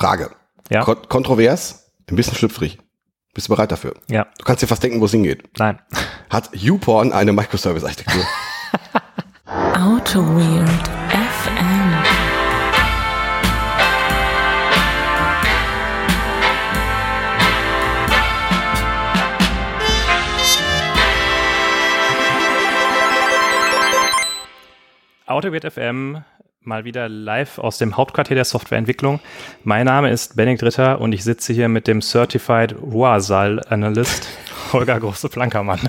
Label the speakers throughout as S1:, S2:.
S1: Frage.
S2: Ja.
S1: Kon kontrovers, ein bisschen schlüpfrig. Bist du bereit dafür?
S2: Ja.
S1: Du kannst dir fast denken, wo es hingeht.
S2: Nein.
S1: Hat YouPorn eine Microservice-Architektur?
S3: Auto Weird FM.
S2: AutoWert FM, mal wieder live aus dem Hauptquartier der Softwareentwicklung. Mein Name ist Benedikt Ritter und ich sitze hier mit dem Certified Roasal Analyst Holger Große-Plankermann.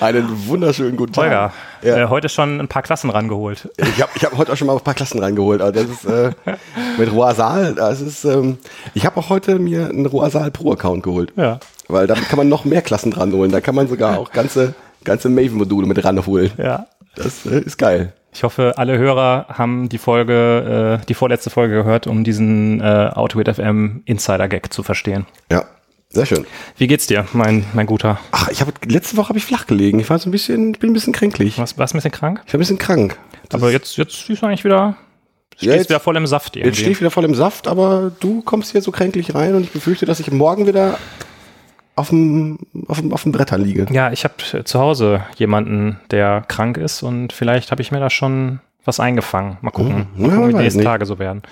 S1: Einen wunderschönen guten Tag.
S2: Holger,
S1: Ja.
S2: äh, heute schon ein paar Klassen rangeholt.
S1: Ich habe ich hab heute auch schon mal ein paar Klassen reingeholt. Also das ist äh, mit Roasal, das ist, ähm, ich habe auch heute mir einen Roasal Pro-Account geholt.
S2: Ja.
S1: Weil damit kann man noch mehr Klassen dranholen. Da kann man sogar auch ganze, ganze Maven-Module mit ranholen.
S2: Ja.
S1: Das äh, ist geil.
S2: Ich hoffe, alle Hörer haben die Folge, äh, die vorletzte Folge gehört, um diesen äh, AutoWert FM Insider-Gag zu verstehen.
S1: Ja, sehr schön.
S2: Wie geht's dir, mein, mein Guter?
S1: Ach, ich habe letzte Woche habe ich flach gelegen. Ich war so ein bisschen, ich bin ein bisschen kränklich.
S2: Was, warst du ein bisschen krank?
S1: Ich war ein bisschen krank. Das
S2: Aber jetzt, jetzt siehst du eigentlich wieder, stehst
S1: Ja, jetzt-
S2: wieder voll im Saft irgendwie.
S1: Jetzt stehe ich wieder voll im Saft, aber du kommst hier so kränklich rein und ich befürchte, dass ich morgen wieder auf dem, auf dem, auf dem Bretter liege.
S2: Ja, ich habe zu Hause jemanden, der krank ist und vielleicht habe ich mir da schon was eingefangen. Mal gucken,
S1: Mhm.
S2: mal
S1: Ja,
S2: gucken wie die nächsten. Tage so werden.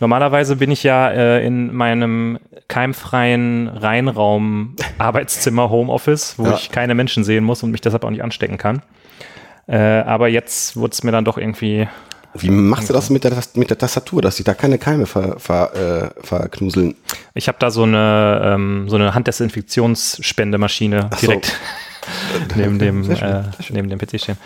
S2: Normalerweise bin ich ja äh, in meinem keimfreien Reinraum Arbeitszimmer Homeoffice, wo
S1: Ja.
S2: ich keine Menschen sehen muss und mich deshalb auch nicht anstecken kann. Äh, aber jetzt wurde es mir dann doch irgendwie
S1: Wie machst du das mit der, mit der Tastatur, dass sich da keine Keime ver, ver, äh, verknuseln?
S2: Ich habe da so eine, ähm, so eine Handdesinfektionsspendemaschine
S1: Ach so.
S2: direkt neben, dem, äh, neben dem PC stehen.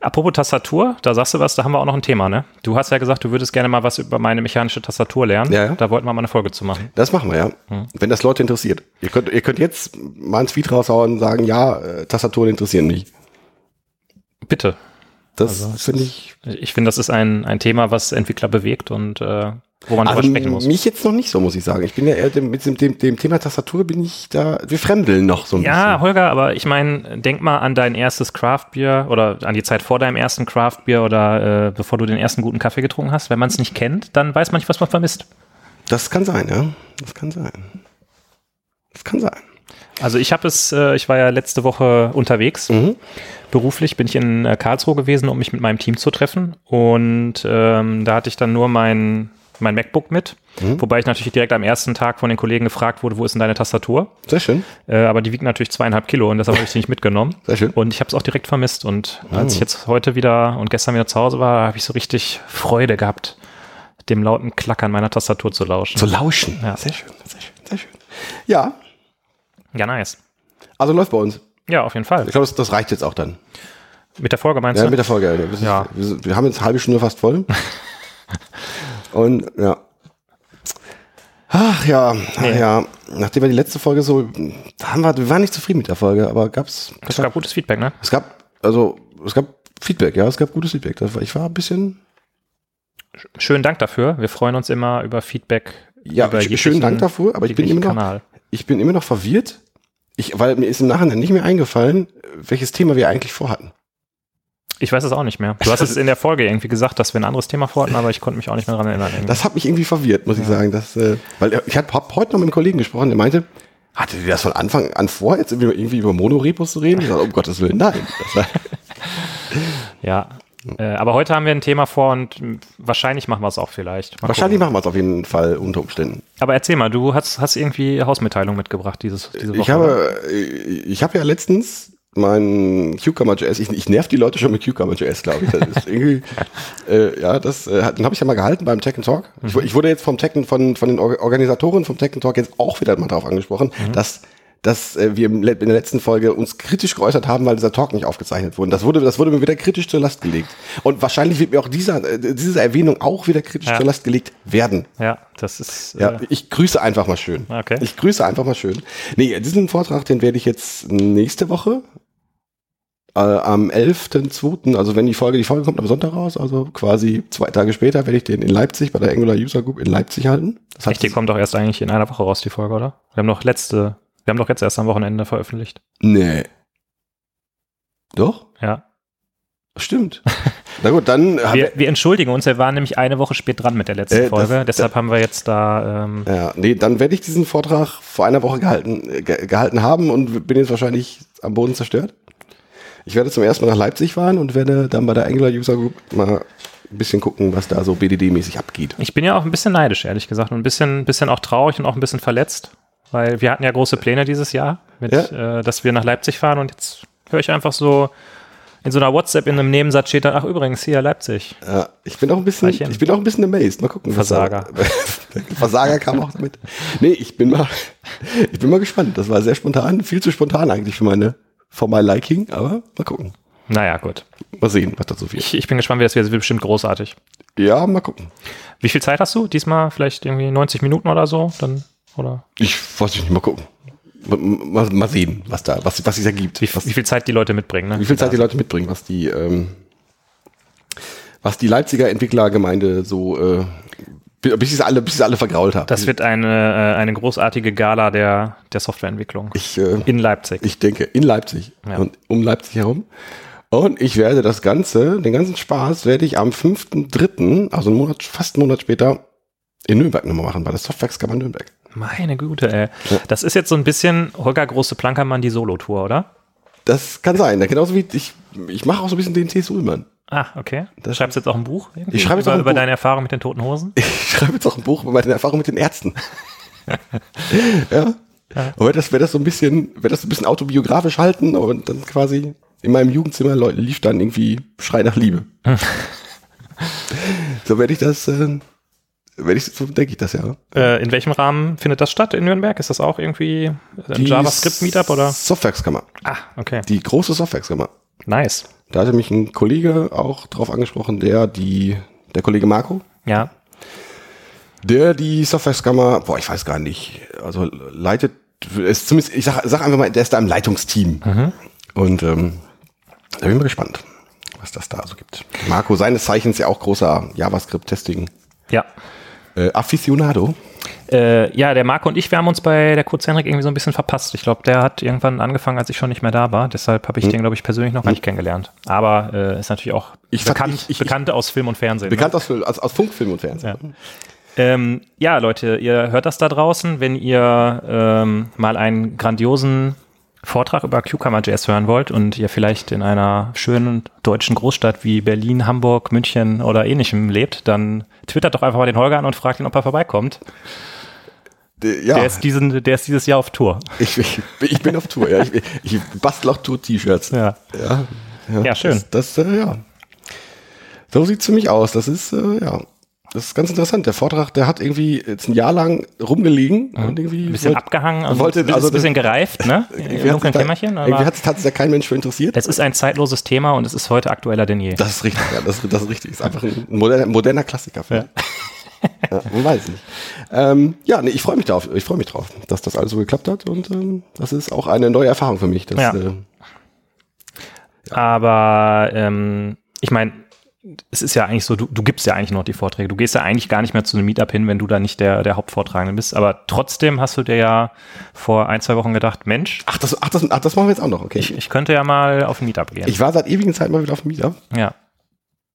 S2: Apropos Tastatur, da sagst du was, da haben wir auch noch ein Thema, ne? Du hast ja gesagt, du würdest gerne mal was über meine mechanische Tastatur lernen.
S1: Ja, ja.
S2: Da wollten wir mal eine Folge zu machen.
S1: Das machen wir, ja. Wenn das Leute interessiert. Ihr könnt, ihr könnt jetzt mal einen Tweet raushauen und sagen, ja, äh, Tastaturen interessieren mich.
S2: Bitte.
S1: Das
S2: Also,
S1: finde ich,
S2: Ich finde, das ist ein, ein Thema, was Entwickler bewegt und äh, wo man
S1: also
S2: drüber sprechen muss.
S1: mich jetzt noch nicht so, muss ich sagen. Ich bin ja eher dem, mit dem, dem, dem Thema Tastatur bin ich da, wir fremdeln noch so ein
S2: Ja,
S1: bisschen.
S2: Holger, aber ich meine, denk mal an dein erstes Craftbier oder an die Zeit vor deinem ersten Craftbier oder äh, bevor du den ersten guten Kaffee getrunken hast. Wenn man es nicht kennt, dann weiß man nicht, was man vermisst.
S1: Das kann sein, ja. Das kann sein. Das kann sein.
S2: Also ich habe es, äh, ich war ja letzte Woche unterwegs.
S1: Mhm.
S2: Beruflich bin ich in äh, Karlsruhe gewesen, um mich mit meinem Team zu treffen. Und ähm, da hatte ich dann nur mein, mein MacBook mit.
S1: Mhm.
S2: Wobei ich natürlich direkt am ersten Tag von den Kollegen gefragt wurde, wo ist denn deine Tastatur?
S1: Sehr schön.
S2: Äh, aber die wiegt natürlich zweieinhalb Kilo und deshalb habe ich die nicht mitgenommen.
S1: Sehr schön.
S2: Und ich habe es auch direkt vermisst. Und als
S1: Oh.
S2: ich jetzt heute wieder und gestern wieder zu Hause war, habe ich so richtig Freude gehabt, dem lauten Klackern meiner Tastatur zu lauschen.
S1: Zu lauschen.
S2: Ja.
S1: Sehr schön, sehr schön, sehr schön. Ja,
S2: ja, nice.
S1: also läuft bei uns.
S2: Ja, auf jeden Fall.
S1: Ich glaube, das, das reicht jetzt auch dann.
S2: Mit der Folge meinst
S1: Ja,
S2: du?
S1: mit der Folge. Wir, sind,
S2: Ja.
S1: wir, wir haben jetzt eine halbe Stunde fast voll. Und ja. Ach ja,
S2: Nee.
S1: ja. Nachdem wir die letzte Folge so, da haben wir, wir waren nicht zufrieden mit der Folge, aber gab's,
S2: Es gab gutes Feedback, ne?
S1: es gab, also es gab Feedback, ja, es gab gutes Feedback. Ich war ein bisschen,
S2: Schönen Dank dafür. Wir freuen uns immer über Feedback.
S1: ja,
S2: über
S1: schönen Dank dafür, aber ich bin immer noch,
S2: Kanal.
S1: ich bin immer noch verwirrt, ich, weil mir ist im Nachhinein nicht mehr eingefallen, welches Thema wir eigentlich vorhatten.
S2: Ich weiß es auch nicht mehr. Du hast es in der Folge irgendwie gesagt, dass wir ein anderes Thema vorhatten, aber ich konnte mich auch nicht mehr daran erinnern. irgendwie.
S1: Das hat mich irgendwie verwirrt, muss ich sagen. Das, äh, weil ich habe hab heute noch mit einem Kollegen gesprochen, der meinte, hatte ihr das von Anfang an vor, jetzt irgendwie, über Monorepos zu reden? Ich sag, um Gottes Willen, nein.
S2: Ja. Äh, aber heute haben wir ein Thema vor und wahrscheinlich machen wir es auch vielleicht. Mal
S1: wahrscheinlich
S2: gucken.
S1: machen wir es auf jeden Fall unter Umständen.
S2: Aber erzähl mal, du hast, hast irgendwie Hausmitteilung mitgebracht dieses, diese Woche.
S1: Ich habe, äh, ich habe ja letztens mein Cucumber.js, ich, ich nerv die Leute schon mit Cucumber.js, glaube ich. Das ist irgendwie, äh, ja, das, äh, den habe ich ja mal gehalten beim Tech Talk. Ich, wu- ich wurde jetzt vom Tech von, von den Or- Organisatoren vom Tech Talk jetzt auch wieder mal drauf angesprochen, dass dass äh, wir in der letzten Folge uns kritisch geäußert haben, weil dieser Talk nicht aufgezeichnet wurde. Das wurde, das wurde mir wieder kritisch zur Last gelegt. Und wahrscheinlich wird mir auch dieser, äh, diese Erwähnung auch wieder kritisch
S2: Ja.
S1: zur Last gelegt werden.
S2: Ja, das ist.
S1: Ja,
S2: Äh,
S1: ich grüße einfach mal schön.
S2: Okay.
S1: Ich grüße einfach mal schön. Nee, diesen Vortrag, den werde ich jetzt nächste Woche äh, am 11.2., also wenn die Folge, die Folge kommt am Sonntag raus, also quasi zwei Tage später, werde ich den in Leipzig bei der Angular User Group in Leipzig halten. Das
S2: echt, die kommt doch erst eigentlich in einer Woche raus, die Folge, oder? Wir haben doch letzte, wir haben doch jetzt erst am Wochenende veröffentlicht.
S1: Nee. Doch?
S2: Ja.
S1: Stimmt. Na gut, dann haben
S2: Wir, wir entschuldigen uns, wir waren nämlich eine Woche spät dran mit der letzten
S1: Äh, das-
S2: Folge. Deshalb haben wir jetzt da. Ähm,
S1: Ja, nee, dann werde ich diesen Vortrag vor einer Woche gehalten, ge gehalten haben und bin jetzt wahrscheinlich am Boden zerstört. Ich werde zum ersten Mal nach Leipzig fahren und werde dann bei der Angular User Group mal ein bisschen gucken, was da so BDD-mäßig abgeht.
S2: ich bin ja auch ein bisschen neidisch, ehrlich gesagt. Und ein bisschen, bisschen auch traurig und auch ein bisschen verletzt. Weil wir hatten ja große Pläne dieses Jahr, mit,
S1: Ja.
S2: äh, dass wir nach Leipzig fahren und jetzt höre ich einfach so in so einer WhatsApp in einem Nebensatz steht dann, ach übrigens, hier Leipzig.
S1: Ja, ich bin auch ein bisschen,
S2: Reichen.
S1: ich bin auch ein bisschen amazed. Mal gucken. was
S2: Versager.
S1: Da, Versager kam auch mit. Nee, ich bin mal, ich bin mal gespannt. Das war sehr spontan, viel zu spontan eigentlich für meine, for my liking, aber mal gucken.
S2: Naja, gut.
S1: Mal sehen, was dazu wird.
S2: Ich, ich bin gespannt, wie das wird. Das wird bestimmt großartig.
S1: Ja, mal gucken.
S2: Wie viel Zeit hast du? Diesmal vielleicht irgendwie 90 Minuten oder so? Dann, oder
S1: Ich weiß nicht, mal gucken. Mal, mal, sehen, was da, was, was sich ergibt.
S2: wie,
S1: was,
S2: wie viel Zeit die Leute mitbringen? Ne?
S1: wie viel Zeit die Leute mitbringen, was die, ähm, was die Leipziger Entwicklergemeinde so, äh, bis sie alle, bis ich sie alle vergrault habe.
S2: Das wird eine, äh, eine großartige Gala der, der Softwareentwicklung
S1: ich, äh,
S2: in Leipzig.
S1: ich denke, in Leipzig
S2: Ja.
S1: und um Leipzig herum. Und ich werde das Ganze, den ganzen Spaß, werde ich am 5.3., also einen Monat, fast einen Monat später, in Nürnberg nochmal machen, bei der Softwareskammer Nürnberg.
S2: Meine Güte, ey.
S1: Ja.
S2: Das ist jetzt so ein bisschen Holger Große Plankermann, die Solo-Tour, oder?
S1: Das kann sein. Genauso wie ich, ich mache auch so ein bisschen den T. Ullmann.
S2: Ah, okay.
S1: Das-
S2: Schreibst du jetzt auch ein Buch? irgendwie?
S1: Ich schreibe jetzt
S2: über,
S1: auch ein
S2: über
S1: Buch.
S2: deine Erfahrung mit den toten Hosen?
S1: Ich schreibe jetzt auch ein Buch über meine Erfahrung mit den Ärzten. ja. Und werde das, das so ein bisschen, das so ein bisschen autobiografisch halten und dann quasi in meinem Jugendzimmer lief dann irgendwie Schrei nach Liebe. so werde ich das, äh, werde ich, so denke ich das ja.
S2: Äh, in welchem Rahmen findet das statt in Nürnberg? Ist das auch irgendwie ein JavaScript-Meetup oder?
S1: Softwareskammer.
S2: Ah, okay.
S1: Die große Softwareskammer.
S2: Nice.
S1: Da hatte mich ein Kollege auch drauf angesprochen, der die, der Kollege Marco,
S2: Ja.
S1: der die Softwareskammer, boah, ich weiß gar nicht, also leitet, ist zumindest, ich sag, sag einfach mal, der ist da im Leitungsteam. Und ähm, da bin ich mal gespannt, was das da so gibt. Marco, seines Zeichens ja auch großer JavaScript-Testing.
S2: Ja.
S1: Äh, Aficionado.
S2: Äh, ja, der Marco und ich, wir haben uns bei der Kurz Henrik irgendwie so ein bisschen verpasst. Ich glaube, der hat irgendwann angefangen, als ich schon nicht mehr da war. Deshalb habe ich den, glaube ich, persönlich noch gar nicht kennengelernt. Aber äh, ist natürlich auch
S1: Ich
S2: bekannt,
S1: ich- ich-
S2: bekannt aus Film und Fernsehen. ne?
S1: Bekannt aus, aus, aus Funk, Film und Fernsehen.
S2: Ähm, ja, Leute, ihr hört das da draußen. Wenn ihr ähm, mal einen grandiosen Vortrag über Cucumber.js hören wollt und ihr vielleicht in einer schönen deutschen Großstadt wie Berlin, Hamburg, München oder ähnlichem lebt, dann twittert doch einfach mal den Holger an und fragt ihn, ob er vorbeikommt.
S1: Ja,
S2: Der, ist diesen, der ist dieses Jahr auf Tour.
S1: ich, ich, ich bin auf Tour. Ja. Ich, ich bastel auch Tour-T-Shirts.
S2: Ja.
S1: Ja,
S2: Ja, schön.
S1: Das, das äh, ja. So sieht's für mich aus. Das ist, äh, ja. Das ist ganz interessant. Der Vortrag, der hat irgendwie jetzt ein Jahr lang rumgelegen und irgendwie.
S2: Ein bisschen
S1: wollte-
S2: abgehangen, und
S1: wollte-
S2: ein bisschen,
S1: also
S2: ein bisschen gereift, ne?
S1: Irgendwie hat da-
S2: Kämmerchen.
S1: Irgendwie hat, sich da kein Mensch für interessiert.
S2: es ist ein zeitloses Thema und es ist heute aktueller denn je.
S1: Das ist richtig, ja, das, das ist richtig. Ist einfach ein moderner, moderner Klassiker. Ja. ja, man weiß nicht. Ähm, ja, nee, ich freue mich drauf. Ich freue mich drauf, dass das alles so geklappt hat und ähm, das ist auch eine neue Erfahrung für mich. Dass,
S2: Ja.
S1: äh,
S2: Aber ähm, ich meine, es ist ja eigentlich so, du, du gibst ja eigentlich noch die Vorträge. Du gehst ja eigentlich gar nicht mehr zu einem Meetup hin, wenn du da nicht der, der Hauptvortragende bist. Aber trotzdem hast du dir ja vor ein, zwei Wochen gedacht, Mensch,
S1: ach, das, ach, das, ach, das machen wir jetzt auch noch. Okay.
S2: ich, ich könnte ja mal auf ein Meetup gehen.
S1: Ich war seit ewigen Zeit mal wieder auf dem Meetup.
S2: ja,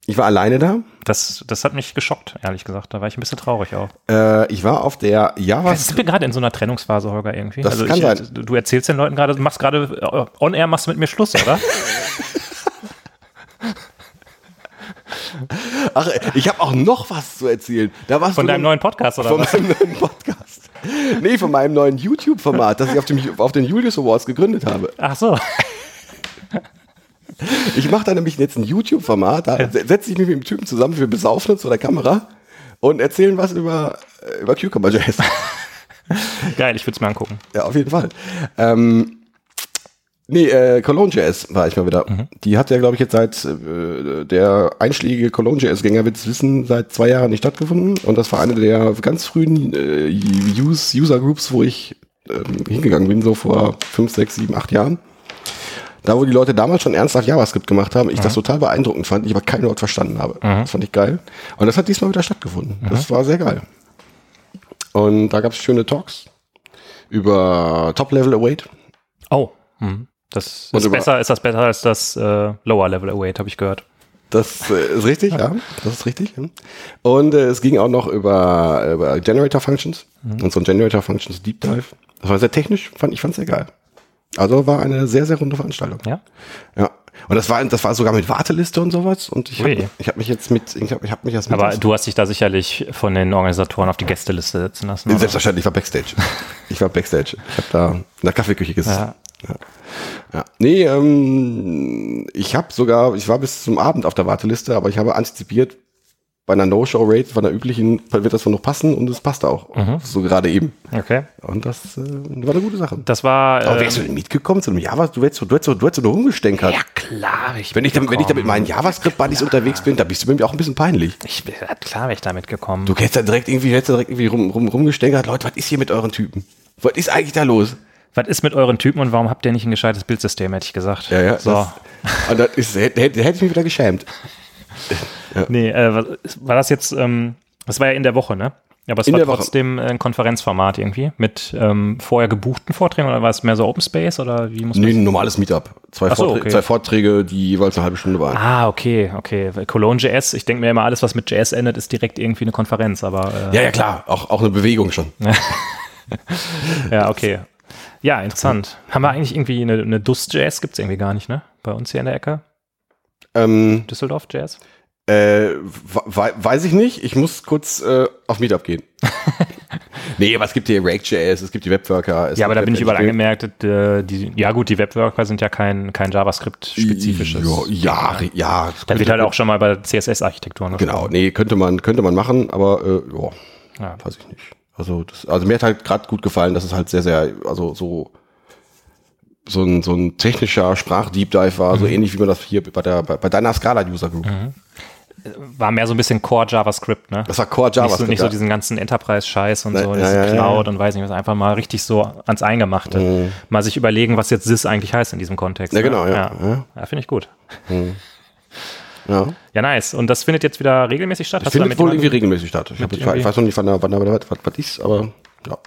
S1: Ich war alleine da.
S2: das, das hat mich geschockt, ehrlich gesagt. Da war ich ein bisschen traurig auch.
S1: Äh, ich war auf der Java.
S2: Sind wir gerade in so einer Trennungsphase, Holger, irgendwie?
S1: Das kann
S2: ich,
S1: sein.
S2: Du erzählst den Leuten gerade, du machst gerade, äh, on air machst du mit mir Schluss, oder?
S1: Ach, ich habe auch noch was zu erzählen. Da warst
S2: Von deinem neuen Podcast, oder
S1: von
S2: was?
S1: meinem neuen Podcast. Nee, von meinem neuen YouTube-Format, das ich auf, dem, auf den Julius Awards gegründet habe.
S2: Ach so.
S1: Ich mache da nämlich jetzt ein YouTube-Format, da se- setze ich mich mit dem Typen zusammen, wir besaufen uns vor der Kamera und erzählen was über, äh, über Cucumber.js.
S2: Geil, ich würde es mir angucken.
S1: ja, auf jeden Fall. Ähm, nee, äh, Cologne.js war ich mal wieder. Die hat ja, glaube ich, jetzt seit äh, der einschlägige Cologne.js-Gänger wird es wissen, seit zwei Jahren nicht stattgefunden. Und das war eine der ganz frühen äh, Use- User-Groups, wo ich ähm, hingegangen bin, so vor fünf, sechs, sieben, acht Jahren. Da, wo die Leute damals schon ernsthaft JavaScript gemacht haben, ich das total beeindruckend fand, ich aber kein Wort verstanden habe. Das fand ich geil. Und das hat diesmal wieder stattgefunden. Das war sehr geil. Und da gab es schöne Talks über Top-Level Await.
S2: Oh, hm. Das ist besser, ist das besser als das äh, Lower Level Await, habe ich gehört.
S1: Das äh, ist richtig, ja. Das ist richtig. Und äh, es ging auch noch über, über Generator Functions und so ein Generator Functions Deep Dive. Das war sehr technisch, fand ich fand sehr geil. Also war eine sehr, sehr runde Veranstaltung.
S2: Ja?
S1: Ja. Und das war, das war sogar mit Warteliste und sowas. Und ich habe hab mich jetzt mit, ich habe ich hab mich jetzt mit
S2: Aber du hast dich da sicherlich von den Organisatoren auf die Gästeliste setzen lassen. oder?
S1: Selbstverständlich, ich war Backstage. Ich war Backstage. Ich habe da in der Kaffeeküche gesessen.
S2: Ja.
S1: Ja. ja. Nee, ähm, ich habe sogar, ich war bis zum Abend auf der Warteliste, aber ich habe antizipiert, bei einer No-Show-Rate, bei einer üblichen, wird das wohl noch passen und es passte auch.
S2: Mhm.
S1: So gerade eben.
S2: Okay.
S1: Und das äh, war eine gute Sache.
S2: Das war.
S1: aber
S2: ähm,
S1: wärst du denn mitgekommen zu einem Java? Du hättest, so- du hättest, so- du hättest so rumgestänkert.
S2: ja, klar. Ich
S1: Wenn ich, da, wenn ich da mit meinen JavaScript-Buddies unterwegs bin, da bist du mir auch ein bisschen peinlich.
S2: Ich, klar wäre ich da mitgekommen.
S1: Du hättest da direkt irgendwie, hättest da direkt irgendwie rum, rum, rumgestänkert. Leute, was ist hier mit euren Typen? Was ist eigentlich da los?
S2: Was ist mit euren Typen und warum habt ihr nicht ein gescheites Bildsystem, hätte ich gesagt.
S1: Ja, ja.
S2: So.
S1: Das, und das ist, hätte, hätte hätte ich mich wieder geschämt.
S2: Nee, äh, war das jetzt, ähm, das war ja in der Woche, ne? Ja, aber es
S1: In
S2: war trotzdem ein Konferenzformat irgendwie mit ähm, vorher gebuchten Vorträgen oder war es mehr so Open Space oder wie muss man
S1: Nee, ein normales Meetup. Zwei,
S2: so,
S1: Vorträ
S2: okay.
S1: zwei Vorträge, die jeweils eine halbe Stunde waren.
S2: Ah, okay, okay. Weil Cologne.js, ich denke mir immer, alles, was mit JS endet, ist direkt irgendwie eine Konferenz, aber äh,
S1: Ja, ja, klar. Auch, auch eine Bewegung schon.
S2: ja, okay. Ja, interessant. Haben wir eigentlich irgendwie eine, eine DUS.js? Gibt es irgendwie gar nicht, ne? Bei uns hier in der Ecke?
S1: Ähm,
S2: Düsseldorf.js?
S1: äh, we- weiß ich nicht. Ich muss kurz äh, auf Meetup gehen. nee, aber es gibt hier React.js, es gibt die Webworker.
S2: Ja, aber da bin ich überall angemerkt, äh, die, ja gut, die Webworker sind ja kein, kein JavaScript-spezifisches.
S1: Ja, ja, ja.
S2: Da wird halt auch schon mal bei CSS-Architekturen
S1: Genau, nee, könnte man, könnte man machen, aber äh, ja,
S2: Ja.
S1: weiß ich nicht. Also, das, also mir hat halt gerade gut gefallen, dass es halt sehr, sehr, also so so ein, so ein technischer Sprach-Deep Dive war, so
S2: Mhm.
S1: ähnlich wie man das hier bei, der, bei, bei deiner Scala-User Group.
S2: War mehr so ein bisschen Core JavaScript, ne?
S1: Das war Core
S2: nicht so,
S1: JavaScript.
S2: nicht so
S1: ja.
S2: diesen ganzen Enterprise-Scheiß und
S1: Ne,
S2: so,
S1: ja,
S2: diese
S1: ja, ja,
S2: Cloud und weiß nicht was, einfach mal richtig so ans Eingemachte.
S1: Mhm.
S2: Mal sich überlegen, was jetzt SIS eigentlich heißt in diesem Kontext.
S1: Ja,
S2: ne?
S1: genau, ja.
S2: Ja,
S1: Ja.
S2: ja finde ich gut.
S1: Ja.
S2: Ja, nice. Und das findet jetzt wieder regelmäßig statt?
S1: Das findet
S2: damit
S1: wohl irgendwie regelmäßig statt. Ich, ich,
S2: irgendwie-
S1: ich weiß noch nicht, wann da, wann da, was, ist, aber ja,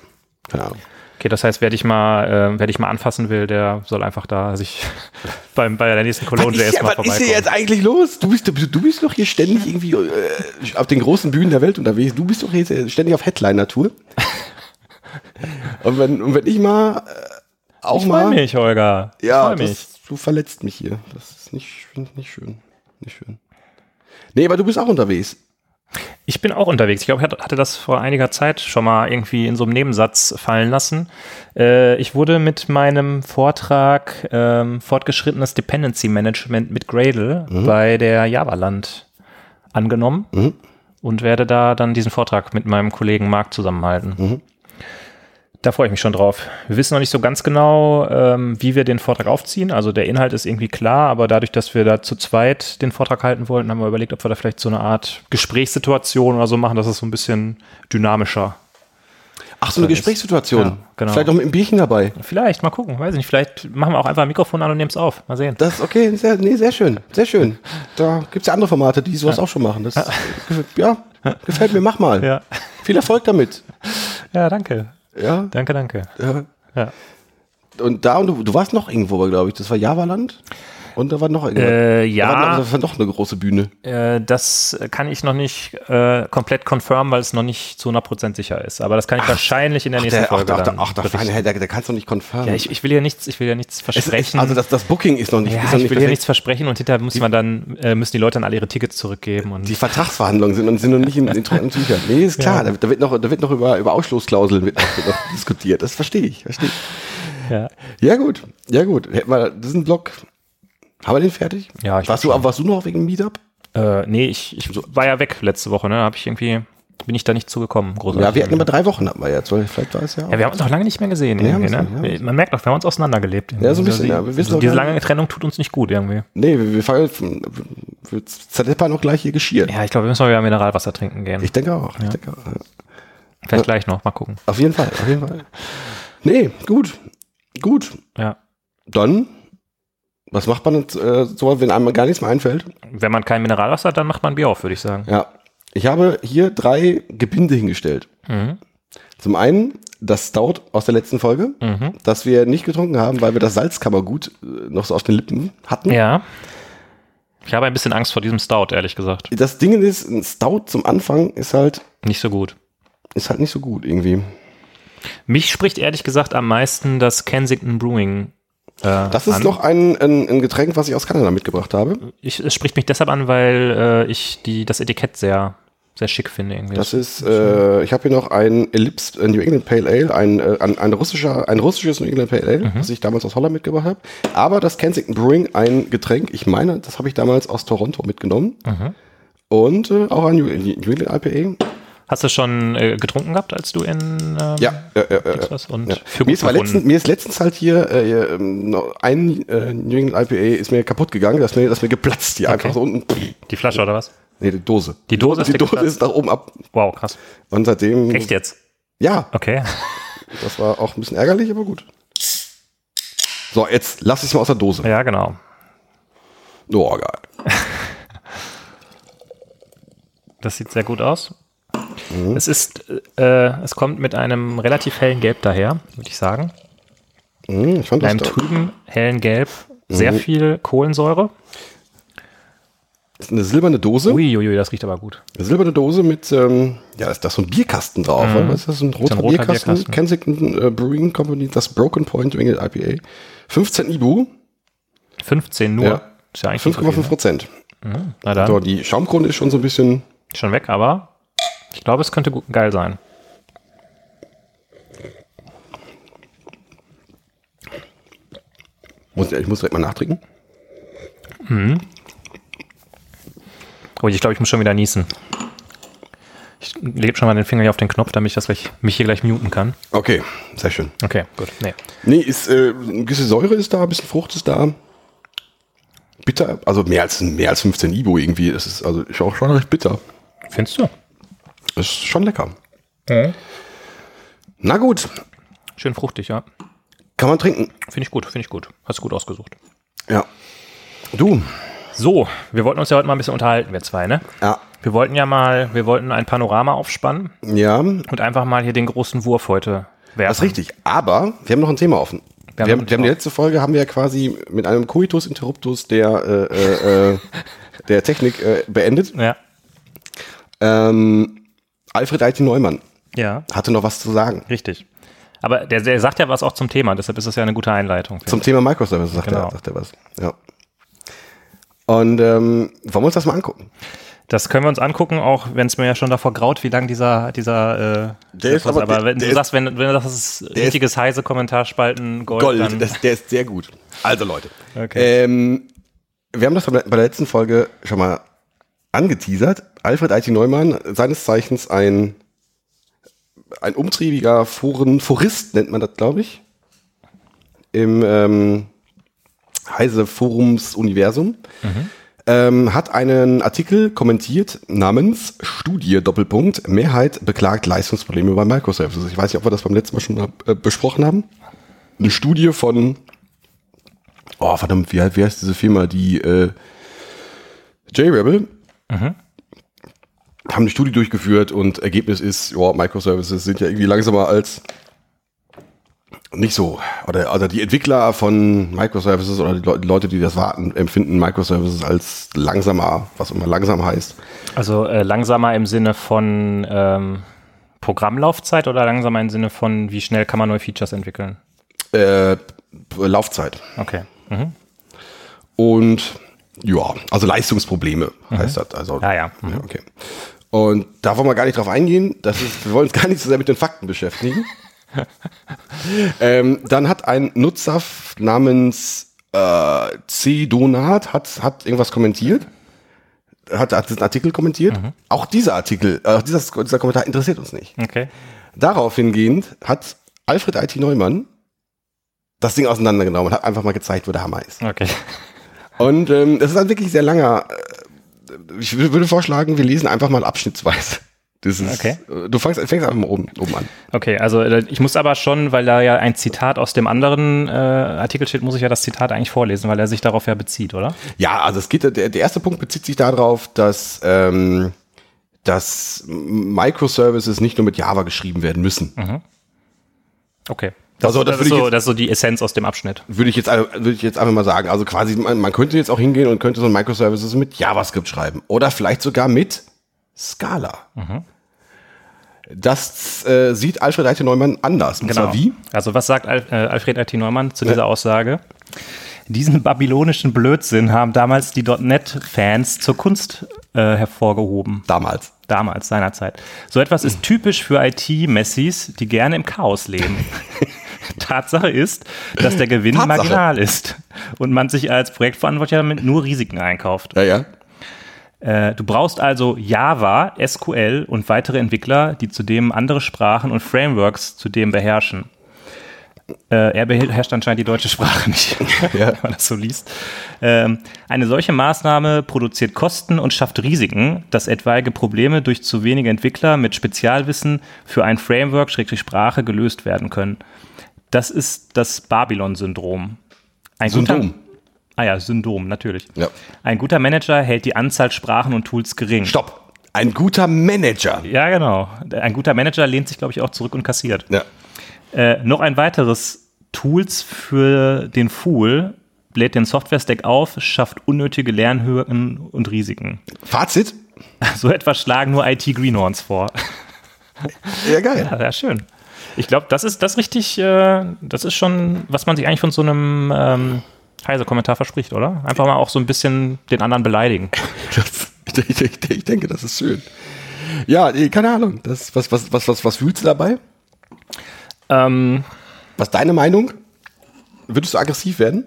S1: keine Ahnung.
S2: Okay, das heißt, wer dich mal, äh, wer dich mal anfassen will, der soll einfach da sich beim, bei der nächsten
S1: ist, hier,
S2: mal
S1: was ist
S2: vorbeikommen.
S1: hier jetzt eigentlich los? Du bist, du, bist doch hier ständig irgendwie äh, auf den großen Bühnen der Welt unterwegs. Du bist doch äh, ständig auf Headliner-Tour. und, wenn, und wenn ich mal äh, auch
S2: ich
S1: mal.
S2: freue mich, Holger.
S1: Ja,
S2: ich mich.
S1: das, du verletzt mich hier. Das ist nicht, nicht schön. Nicht schön. Nee, aber du bist auch unterwegs.
S2: Ich bin auch unterwegs. Ich glaube, ich hatte- das vor einiger Zeit schon mal irgendwie in so einem Nebensatz fallen lassen. Äh, ich wurde mit meinem Vortrag ähm, Fortgeschrittenes Dependency Management mit Gradle bei der Javaland angenommen
S1: Mhm.
S2: und werde da dann diesen Vortrag mit meinem Kollegen Marc zusammenhalten.
S1: Mhm.
S2: Da freue ich mich schon drauf. Wir wissen noch nicht so ganz genau, ähm, wie wir den Vortrag aufziehen. Also der Inhalt ist irgendwie klar, aber dadurch, dass wir da zu zweit den Vortrag halten wollten, haben wir überlegt, ob wir da vielleicht so eine Art Gesprächssituation oder so machen, dass es so ein bisschen dynamischer.
S1: Ach, so eine Gesprächssituation.
S2: Ja, genau.
S1: Vielleicht auch mit einem Bierchen dabei.
S2: Vielleicht, mal gucken, weiß ich nicht. Vielleicht machen wir auch einfach ein Mikrofon an und nehmen es auf. Mal sehen.
S1: Das ist okay, sehr, nee, sehr schön, sehr schön. Da gibt's ja andere Formate, die sowas auch schon machen. Das, ja, gefällt mir, mach mal.
S2: Ja,
S1: Viel Erfolg damit.
S2: ja danke.
S1: Ja,
S2: Danke, danke.
S1: ja.
S2: Ja.
S1: Und da, und du, du warst noch irgendwo, glaube ich, das war Javaland. Und da war noch.
S2: Äh,
S1: Da war,
S2: ja,
S1: noch- das war noch eine große Bühne.
S2: äh, das kann ich noch nicht äh, komplett confirmen, weil es noch nicht zu 100% sicher ist. Aber das kann ich wahrscheinlich in der nächsten
S1: Der, ach,
S2: Folge
S1: ach,
S2: dann
S1: ach. Feine, der, der kannst du nicht confirmen.
S2: Ja, ich, ich will ja nichts, ich will ja nichts
S1: es ist,
S2: versprechen.
S1: also das, das Booking ist noch nicht,
S2: ja,
S1: ist noch
S2: ich
S1: nicht
S2: will ja nichts versprechen und hinterher muss man dann, äh, müssen die Leute dann alle ihre Tickets zurückgeben und
S1: Die Vertragsverhandlungen sind, sind noch nicht in, in trockenen Tüchern. Nee, ist klar. Da, da wird noch, da wird noch über, über Ausschlussklauseln wird noch, wird noch diskutiert. Das verstehe ich, verstehe ich.
S2: ja.
S1: Ja, gut. Ja, gut. Hätten wir diesen Blog. Haben wir den fertig?
S2: Ja, ich
S1: warst du, warst du noch wegen Meetup?
S2: Äh, nee, ich, ich war ja weg letzte Woche, ne? Hab ich irgendwie, bin ich da nicht zugekommen, großartig.
S1: Ja, wir hatten immer drei Wochen, hatten wir jetzt. weil Vielleicht war es ja. auch-
S2: Ja, wir haben uns noch lange nicht mehr gesehen.
S1: Nee,
S2: irgendwie,
S1: wir
S2: ne?
S1: nicht, ja.
S2: Man merkt auch, wir haben uns auseinandergelebt. irgendwie.
S1: Ja, so ein bisschen,
S2: Also
S1: ja. Wir wissen
S2: so
S1: auch
S2: diese lange Trennung tut uns nicht gut irgendwie.
S1: nee, wir, wir, fallen, wir zerdeppern noch gleich hier Geschirr.
S2: Ja, ich glaube, wir müssen mal wieder Mineralwasser trinken gehen.
S1: Ich denke auch. Ich denke auch. ja.
S2: Vielleicht gleich noch, mal gucken.
S1: Auf jeden Fall, auf jeden Fall. Nee, gut. Gut.
S2: Ja.
S1: Dann, was macht man jetzt, äh, so, wenn einem gar nichts mehr einfällt?
S2: Wenn man kein Mineralwasser hat, dann macht man Bier auf, würde ich sagen.
S1: Ja. Ich habe hier drei Gebinde hingestellt.
S2: Mhm.
S1: Zum einen das Stout aus der letzten Folge,
S2: Mhm.
S1: das wir nicht getrunken haben, weil wir das Salzkammergut äh, noch so auf den Lippen hatten.
S2: Ja. Ich habe ein bisschen Angst vor diesem Stout, ehrlich gesagt.
S1: Das Ding ist, ein Stout zum Anfang ist halt,
S2: Nicht so gut.
S1: ist halt nicht so gut irgendwie.
S2: Mich spricht ehrlich gesagt am meisten das Kensington Brewing. Äh,
S1: Das ist
S2: an.
S1: noch ein, ein, ein Getränk, was ich aus Kanada mitgebracht habe.
S2: Ich, es spricht mich deshalb an, weil äh, ich die, das Etikett sehr, sehr schick finde. Irgendwie.
S1: Das ist, äh, ich habe hier noch ein Ellipse ein New England Pale Ale, ein, äh, ein, ein, russischer, ein russisches New England Pale Ale, was ich damals aus Holland mitgebracht habe. Aber das Kensington Brewing, ein Getränk, ich meine, das habe ich damals aus Toronto mitgenommen. Und äh, auch ein New, New England IPA.
S2: Hast du schon äh, getrunken gehabt, als du in ähm,
S1: Ja, äh, äh,
S2: und
S1: ja.
S2: für
S1: Mir, ist letztens, mir ist letztens halt hier äh, ähm, ein äh, New England IPA ist mir kaputt gegangen, das ist mir, das mir geplatzt hier einfach so unten.
S2: Die Flasche oder was?
S1: Nee, die Dose.
S2: Die Dose ist
S1: die Dose
S2: geplatzt?
S1: ist nach oben ab.
S2: Wow, krass.
S1: Und seitdem.
S2: Echt jetzt?
S1: Ja,
S2: Okay.
S1: das war auch ein bisschen ärgerlich, aber gut. So, jetzt lass ich es mal aus der Dose.
S2: Ja, genau.
S1: Oh, geil.
S2: Das sieht sehr gut aus. Es ist, äh, es kommt mit einem relativ hellen Gelb daher, würde ich sagen.
S1: Hm, ich fand
S2: Mit
S1: das
S2: einem trüben, hellen Gelb. Sehr viel Kohlensäure.
S1: das ist eine silberne Dose.
S2: Uiuiui, das riecht aber gut.
S1: Eine silberne Dose mit, ähm, ja, ist da so ein Bierkasten drauf. oder? Was ist das? Ein roter,
S2: ein roter
S1: Bierkasten.
S2: Bierkasten.
S1: Kensington äh, Brewing Company, das Broken Point New England IPA. 15 Ibu,
S2: 15 nur.
S1: Ja.
S2: Ist ja eigentlich nicht so
S1: 5,5
S2: viel,
S1: Prozent.
S2: ne? Na dann,
S1: So, die Schaumkrone ist schon so ein bisschen,
S2: schon weg, aber ich glaube, es könnte geil sein.
S1: muss, ich muss direkt mal nachtrinken.
S2: Oh, ich glaube, ich muss schon wieder niesen. Ich lege schon mal den Finger hier auf den Knopf, damit ich das gleich, mich hier gleich muten kann.
S1: Okay, sehr schön.
S2: Okay, gut. Nee.
S1: Nee, ist, äh, eine gewisse Säure ist da, ein bisschen Frucht ist da. Bitter, also mehr als, mehr als 15 Ibu irgendwie. Das ist also ist auch schon recht bitter.
S2: Findest du?
S1: Ist schon lecker. Na gut,
S2: Schön fruchtig, ja.
S1: kann man trinken.
S2: Finde ich gut, finde ich gut. Hast du gut ausgesucht.
S1: Ja. Du,
S2: So, wir wollten uns ja heute mal ein bisschen unterhalten, wir zwei, ne?
S1: ja.
S2: Wir wollten ja mal, wir wollten ein Panorama aufspannen
S1: Ja,
S2: und einfach mal hier den großen Wurf heute werfen.
S1: das ist richtig. Aber wir haben noch ein Thema offen. Wir
S2: haben
S1: haben,
S2: noch ein
S1: wir haben die letzte Folge haben wir ja quasi mit einem Coitus Interruptus der, äh, äh, äh, der Technik äh, beendet.
S2: Ja.
S1: Ähm, Alfred IT Neumann
S2: Ja,
S1: hatte noch was zu sagen.
S2: richtig. Aber der, der sagt ja was auch zum Thema, deshalb ist das ja eine gute Einleitung.
S1: Zum Thema Microservices sagt,
S2: Genau.
S1: er, sagt er was. Ja. Und ähm, wollen wir uns das mal angucken?
S2: Das können wir uns angucken, auch wenn es mir ja schon davor graut, wie lang dieser, dieser, äh,
S1: Der ist
S2: aber,
S1: aber- der-
S2: wenn du sagst, wenn, wenn das ist richtiges heiße Kommentarspalten Gold, dann,
S1: das, der ist sehr gut. Also Leute,
S2: Okay.
S1: ähm, wir haben das bei der letzten Folge schon mal angeteasert. Alfred IT Neumann, seines Zeichens ein, ein umtriebiger Foren, Forist nennt man das, glaube ich, im ähm, Heise Forums Universum. Ähm, hat einen Artikel kommentiert namens Studie Doppelpunkt Mehrheit beklagt Leistungsprobleme bei Microservices. Ich weiß nicht, ob wir das beim letzten Mal schon äh, besprochen haben. Eine Studie von Oh, verdammt, wie, wie heißt diese Firma? Die äh, J-Rebel haben eine Studie durchgeführt und Ergebnis ist, ja, Microservices sind ja irgendwie langsamer als nicht so. Oder, oder die Entwickler von Microservices oder die, Le die Leute, die das warten, empfinden Microservices als langsamer, was immer langsam heißt.
S2: Also äh, langsamer im Sinne von ähm, Programmlaufzeit oder langsamer im Sinne von, wie schnell kann man neue Features entwickeln?
S1: Äh, Laufzeit.
S2: Okay. Mhm.
S1: Und ja, also Leistungsprobleme heißt das. Also,
S2: Ja, ja. Mhm.
S1: Ja, okay. Und da wollen wir gar nicht drauf eingehen. Das ist, wir wollen uns gar nicht so sehr mit den Fakten beschäftigen. ähm, dann hat ein Nutzer namens äh, C. Donat hat, hat irgendwas kommentiert. Hat, hat diesen Artikel kommentiert. Auch dieser Artikel, äh, dieser, dieser Kommentar interessiert uns nicht.
S2: Okay.
S1: Darauf hingehend hat Alfred IT Neumann das Ding auseinandergenommen und hat einfach mal gezeigt, wo der Hammer ist.
S2: Okay.
S1: Und ähm, das ist ein wirklich sehr langer. Äh, ich wür- würde vorschlagen, wir lesen einfach mal abschnittsweise. Ist,
S2: Okay.
S1: äh, Du fängst, fängst einfach mal oben, oben an.
S2: Okay, also äh, ich muss aber schon, weil da ja ein Zitat aus dem anderen äh, Artikel steht, muss ich ja das Zitat eigentlich vorlesen, weil er sich darauf ja bezieht, oder?
S1: Ja, also es geht, der, der erste Punkt bezieht sich darauf, dass, ähm, dass Microservices nicht nur mit Java geschrieben werden müssen.
S2: Okay. Das,
S1: Also, das
S2: das, ist so,
S1: jetzt-
S2: das ist so die Essenz aus dem Abschnitt.
S1: Würde ich jetzt, würde ich jetzt einfach mal sagen. Also quasi, man, man könnte jetzt auch hingehen und könnte so ein Microservices mit JavaScript schreiben. Oder vielleicht sogar mit Scala. Das äh, sieht Alfred Eite Neumann anders. Und zwar wie?
S2: Also was sagt Al äh, Alfred I.T. Neumann zu dieser Aussage? Diesen babylonischen Blödsinn haben damals die .NET-Fans zur Kunst äh, hervorgehoben.
S1: Damals.
S2: Damals, seinerzeit. So etwas ist typisch für IT-Messis, die gerne im Chaos leben. Tatsache ist, dass der Gewinn
S1: Tatsache.
S2: marginal ist und man sich als Projektverantwortlicher damit nur Risiken einkauft.
S1: Ja, ja.
S2: Äh, du brauchst also Java, SQL und weitere Entwickler, die zudem andere Sprachen und Frameworks zudem beherrschen. Äh, er beherrscht anscheinend die deutsche Sprache nicht,
S1: Ja.
S2: wenn man das so liest. Ähm, eine solche Maßnahme produziert Kosten und schafft Risiken, dass etwaige Probleme durch zu wenige Entwickler mit Spezialwissen für ein Framework, Schrägstrich Sprache, gelöst werden können. Das ist das Babylon-Syndrom.
S1: Syndrom.
S2: Ah ja, Syndrom, natürlich.
S1: Ja.
S2: Ein guter Manager hält die Anzahl Sprachen und Tools gering.
S1: Stopp. Ein guter Manager.
S2: Ja, genau. Ein guter Manager lehnt sich, glaube ich, auch zurück und kassiert.
S1: Ja.
S2: Äh, noch ein weiteres Tools für den Fool bläht den Software-Stack auf, schafft unnötige Lernhürden und Risiken.
S1: Fazit?
S2: So etwas schlagen nur IT-Greenhorns vor.
S1: Ja, geil.
S2: Ja, ja schön. Ich glaube, das ist das richtig, äh, das ist schon, was man sich eigentlich von so einem ähm, Heise-Kommentar verspricht, oder? Einfach mal auch so ein bisschen den anderen beleidigen.
S1: Das, ich, ich, ich denke, das ist schön. Ja, nee, keine Ahnung. Das, was, was, was, was, was fühlst du dabei?
S2: Ähm,
S1: Was ist deine Meinung? Würdest du aggressiv werden?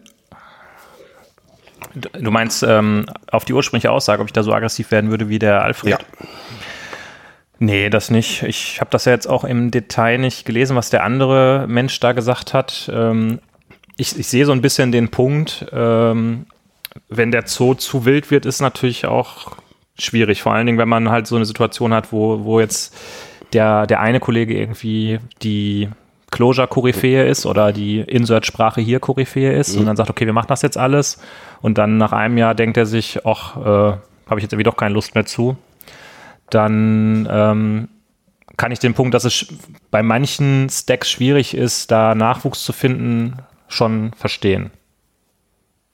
S2: Du meinst ähm, auf die ursprüngliche Aussage, ob ich da so aggressiv werden würde wie der Alfred? Nee, das nicht. Ich habe das ja jetzt auch im Detail nicht gelesen, was der andere Mensch da gesagt hat. Ähm, ich, ich sehe so ein bisschen den Punkt, ähm, wenn der Zoo zu wild wird, ist natürlich auch schwierig. Vor allen Dingen, wenn man halt so eine Situation hat, wo, wo jetzt der, der eine Kollege irgendwie die Closure-Koryphäe ist oder die Insert-Sprache hier Koryphäe ist und dann sagt, okay, wir machen das jetzt alles. Und dann nach einem Jahr denkt er sich, ach, äh, habe ich jetzt irgendwie doch keine Lust mehr zu. Dann ähm, kann ich den Punkt, dass es bei manchen Stacks schwierig ist, da Nachwuchs zu finden, schon verstehen.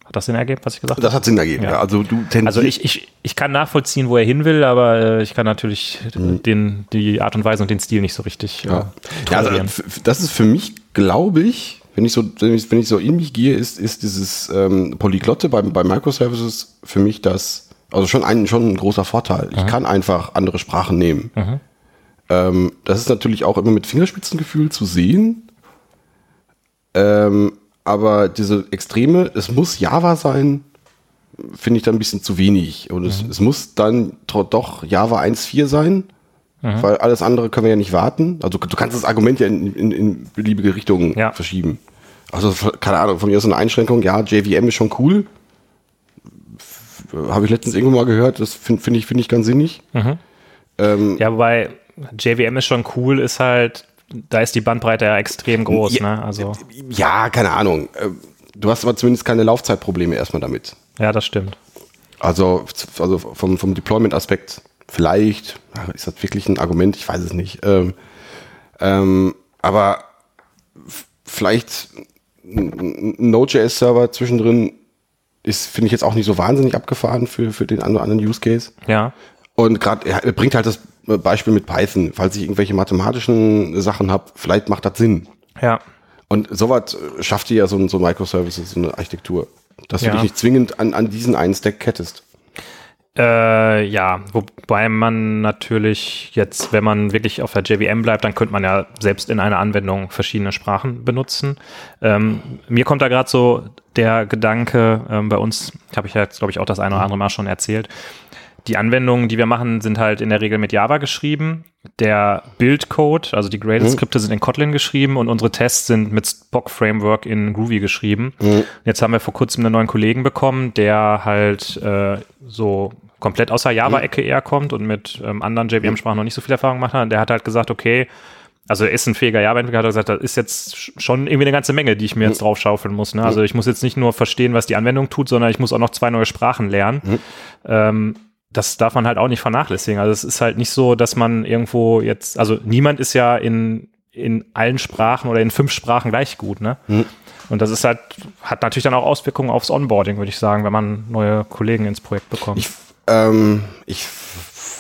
S2: Hat das Sinn ergeben, was ich gesagt habe?
S1: Das hat Sinn ergeben.
S2: Ja.
S1: Ja. Also du.
S2: Also ich, ich, ich kann nachvollziehen, wo er hin will, aber äh, ich kann natürlich den, die Art und Weise und den Stil nicht so richtig äh,
S1: Mhm. Ja. Ja, also, das ist für mich, glaube ich, wenn ich so, wenn ich, wenn ich so in mich gehe, ist, ist dieses ähm, Polyglotte bei, bei Microservices für mich das, also schon ein, schon ein großer Vorteil. Ich kann einfach andere Sprachen nehmen. Ähm, das ist natürlich auch immer mit Fingerspitzengefühl zu sehen. Ähm, aber diese Extreme, es muss Java sein, finde ich dann ein bisschen zu wenig. Und es, es muss dann doch Java 1.4 sein, weil alles andere können wir ja nicht warten. Also du kannst das Argument ja in, in, in beliebige Richtungen
S2: Ja.
S1: verschieben. Also keine Ahnung, von mir ist eine Einschränkung, ja, JVM ist schon cool. Habe ich letztens irgendwo mal gehört, das finde find ich, finde ich ganz sinnig. Ähm,
S2: Ja, wobei JVM ist schon cool, ist halt, da ist die Bandbreite ja extrem groß,
S1: Ja.
S2: ne? Also,
S1: ja, keine Ahnung. Ähm, Du hast aber zumindest keine Laufzeitprobleme erstmal damit.
S2: ja, das stimmt.
S1: Also, also vom, vom Deployment-Aspekt vielleicht, ist das wirklich ein Argument? Ich weiß es nicht. Ähm, ähm, aber vielleicht ein Node.js-Server zwischendrin ist, finde ich jetzt auch nicht so wahnsinnig abgefahren für, für den anderen Use Case.
S2: Ja.
S1: Und gerade, er bringt halt das Beispiel mit Python, falls ich irgendwelche mathematischen Sachen habe, vielleicht macht das Sinn.
S2: Ja.
S1: Und sowas äh, schafft dir ja so ein, so ein Microservices, so eine Architektur. Dass
S2: Ja.
S1: du dich nicht zwingend an, an diesen einen Stack kettest.
S2: Äh, ja, wobei man natürlich jetzt, wenn man wirklich auf der JVM bleibt, dann könnte man ja selbst in einer Anwendung verschiedene Sprachen benutzen. Ähm, mir kommt da gerade so der Gedanke, ähm, bei uns habe ich ja jetzt, glaube ich, auch das eine oder andere Mal schon erzählt. Die Anwendungen, die wir machen, sind halt in der Regel mit Java geschrieben. Der Build-Code, also die Gradle-Skripte sind in Kotlin geschrieben und unsere Tests sind mit Spock Framework in Groovy geschrieben. Jetzt haben wir vor kurzem einen neuen Kollegen bekommen, der halt äh, so komplett aus der Java-Ecke eher kommt und mit ähm, anderen JVM-Sprachen noch nicht so viel Erfahrung gemacht hat. Und der hat halt gesagt, okay, also er ist ein fähiger Java-Entwickler, hat er gesagt, das ist jetzt sch- schon irgendwie eine ganze Menge, die ich mir jetzt drauf schaufeln muss. Ne? Also ich muss jetzt nicht nur verstehen, was die Anwendung tut, sondern ich muss auch noch zwei neue Sprachen lernen. Ähm, das darf man halt auch nicht vernachlässigen. Also es ist halt nicht so, dass man irgendwo jetzt, also niemand ist ja in in allen Sprachen oder in fünf Sprachen gleich gut, ne? Und das ist halt, hat natürlich dann auch Auswirkungen aufs Onboarding, würde ich sagen, wenn man neue Kollegen ins Projekt bekommt.
S1: Ich, ähm, ich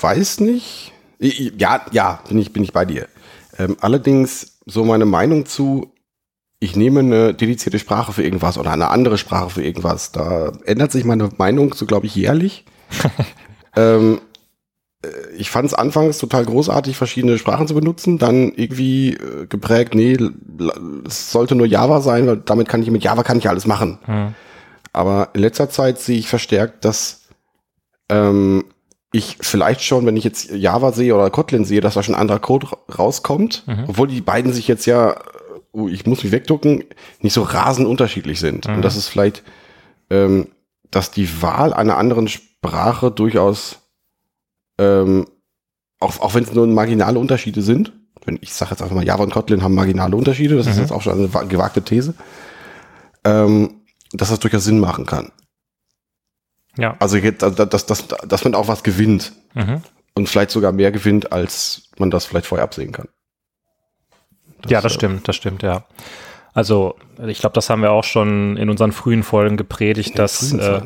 S1: weiß nicht. Ich, ich- ja, ja, bin ich, bin ich bei dir. Ähm, allerdings so meine Meinung zu, ich nehme eine dedizierte Sprache für irgendwas oder eine andere Sprache für irgendwas. Da ändert sich meine Meinung so, glaube ich, jährlich. ähm, äh, ich fand es anfangs total großartig, verschiedene Sprachen zu benutzen, dann irgendwie äh, geprägt, nee, es sollte nur Java sein, weil damit kann ich mit Java kann ich alles machen.
S2: Hm.
S1: Aber in letzter Zeit sehe ich verstärkt, dass ähm, ich vielleicht schon, wenn ich jetzt Java sehe oder Kotlin sehe, dass da schon ein anderer Code ra- rauskommt, obwohl die beiden sich jetzt ja, oh, ich muss mich wegducken, nicht so rasend unterschiedlich sind. Und das ist vielleicht, ähm, dass die Wahl einer anderen Sprache durchaus, ähm, auch, auch wenn es nur marginale Unterschiede sind, wenn ich sage jetzt einfach mal, Java und Kotlin haben marginale Unterschiede, das ist jetzt auch schon eine wa- gewagte These, ähm, dass das durchaus Sinn machen kann.
S2: Ja.
S1: Also jetzt, dass, dass, dass, dass man auch was gewinnt
S2: Mhm.
S1: und vielleicht sogar mehr gewinnt, als man das vielleicht vorher absehen kann.
S2: ja, das
S1: äh,
S2: stimmt, das stimmt, ja. Also, ich glaube, das haben wir auch schon in unseren frühen Folgen gepredigt, dass
S1: frühen
S2: äh,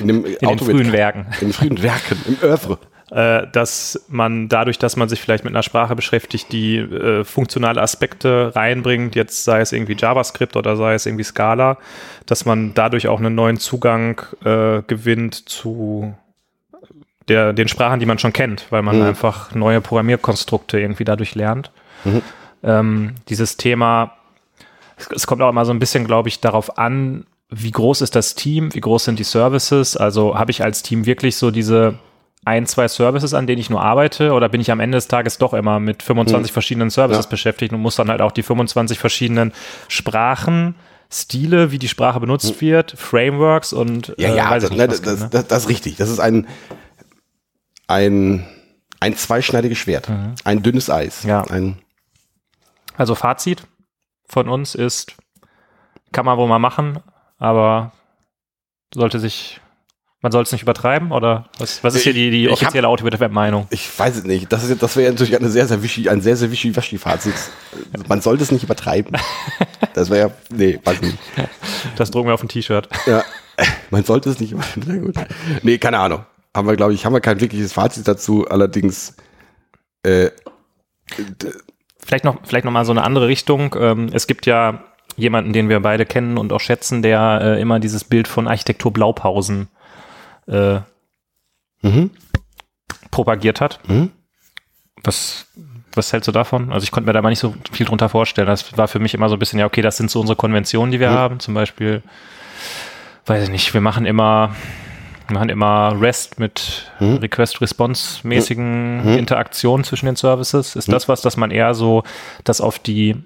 S1: in, dem
S2: in den frühen Werken,
S1: in den frühen Werken, im Oeuvre.
S2: Äh, dass man dadurch, dass man sich vielleicht mit einer Sprache beschäftigt, die äh, funktionale Aspekte reinbringt, jetzt sei es irgendwie JavaScript oder sei es irgendwie Scala, dass man dadurch auch einen neuen Zugang äh, gewinnt zu der, den Sprachen, die man schon kennt, weil man
S1: Mhm.
S2: einfach neue Programmierkonstrukte irgendwie dadurch lernt.
S1: Mhm.
S2: Ähm, dieses Thema, es, es kommt auch immer so ein bisschen, glaube ich, darauf an, wie groß ist das Team, wie groß sind die Services, also habe ich als Team wirklich so diese ein, zwei Services, an denen ich nur arbeite, oder bin ich am Ende des Tages doch immer mit 25 verschiedenen Services
S1: Ja.
S2: beschäftigt und muss dann halt auch die 25 verschiedenen Sprachen, Stile, wie die Sprache benutzt wird, Frameworks und
S1: Ja,
S2: äh,
S1: ja,
S2: weiß
S1: das,
S2: ich
S1: ne,
S2: nicht,
S1: das,
S2: kennen,
S1: das, das ist richtig. Das ist ein, ein, ein zweischneidiges Schwert. Ein dünnes Eis.
S2: Mhm. Ja.
S1: Ein,
S2: Also Fazit von uns ist, kann man wohl mal machen, aber sollte sich, man soll es nicht übertreiben oder was, was ist hier die, die offizielle Autobit-Meinung?
S1: ich weiß es nicht. Das, ist, das wäre natürlich eine sehr, sehr wischi, ein sehr, sehr wischi-waschi-Fazit. Man sollte es nicht übertreiben. Das wäre ja, nee, weiß ich nicht.
S2: Das drucken wir auf ein T-Shirt.
S1: Ja, man sollte es nicht machen. Sehr gut. Nee, keine Ahnung. Haben wir, glaube ich, haben wir kein wirkliches Fazit dazu. Allerdings, äh,
S2: Vielleicht noch, vielleicht noch mal so eine andere Richtung. Ähm, es gibt ja jemanden, den wir beide kennen und auch schätzen, der äh, immer dieses Bild von Architektur Blaupausen äh,
S1: mhm.
S2: propagiert hat.
S1: Mhm.
S2: Was, was hältst du davon? Also ich konnte mir da mal nicht so viel drunter vorstellen. Das war für mich immer so ein bisschen, ja, okay, das sind so unsere Konventionen, die wir
S1: Mhm.
S2: haben. Zum Beispiel, weiß ich nicht, wir machen immer, wir machen immer REST mit
S1: Mhm.
S2: Request-Response-mäßigen Interaktionen zwischen den Services.
S1: Mhm.
S2: Ist das was, dass man eher so das auf die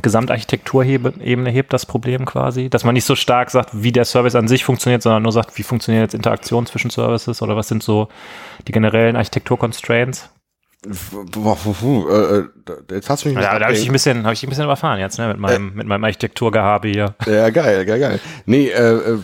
S2: Gesamtarchitekturebene hebt, das Problem quasi? Dass man nicht so stark sagt, wie der Service an sich funktioniert, sondern nur sagt, wie funktioniert jetzt Interaktion zwischen Services oder was sind so die generellen Architektur-Constraints?
S1: Äh, äh, jetzt hast du mich ein
S2: Ja, da habe ich, ein bisschen- hab ich ein bisschen überfahren jetzt, ne, mit meinem, mit meinem Architekturgehabe hier.
S1: Ja, geil, geil, geil. Nee, äh, äh,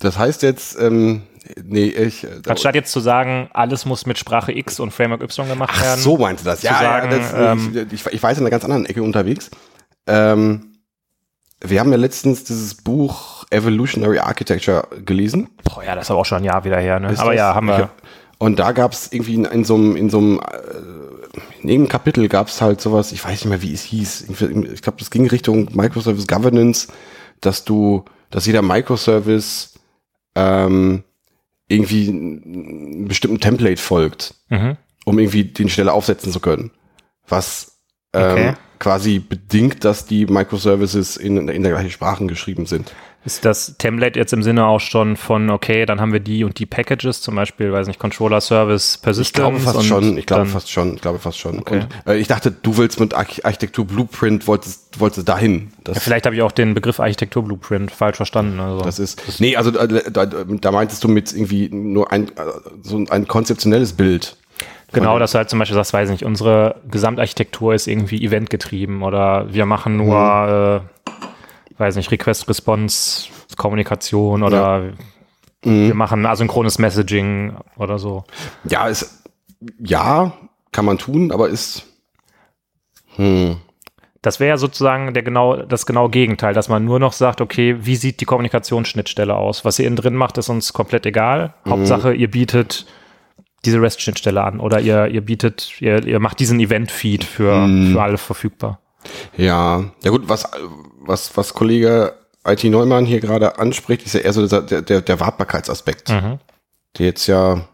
S1: das heißt jetzt, ähm, nee, ich. äh,
S2: Anstatt jetzt zu sagen, alles muss mit Sprache X und Framework Y gemacht
S1: Ach
S2: werden.
S1: so meinst du das? Ja,
S2: sagen,
S1: ja das,
S2: ähm,
S1: ich, ich, ich weiß in einer ganz anderen Ecke unterwegs. Ähm, wir haben ja letztens dieses Buch Evolutionary Architecture gelesen.
S2: Boah, ja, das ist aber auch schon ein Jahr wieder her, ne?
S1: Ist
S2: Aber
S1: das?
S2: ja, haben wir.
S1: Und da gab es irgendwie in, in so einem, in so einem, äh, in irgendeinem Kapitel gab es halt sowas, ich weiß nicht mehr, wie es hieß. Ich glaube, das ging Richtung Microservice Governance, dass du, dass jeder Microservice ähm, irgendwie einem bestimmten Template folgt,
S2: Mhm.
S1: um irgendwie den schneller aufsetzen zu können. Was ähm,
S2: Okay.
S1: quasi bedingt, dass die Microservices in, in der gleichen Sprache geschrieben sind.
S2: Ist das Template jetzt im Sinne auch schon von, okay, dann haben wir die und die Packages, zum Beispiel, weiß nicht, Controller Service Persistence?
S1: Ich glaube fast schon, ich glaube fast schon, ich glaube fast schon.
S2: Okay.
S1: Und, äh, ich dachte, du willst mit Arch Architektur Blueprint, wolltest, wolltest dahin.
S2: Ja, vielleicht habe ich auch den Begriff Architektur Blueprint falsch verstanden. Also.
S1: das ist, nee, also äh, da, da meintest du mit irgendwie nur ein, äh, so ein konzeptionelles Bild.
S2: Genau, dass du halt zum Beispiel sagst, weiß nicht, unsere Gesamtarchitektur ist irgendwie eventgetrieben oder wir machen nur, äh, weiß nicht, Request-Response, Kommunikation oder wir machen asynchrones Messaging oder so.
S1: Ja, ist, ja, kann man tun, aber ist, Hm.
S2: Das wäre ja sozusagen der genau, das genaue Gegenteil, dass man nur noch sagt, okay, wie sieht die Kommunikationsschnittstelle aus? Was ihr innen drin macht, ist uns komplett egal.
S1: Mhm.
S2: Hauptsache, ihr bietet diese REST-Schnittstelle an oder ihr, ihr bietet, ihr, ihr macht diesen Event-Feed für,
S1: Mhm.
S2: für alle verfügbar.
S1: Ja, ja gut, was, was, was Kollege IT Neumann hier gerade anspricht, ist ja eher so der, der, der, Wartbarkeitsaspekt,
S2: Mhm.
S1: der jetzt ja,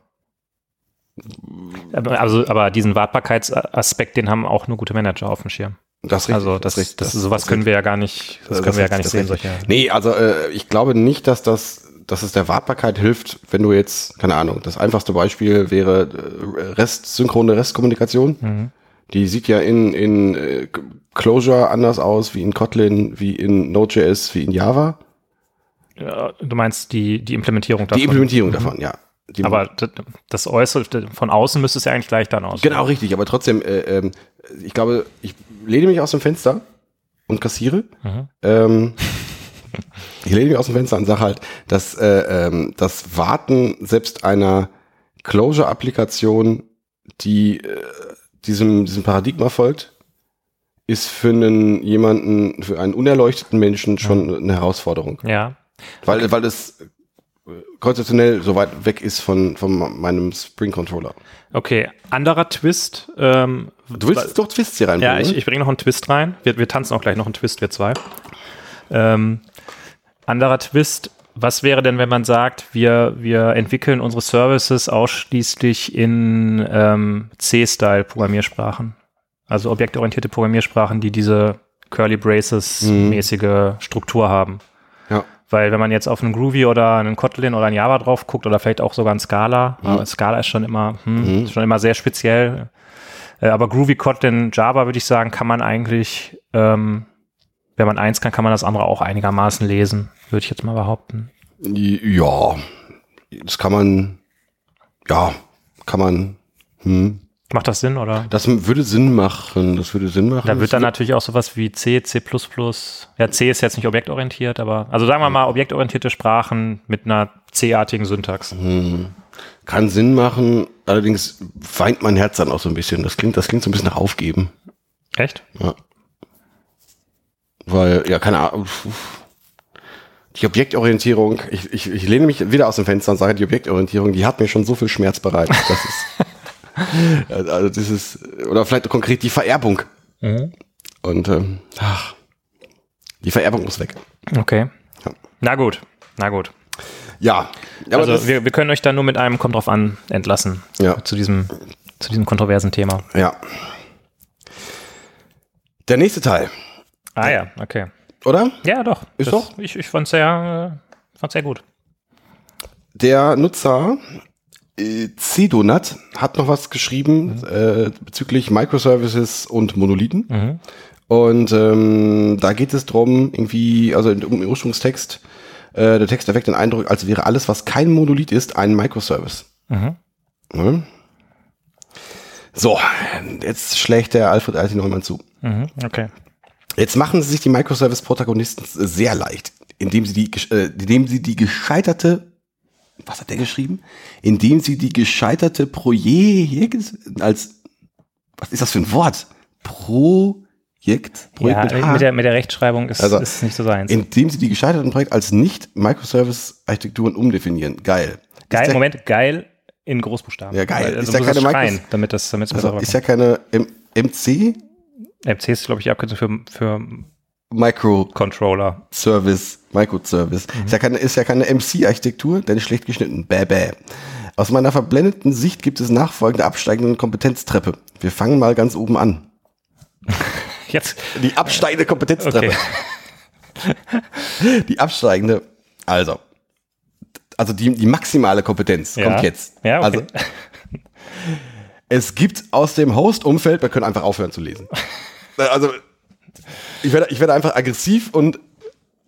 S2: Aber- Also, aber diesen Wartbarkeitsaspekt, den haben auch nur gute Manager auf dem Schirm.
S1: das richtig,
S2: Also das,
S1: ist
S2: das, sowas können wir ja gar nicht, das,
S1: Das-
S2: können wir ja
S1: das-
S2: gar nicht
S1: das-
S2: sehen.
S1: das-
S2: Solche.
S1: Nee, also äh, ich glaube nicht, dass das, dass es der Wartbarkeit hilft, wenn du jetzt, keine Ahnung, das einfachste Beispiel wäre äh, Rest, synchrone Restkommunikation.
S2: Mhm.
S1: Die sieht ja in, in äh, Closure anders aus, wie in Kotlin, wie in Node.js, wie in Java.
S2: Ja, du meinst die, die Implementierung davon.
S1: Die Implementierung davon, ja. Die,
S2: aber das, Äußere, von außen müsste es ja eigentlich gleich dann aussehen.
S1: Genau, richtig, aber trotzdem, äh, ähm, ich glaube, ich lehne mich aus dem Fenster und kassiere.
S2: Mhm.
S1: Ähm, ich lehne mich aus dem Fenster und sage halt, dass äh, ähm, das Warten selbst einer Closure-Applikation, die äh, diesem, diesem Paradigma folgt, ist für einen jemanden, für einen unerleuchteten Menschen schon eine Herausforderung.
S2: Ja.
S1: Weil, weil es äh, konzeptionell so weit weg ist von, von meinem Spring-Controller.
S2: Okay, anderer Twist. Ähm,
S1: Du willst doch Twists hier reinbringen,
S2: Ja, ich, ich bringe noch einen Twist rein. Wir, wir tanzen auch gleich noch einen Twist, wir zwei. Ähm, anderer Twist. Was wäre denn, wenn man sagt, wir, wir entwickeln unsere Services ausschließlich in ähm, C-Style-Programmiersprachen? Also objektorientierte Programmiersprachen, die diese Curly Braces-mäßige Struktur haben.
S1: Ja.
S2: Weil wenn man jetzt auf einen Groovy oder einen Kotlin oder einen Java drauf guckt oder vielleicht auch sogar einen Scala, aber Scala ist schon immer, hm, schon immer sehr speziell. Äh, aber Groovy, Kotlin, Java würde ich sagen, kann man eigentlich, ähm, wenn man eins kann, kann man das andere auch einigermaßen lesen, würde ich jetzt mal behaupten.
S1: Ja, das kann man, ja, kann man, hm.
S2: Macht das Sinn oder?
S1: Das würde Sinn machen, das würde Sinn machen.
S2: Da wird dann natürlich auch sowas wie C, C++, ja, C ist jetzt nicht objektorientiert, aber, also sagen wir mal, objektorientierte Sprachen mit einer C-artigen Syntax.
S1: kann Sinn machen, allerdings weint mein Herz dann auch so ein bisschen. Das klingt, das klingt so ein bisschen nach Aufgeben.
S2: Echt?
S1: Weil, ja, keine Ahnung. Die Objektorientierung, ich, ich, ich lehne mich wieder aus dem Fenster und sage, die Objektorientierung, die hat mir schon so viel Schmerz bereitet. Das ist, also das ist, oder vielleicht konkret die Vererbung. Und, ähm, ach, die Vererbung muss weg.
S2: Okay.
S1: Ja.
S2: Na gut, na gut.
S1: Ja,
S2: also wir, wir können euch dann nur mit einem Kommt drauf an entlassen
S1: Ja.
S2: zu, diesem, zu diesem kontroversen Thema.
S1: ja. Der nächste Teil,
S2: Ah ja, okay.
S1: oder?
S2: Ja, doch.
S1: Ist
S2: Das-
S1: doch?
S2: Ich, ich fand's sehr, äh, fand's sehr gut.
S1: Der Nutzer äh, Cdonut hat noch was geschrieben äh, bezüglich Microservices und Monolithen. Und ähm, da geht es drum, irgendwie, also im Ursprungstext, äh, der Text erweckt den Eindruck, als wäre alles, was kein Monolith ist, ein Microservice.
S2: Mhm.
S1: Ne? So, jetzt schlägt der Alfred Alti Neumann zu.
S2: Mhm. Okay.
S1: Jetzt machen sie sich die Microservice-Protagonisten sehr leicht, indem sie die, äh, indem sie die gescheiterte, was hat der geschrieben? Indem sie die gescheiterte Projekt als, was ist das für ein Wort? Projekt? Projekt
S2: Ja,
S1: mit
S2: mit der, mit der Rechtschreibung ist,
S1: Also,
S2: ist nicht so seins.
S1: indem sie die gescheiterten Projekte als nicht Microservice-Architekturen umdefinieren. Geil.
S2: Geil,
S1: der,
S2: Moment, geil in Großbuchstaben.
S1: Ja, geil.
S2: Also
S1: Ist ja keine
S2: schreien, damit das, damit
S1: Also ist ja keine M MC
S2: MC ist, glaube ich, die Abkürzung für, für
S1: Microservice,
S2: Controller.
S1: Microservice. Ist, ja keine, ist ja keine MC-Architektur, denn ist schlecht geschnitten. Bäh, bäh. Aus meiner verblendeten Sicht gibt es nachfolgende absteigende Kompetenztreppe. Wir fangen mal ganz oben an.
S2: Jetzt,
S1: Die absteigende Kompetenztreppe.
S2: okay.
S1: Die absteigende, also, also die, die maximale Kompetenz
S2: Ja.
S1: kommt jetzt.
S2: Ja, okay.
S1: Also, es gibt aus dem Host-Umfeld, wir können einfach aufhören zu lesen. Also, ich werde, ich werde einfach aggressiv und,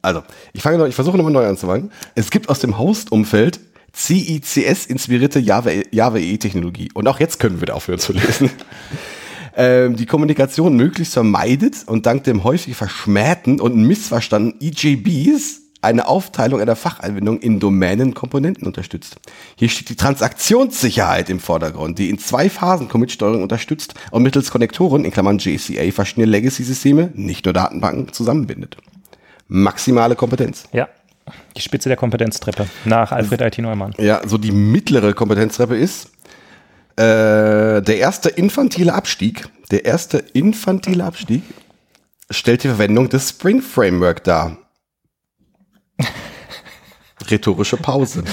S1: also, ich fange noch, ich versuche nochmal neu anzufangen. Es gibt aus dem Host-Umfeld CICS-inspirierte Java, Java-E-Technologie. Und auch jetzt können wir wieder aufhören zu lesen. ähm, die Kommunikation möglichst vermeidet und dank dem häufig verschmähten und missverstandenen EJBs eine Aufteilung einer Fachanwendung in Domänenkomponenten unterstützt. Hier steht die Transaktionssicherheit im Vordergrund, die in zwei Phasen Commit-Steuerung unterstützt und mittels Konnektoren, in Klammern JCA, verschiedene Legacy-Systeme, nicht nur Datenbanken, zusammenbindet. Maximale Kompetenz.
S2: Ja. Die Spitze der Kompetenztreppe nach Alfred IT Neumann.
S1: Ja, so die mittlere Kompetenztreppe ist äh, der erste infantile Abstieg. Der erste infantile Abstieg stellt die Verwendung des Spring Framework dar. Rhetorische Pause.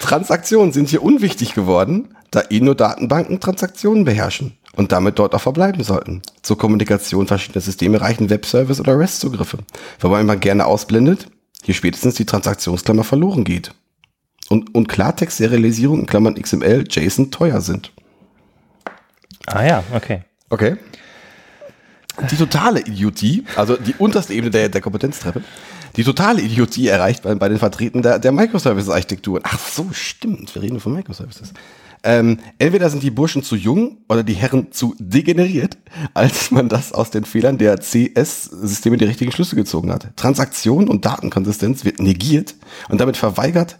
S1: Transaktionen sind hier unwichtig geworden, da eh nur Datenbanken Transaktionen beherrschen und damit dort auch verbleiben sollten. Zur Kommunikation verschiedener Systeme reichen Webservice oder REST-Zugriffe, wobei man gerne ausblendet, hier spätestens die Transaktionsklammer verloren geht. Und, und Klartext-Serialisierung in Klammern XML, JSON teuer sind.
S2: Ah ja, okay.
S1: Okay. Die totale Idiotie, also die unterste Ebene der, der Kompetenztreppe, die totale Idiotie erreicht bei, bei den Vertretern der, der Microservices-Architekturen. Ach so, stimmt, wir reden von Microservices. Ähm, entweder sind die Burschen zu jung oder die Herren zu degeneriert, als man das aus den Fehlern der CS-Systeme die richtigen Schlüsse gezogen hat. Transaktion und Datenkonsistenz wird negiert und damit verweigert,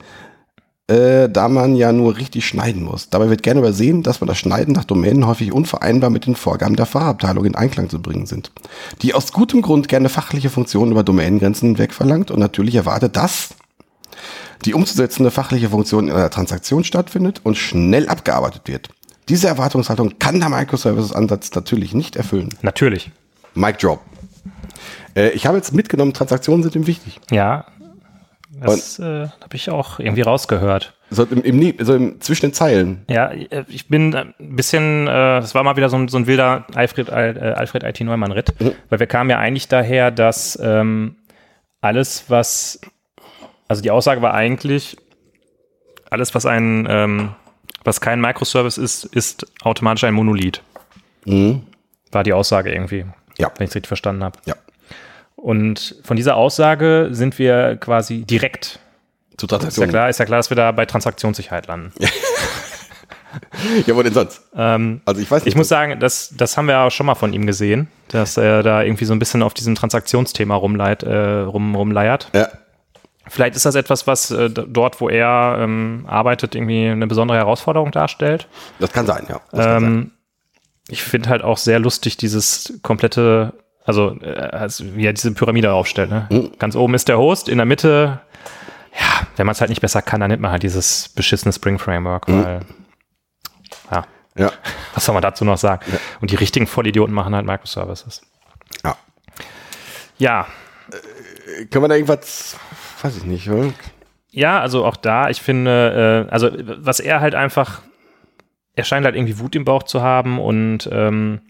S1: äh, da man ja nur richtig schneiden muss. Dabei wird gerne übersehen, dass man das Schneiden nach Domänen häufig unvereinbar mit den Vorgaben der Fachabteilung in Einklang zu bringen sind. Die aus gutem Grund gerne fachliche Funktionen über Domänengrenzen hinweg verlangt und natürlich erwartet, dass die umzusetzende fachliche Funktion in einer Transaktion stattfindet und schnell abgearbeitet wird. Diese Erwartungshaltung kann der Microservices-Ansatz natürlich nicht erfüllen.
S2: Natürlich.
S1: Mic Drop. Äh, ich habe jetzt mitgenommen, Transaktionen sind ihm wichtig.
S2: Ja. Das äh, habe ich auch irgendwie rausgehört.
S1: So im, im, so im, zwischen den Zeilen.
S2: Ja, äh, ich bin ein bisschen, äh, das war mal wieder so ein, so ein wilder Alfred, äh, Alfred IT Neumann-Ritt, mhm. weil wir kamen ja eigentlich daher, dass ähm, alles, was also die Aussage war eigentlich, alles, was ein, ähm, was kein Microservice ist, ist automatisch ein Monolith. Mhm. War die Aussage irgendwie.
S1: Ja.
S2: Wenn ich es richtig verstanden habe.
S1: Ja.
S2: Und von dieser Aussage sind wir quasi direkt.
S1: Zu
S2: Transaktionen. Ist ja klar, ist ja klar, dass wir da bei Transaktionssicherheit landen.
S1: ja, wo denn sonst?
S2: Ähm, also ich weiß nicht. Ich muss sagen, das, das haben wir auch schon mal von ihm gesehen, dass er da irgendwie so ein bisschen auf diesem Transaktionsthema rumleit, äh, rum, rumleiert.
S1: Ja.
S2: Vielleicht ist das etwas, was äh, dort, wo er ähm, arbeitet, irgendwie eine besondere Herausforderung darstellt.
S1: Das kann sein, ja.
S2: Ähm,
S1: kann sein.
S2: Ich finde halt auch sehr lustig dieses komplette, also, äh, wie er diese Pyramide aufstellt. Ne? Mhm. Ganz oben ist der Host, in der Mitte, ja, wenn man es halt nicht besser kann, dann nimmt man halt dieses beschissene Spring Framework, mhm. weil, ja.
S1: ja.
S2: Was soll man dazu noch sagen? Ja. Und die richtigen Vollidioten machen halt Microservices.
S1: Ja.
S2: Ja.
S1: Äh, können wir da irgendwas weiß ich nicht, oder?
S2: Ja, also auch da, ich finde, äh, also was er halt einfach, er scheint halt irgendwie Wut im Bauch zu haben und ähm,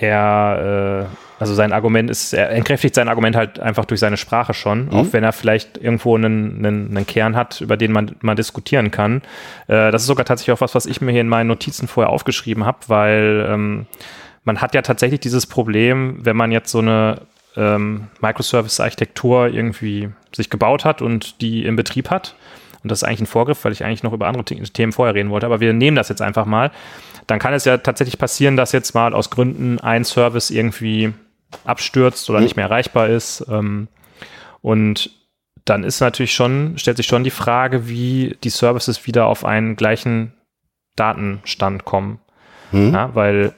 S2: er, äh, also sein Argument ist, er entkräftigt sein Argument halt einfach durch seine Sprache schon, mhm. auch wenn er vielleicht irgendwo einen, einen, einen Kern hat, über den man mal diskutieren kann. Äh, das ist sogar tatsächlich auch was, was ich mir hier in meinen Notizen vorher aufgeschrieben habe, weil ähm, man hat ja tatsächlich dieses Problem, wenn man jetzt so eine ähm, Microservice-Architektur irgendwie sich gebaut hat und die im Betrieb hat. Und das ist eigentlich ein Vorgriff, weil ich eigentlich noch über andere Themen vorher reden wollte. Aber wir nehmen das jetzt einfach mal. Dann kann es ja tatsächlich passieren, dass jetzt mal aus Gründen ein Service irgendwie abstürzt oder mhm. nicht mehr erreichbar ist. Ähm, und dann ist natürlich schon, stellt sich schon die Frage, wie die Services wieder auf einen gleichen Datenstand kommen. Mhm. Ja, weil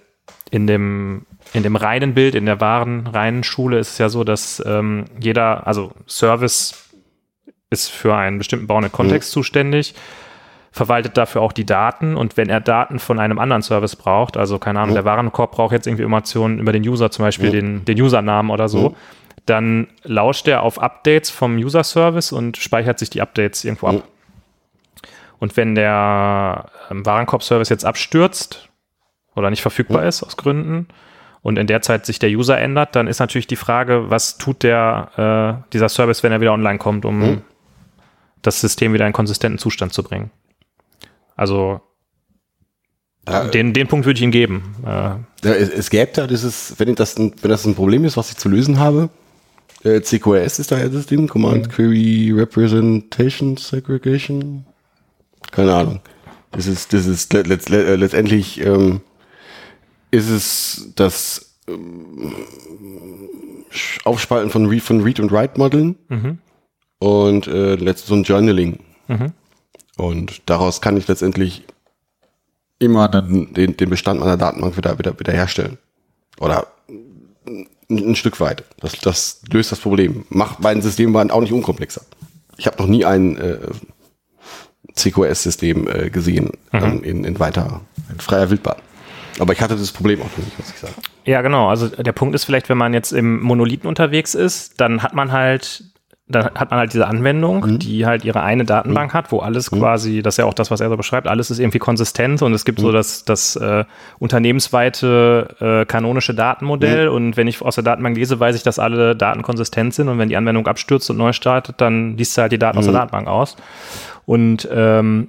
S2: in dem in dem reinen Bild, in der wahren reinen Schule ist es ja so, dass ähm, jeder, also Service ist für einen bestimmten bauenden Kontext mhm. zuständig, verwaltet dafür auch die Daten und wenn er Daten von einem anderen Service braucht, also keine Ahnung, mhm. der Warenkorb braucht jetzt irgendwie Informationen über den User, zum Beispiel mhm. den, den Usernamen oder so, mhm. dann lauscht er auf Updates vom User-Service und speichert sich die Updates irgendwo ab. Und wenn der ähm, Warenkorb-Service jetzt abstürzt oder nicht verfügbar ist aus Gründen, und in der Zeit sich der User ändert, dann ist natürlich die Frage, was tut der, äh, dieser Service, wenn er wieder online kommt, um mhm. das System wieder in konsistenten Zustand zu bringen. Also ja, den, den Punkt würde ich Ihnen geben. Äh,
S1: es, es gäbe da dieses, wenn das, ein, wenn das ein Problem ist, was ich zu lösen habe, äh, CQRS ist da ja das Ding, Command mhm. Query Representation Segregation. Keine Ahnung. Das ist, das ist letzt, letztendlich ähm, ist es das ähm, Aufspalten von Read, von Read und Write Modeln. Mhm. und äh, so ein Journaling. Und daraus kann ich letztendlich immer den, den Bestand meiner Datenbank wieder, wieder, wieder herstellen. Oder ein, Stück weit. Das, das löst das Problem. Macht mein System auch nicht unkomplexer. Ich habe noch nie ein äh, CQS-System äh, gesehen ähm, in, in weiter, in freier Wildbahn. Aber ich hatte das Problem auch nicht, muss ich sagen.
S2: Ja, genau. Also der Punkt ist vielleicht, wenn man jetzt im Monolithen unterwegs ist, dann hat man halt, dann hat man halt diese Anwendung, die halt ihre eine Datenbank hat, wo alles quasi, das ist ja auch das, was er so beschreibt, alles ist irgendwie konsistent und es gibt so das, das äh, unternehmensweite äh, kanonische Datenmodell und wenn ich aus der Datenbank lese, weiß ich, dass alle Daten konsistent sind und wenn die Anwendung abstürzt und neu startet, dann liest sie halt die Daten aus der Datenbank aus. Und ähm,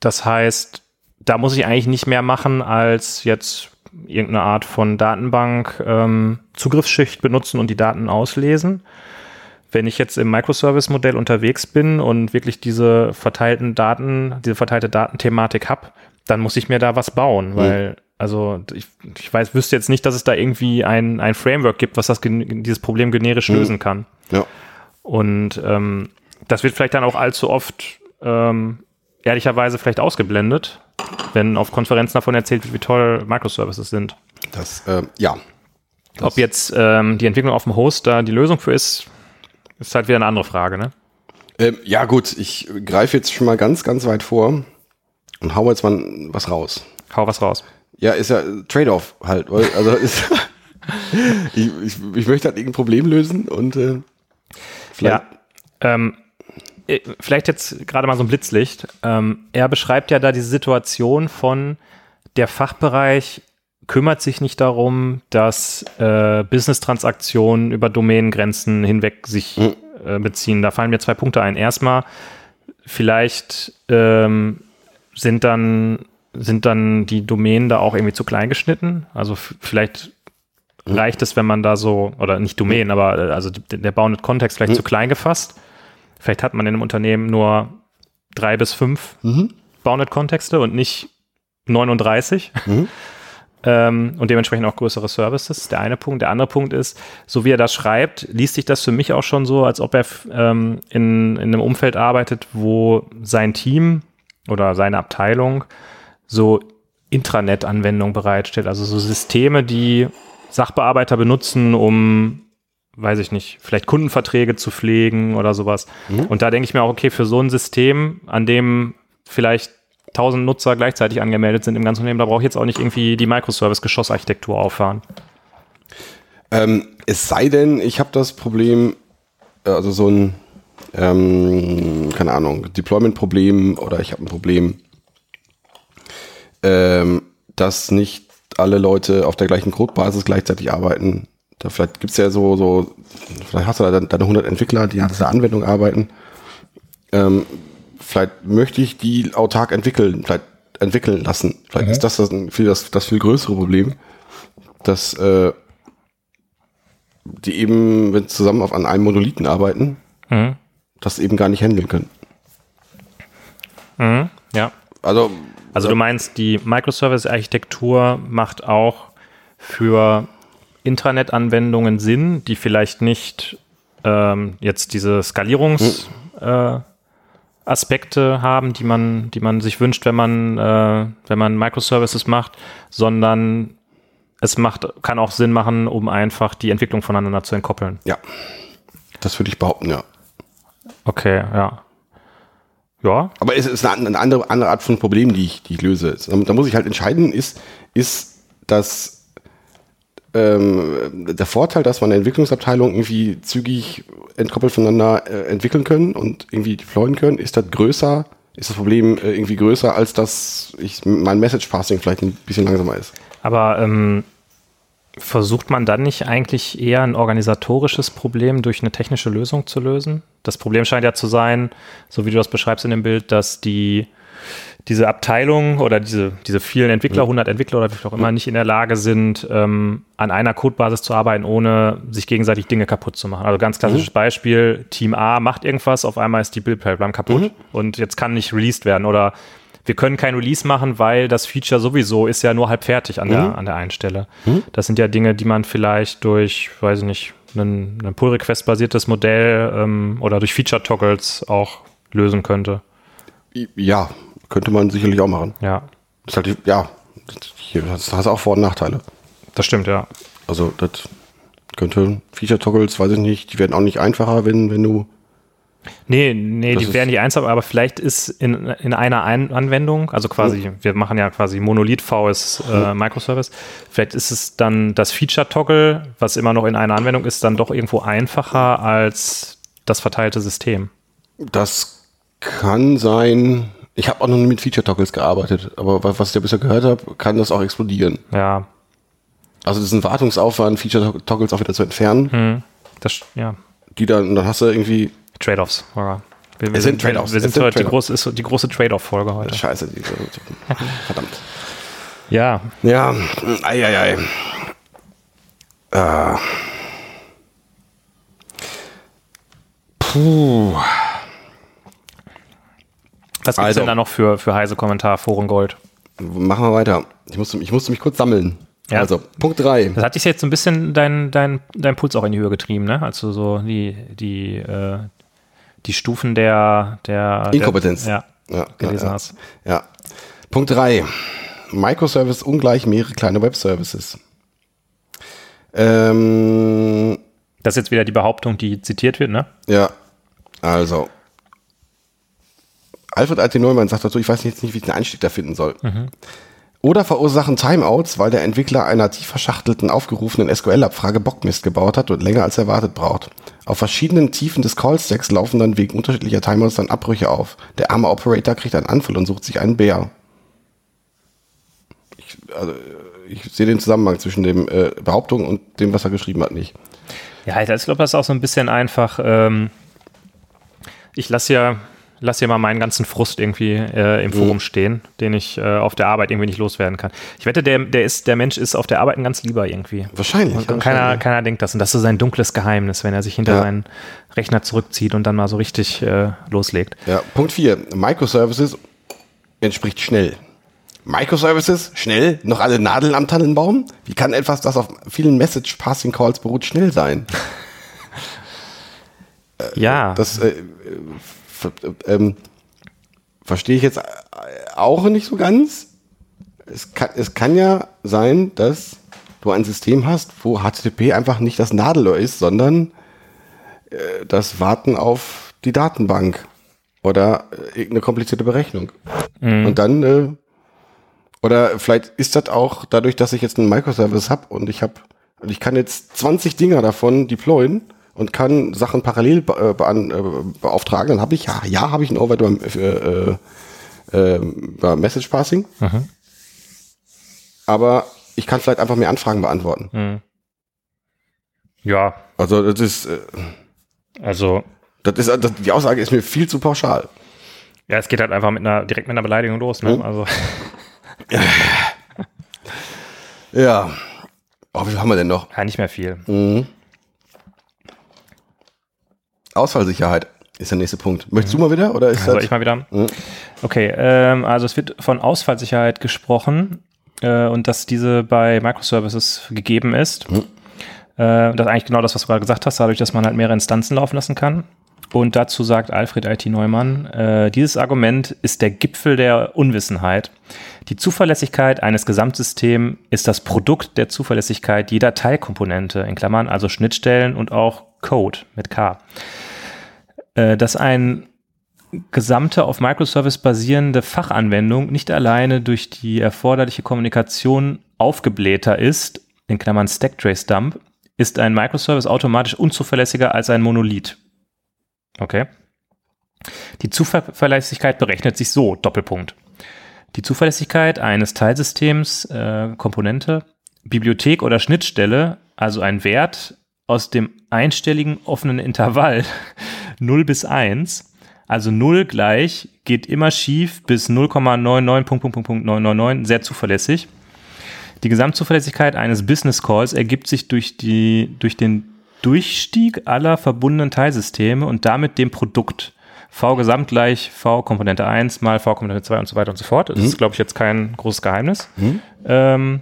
S2: das heißt, da muss ich eigentlich nicht mehr machen, als jetzt irgendeine Art von Datenbank ähm, Zugriffsschicht benutzen und die Daten auslesen. Wenn ich jetzt im Microservice-Modell unterwegs bin und wirklich diese verteilten Daten, diese verteilte Datenthematik habe, dann muss ich mir da was bauen, weil also ich, ich weiß, wüsste jetzt nicht, dass es da irgendwie ein, ein Framework gibt, was das dieses Problem generisch lösen kann.
S1: Ja.
S2: Und ähm, das wird vielleicht dann auch allzu oft ähm, ehrlicherweise vielleicht ausgeblendet, wenn auf Konferenzen davon erzählt wird, wie toll Microservices sind.
S1: Das, äh, ja.
S2: Ob jetzt ähm, die Entwicklung auf dem Host da die Lösung für ist, ist halt wieder eine andere Frage, ne?
S1: Ähm, ja, gut, ich greife jetzt schon mal ganz, ganz weit vor und hau jetzt mal was raus.
S2: Hau was raus.
S1: Ja, ist ja Trade-off halt. Also ist, ich, ich, ich möchte halt irgendein Problem lösen und äh, vielleicht.
S2: Ja. Ähm, äh, vielleicht jetzt gerade mal so ein Blitzlicht. Ähm, er beschreibt ja da diese Situation von der Fachbereich kümmert sich nicht darum, dass äh, Business-Transaktionen über Domänengrenzen hinweg sich äh, beziehen. Da fallen mir zwei Punkte ein. Erstmal, vielleicht ähm, sind dann sind dann die Domänen da auch irgendwie zu klein geschnitten. Also vielleicht reicht es, wenn man da so, oder nicht Domänen, aber äh, also der Bounded-Kontext vielleicht zu klein gefasst. Vielleicht hat man in einem Unternehmen nur drei bis fünf Bounded-Kontexte und nicht 39. Ähm, und dementsprechend auch größere Services. Der eine Punkt. Der andere Punkt ist, so wie er das schreibt, liest sich das für mich auch schon so, als ob er ähm, in, in einem Umfeld arbeitet, wo sein Team oder seine Abteilung so Intranet-Anwendungen bereitstellt, also so Systeme, die Sachbearbeiter benutzen, um, weiß ich nicht, vielleicht Kundenverträge zu pflegen oder sowas. Und da denke ich mir auch, okay, für so ein System, an dem vielleicht 1000 Nutzer gleichzeitig angemeldet sind im ganzen Unternehmen, da brauche ich jetzt auch nicht irgendwie die Microservice-Geschossarchitektur auffahren.
S1: Ähm, es sei denn, ich habe das Problem, äh, also so ein, ähm, keine Ahnung, Deployment-Problem oder ich habe ein Problem, ähm, dass nicht alle Leute auf der gleichen Codebasis gleichzeitig arbeiten. Da vielleicht gibt's ja so, so, vielleicht hast du da deine 100 Entwickler, die an dieser Anwendung arbeiten. Ähm, vielleicht möchte ich die autark entwickeln, vielleicht entwickeln lassen. Vielleicht ist das das, viel, das das viel größere Problem, dass äh, die eben, wenn sie zusammen auf an einem Monolithen arbeiten,
S2: Mhm.
S1: das eben gar nicht handeln können.
S2: Mhm. Ja.
S1: Also,
S2: Also du meinst, die Microservice-Architektur macht auch für Intranet-Anwendungen Sinn, die vielleicht nicht ähm, jetzt diese Skalierungs äh, Aspekte haben, die man, die man sich wünscht, wenn man, äh, wenn man Microservices macht, sondern es macht, kann auch Sinn machen, um einfach die Entwicklung voneinander zu entkoppeln.
S1: ja, das würde ich behaupten, ja.
S2: Okay, ja. Ja,
S1: Aber es ist eine, eine andere, andere Art von Problem, die ich, die ich löse. Da muss ich halt entscheiden, ist, ist das ähm, der Vorteil, dass man eine Entwicklungsabteilung irgendwie zügig entkoppelt voneinander äh, entwickeln können und irgendwie deployen können, ist das größer, ist das Problem äh, irgendwie größer, als dass ich mein Message Passing vielleicht ein bisschen langsamer ist.
S2: Aber ähm, versucht man dann nicht eigentlich eher ein organisatorisches Problem durch eine technische Lösung zu lösen? Das Problem scheint ja zu sein, so wie du das beschreibst in dem Bild, dass die diese Abteilung oder diese, diese vielen Entwickler, 100 Entwickler oder wie viel auch immer, nicht in der Lage sind, ähm, an einer Codebasis zu arbeiten, ohne sich gegenseitig Dinge kaputt zu machen. Also ganz klassisches Beispiel, Team A macht irgendwas, auf einmal ist die Build-Pipeline kaputt und jetzt kann nicht released werden. Oder wir können kein Release machen, weil das Feature sowieso ist ja nur halb fertig an, der, an der einen Stelle. Das sind ja Dinge, die man vielleicht durch, weiß ich nicht, ein, ein Pull-Request-basiertes Modell ähm, oder durch Feature-Toggles auch lösen könnte.
S1: Ja, könnte man sicherlich auch machen.
S2: Ja,
S1: Das ist halt, ja, das hast auch Vor- und Nachteile.
S2: das stimmt, ja.
S1: Also das könnte Feature-Toggles, weiß ich nicht, die werden auch nicht einfacher, wenn, wenn du
S2: Nee, nee, die wären nicht einsam, aber vielleicht ist in, in einer Ein Anwendung, also quasi, wir machen ja quasi Monolith VS äh, Microservice, vielleicht ist es dann das Feature-Toggle, was immer noch in einer Anwendung ist, dann doch irgendwo einfacher als das verteilte System.
S1: Das kann sein. Ich habe auch noch nie mit Feature-Toggles gearbeitet, aber wa- was ich ja bisher gehört habe, kann das auch explodieren.
S2: Ja,
S1: Also das ist ein Wartungsaufwand, Feature-Toggles auch wieder zu entfernen,
S2: hm, das, ja,
S1: die dann, dann hast du irgendwie,
S2: Trade-offs. Laura. Wir, wir
S1: sind Trade-offs,
S2: Wir sind
S1: sind
S2: heute die große, die große Trade-off-Folge heute.
S1: scheiße, die, verdammt.
S2: Ja,
S1: Ja, ei, ei, ei. Äh. Puh.
S2: Was gibt's
S1: Also.
S2: denn da noch für, für heiße Kommentar, Forum Gold?
S1: Machen wir weiter. Ich musste, ich musste mich kurz sammeln.
S2: Ja.
S1: Also, Punkt 3.
S2: Das hat dich jetzt so ein bisschen dein, dein, dein Puls auch in die Höhe getrieben, ne? Als du so die, die, äh, die Stufen der, der
S1: Inkompetenz.
S2: Der, ja,
S1: Ja,
S2: gelesen
S1: ja.
S2: hast.
S1: Ja. Punkt 3. Microservice ungleich mehrere kleine Web-Services. Ähm,
S2: Das ist jetzt wieder die Behauptung, die zitiert wird, ne?
S1: ja, also. Alfred IT Neumann sagt dazu, ich weiß jetzt nicht, wie ich den Einstieg da finden soll. Oder verursachen Timeouts, weil der Entwickler einer tief verschachtelten, aufgerufenen SQL-Abfrage Bockmist gebaut hat und länger als erwartet braucht. Auf verschiedenen Tiefen des Call-Stacks laufen dann wegen unterschiedlicher Timeouts dann Abbrüche auf. Der arme Operator kriegt einen Anfall und sucht sich einen Bär. Ich, also, ich sehe den Zusammenhang zwischen dem äh, Behauptung und dem, was er geschrieben hat, nicht.
S2: Ja, ich glaube, das ist auch so ein bisschen einfach. Ähm, ich lasse ja, lass hier mal meinen ganzen Frust irgendwie äh, im Forum stehen, den ich äh, auf der Arbeit irgendwie nicht loswerden kann. Ich wette, der, der, ist, der Mensch ist auf der Arbeit ein ganz lieber irgendwie.
S1: Wahrscheinlich.
S2: Und, und keiner, keiner denkt das. Und das ist sein dunkles Geheimnis, wenn er sich hinter
S1: Ja.
S2: seinen Rechner zurückzieht und dann mal so richtig äh, loslegt.
S1: Ja, Punkt 4. Microservices entspricht schnell. Microservices, schnell, noch alle Nadeln am Tannenbaum? Wie kann etwas, das auf vielen Message-Passing-Calls beruht, schnell sein?
S2: Ja,
S1: Das äh, äh, äh, ähm, verstehe ich jetzt auch nicht so ganz. Es kann, es kann ja sein, dass du ein System hast, wo HTTP einfach nicht das Nadelöhr ist, sondern äh, das Warten auf die Datenbank oder äh, irgendeine komplizierte Berechnung. Und dann, äh, oder vielleicht ist das auch dadurch, dass ich jetzt einen Microservice habe und ich habe, und ich kann jetzt 20 Dinger davon deployen und kann Sachen parallel be äh, bean äh, beauftragen, dann habe ich, ja, ja, habe ich ein Overdue für äh, äh, bei Message Passing. Aber ich kann vielleicht einfach mehr Anfragen beantworten.
S2: ja,
S1: Also das ist, äh,
S2: also
S1: das ist, das, die Aussage ist mir viel zu pauschal.
S2: ja, es geht halt einfach mit einer direkt mit einer Beleidigung los. Ne?
S1: Mhm.
S2: Also
S1: Ja. Oh, wie viel haben wir denn noch?
S2: ja, nicht mehr viel.
S1: Mhm. Ausfallsicherheit ist der nächste Punkt. Möchtest du mal wieder? Oder ist
S2: Soll
S1: das?
S2: ich mal wieder?
S1: Mhm.
S2: Okay, ähm, also es wird von Ausfallsicherheit gesprochen äh, und dass diese bei Microservices gegeben ist.
S1: Mhm.
S2: Äh, das ist eigentlich genau das, was du gerade gesagt hast, dadurch, dass man halt mehrere Instanzen laufen lassen kann. Und dazu sagt Alfred IT Neumann, äh, dieses Argument ist der Gipfel der Unwissenheit. Die Zuverlässigkeit eines Gesamtsystems ist das Produkt der Zuverlässigkeit jeder Teilkomponente, in Klammern, also Schnittstellen und auch Code mit K. Äh, dass ein gesamte auf Microservice basierende Fachanwendung nicht alleine durch die erforderliche Kommunikation aufgeblähter ist, in Klammern Stack Trace Dump, ist ein Microservice automatisch unzuverlässiger als ein Monolith. Okay. Die Zuverlässigkeit berechnet sich so, Doppelpunkt. Die Zuverlässigkeit eines Teilsystems, äh, Komponente, Bibliothek oder Schnittstelle, also ein Wert aus dem einstelligen offenen Intervall 0 bis 1, also 0 gleich, geht immer schief bis 0,99 Punkt, Punkt, Punkt, Punkt 999, sehr zuverlässig. Die Gesamtzuverlässigkeit eines Business Calls ergibt sich durch, die, durch den Durchstieg aller verbundenen Teilsysteme und damit dem Produkt. V gesamt gleich V Komponente 1 mal V Komponente 2 und so weiter und so fort. Das ist, glaube ich, jetzt kein großes Geheimnis. Ähm,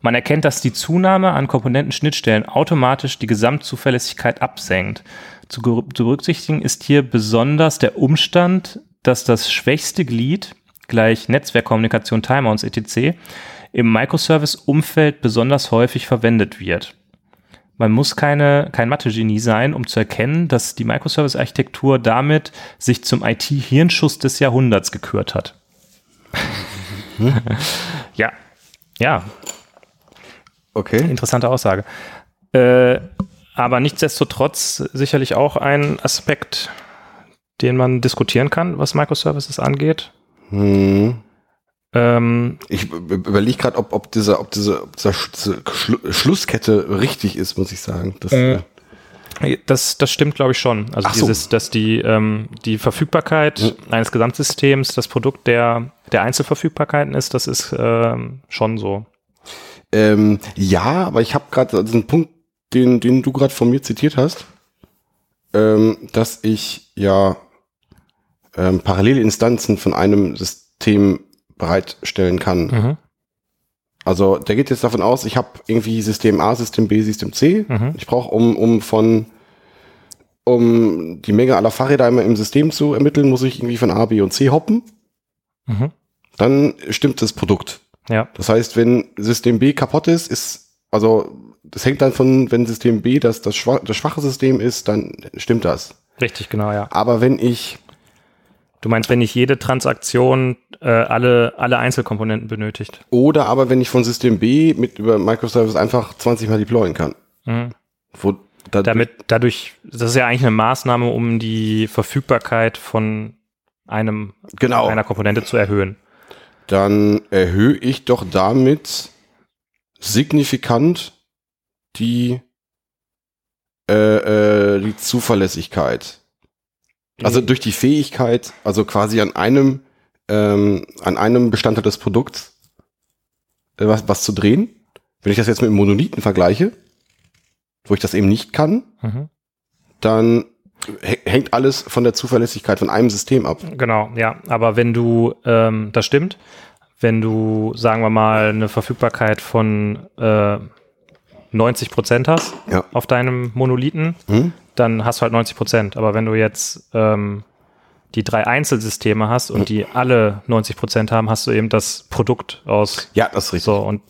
S2: Man erkennt, dass die Zunahme an Komponentenschnittstellen automatisch die Gesamtzuverlässigkeit absenkt. Zu, zu berücksichtigen ist hier besonders der Umstand, dass das schwächste Glied, gleich Netzwerkkommunikation, Timeouts etc., im Microservice-Umfeld besonders häufig verwendet wird. Man muss keine, kein Mathe-Genie sein, um zu erkennen, dass die Microservice-Architektur damit sich zum IT-Hirnschuss des Jahrhunderts gekürt hat. ja, ja,
S1: Okay.
S2: interessante Aussage. Äh, aber nichtsdestotrotz sicherlich auch ein Aspekt, den man diskutieren kann, was Microservices angeht.
S1: Hm.
S2: Ähm,
S1: Ich überlege gerade, ob, ob diese, ob diese, ob diese Sch- Schlu Schlusskette richtig ist, muss ich sagen. Das,
S2: Äh, Das, das stimmt, glaube ich, schon. Also
S1: Ach so.
S2: dieses, dass die, ähm, die Verfügbarkeit eines Gesamtsystems das Produkt der, der Einzelverfügbarkeiten ist, das ist ähm, schon so.
S1: Ähm, ja, aber ich habe gerade diesen Punkt, den, den du gerade von mir zitiert hast, ähm, dass ich ja ähm, parallele Instanzen von einem System bereitstellen kann.
S2: Mhm.
S1: Also der geht jetzt davon aus, ich habe irgendwie System A, System B, System C.
S2: Mhm.
S1: Ich brauche, um, um von um die Menge aller Fahrräder einmal im System zu ermitteln, muss ich irgendwie von A, B und C hoppen.
S2: Mhm.
S1: Dann stimmt das Produkt.
S2: Ja,
S1: Das heißt, wenn System B kaputt ist, ist, also das hängt dann von, wenn System B das, das, schwa das schwache System ist, dann stimmt das.
S2: richtig, genau, ja.
S1: Aber wenn ich,
S2: Du meinst, wenn nicht jede Transaktion äh, alle, alle Einzelkomponenten benötigt.
S1: oder aber wenn ich von System B mit über Microservice einfach 20 mal deployen kann.
S2: Mhm.
S1: Wo da,
S2: Damit, dadurch, das ist ja eigentlich eine Maßnahme, um die Verfügbarkeit von einem,
S1: genau,
S2: einer Komponente zu erhöhen.
S1: Dann erhöhe ich doch damit signifikant die, äh, äh, die Zuverlässigkeit. Also durch die Fähigkeit, also quasi an einem, ähm, an einem Bestandteil des Produkts äh, was, was zu drehen. Wenn ich das jetzt mit Monolithen vergleiche, wo ich das eben nicht kann,
S2: Mhm.
S1: dann hängt alles von der Zuverlässigkeit von einem System ab.
S2: Genau, ja. Aber wenn du, ähm, das stimmt, wenn du, sagen wir mal, eine Verfügbarkeit von äh, 90 Prozent hast
S1: Ja.
S2: auf deinem Monolithen,
S1: Hm?
S2: dann hast du halt 90 Prozent. Aber wenn du jetzt ähm, die drei Einzelsysteme hast und die alle 90 Prozent haben, hast du eben das Produkt aus.
S1: Ja, das ist richtig.
S2: So, und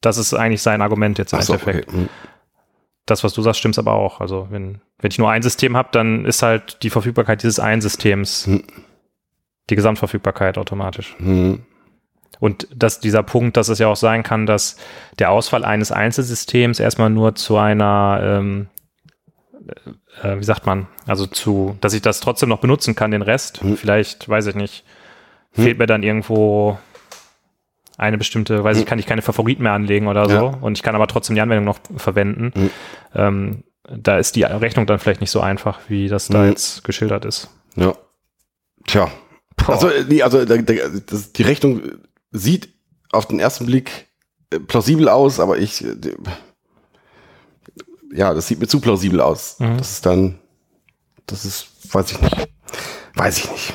S2: das ist eigentlich sein Argument jetzt im
S1: Ach so,
S2: Endeffekt.
S1: okay. Hm.
S2: Das, was du sagst, stimmt aber auch. Also wenn, wenn ich nur ein System habe, dann ist halt die Verfügbarkeit dieses einen Systems
S1: Hm.
S2: die Gesamtverfügbarkeit automatisch.
S1: Hm.
S2: Und dass dieser Punkt, dass es ja auch sein kann, dass der Ausfall eines Einzelsystems erstmal nur zu einer, ähm, äh, wie sagt man, also zu, dass ich das trotzdem noch benutzen kann, den Rest.
S1: Hm.
S2: Vielleicht, weiß ich nicht,
S1: Hm.
S2: fehlt mir dann irgendwo eine bestimmte, weiß ich, kann ich keine Favoriten mehr anlegen oder so.
S1: Ja.
S2: Und ich kann aber trotzdem die Anwendung noch verwenden.
S1: Hm.
S2: Ähm, da ist die Rechnung dann vielleicht nicht so einfach, wie das da
S1: Hm.
S2: jetzt geschildert ist.
S1: Ja. Tja. Also, äh, nee, also da, da, das, die Rechnung sieht auf den ersten Blick äh, plausibel aus, aber ich, äh, ja, das sieht mir zu plausibel aus.
S2: Mhm.
S1: Das ist dann, das ist, weiß ich nicht. Weiß ich nicht.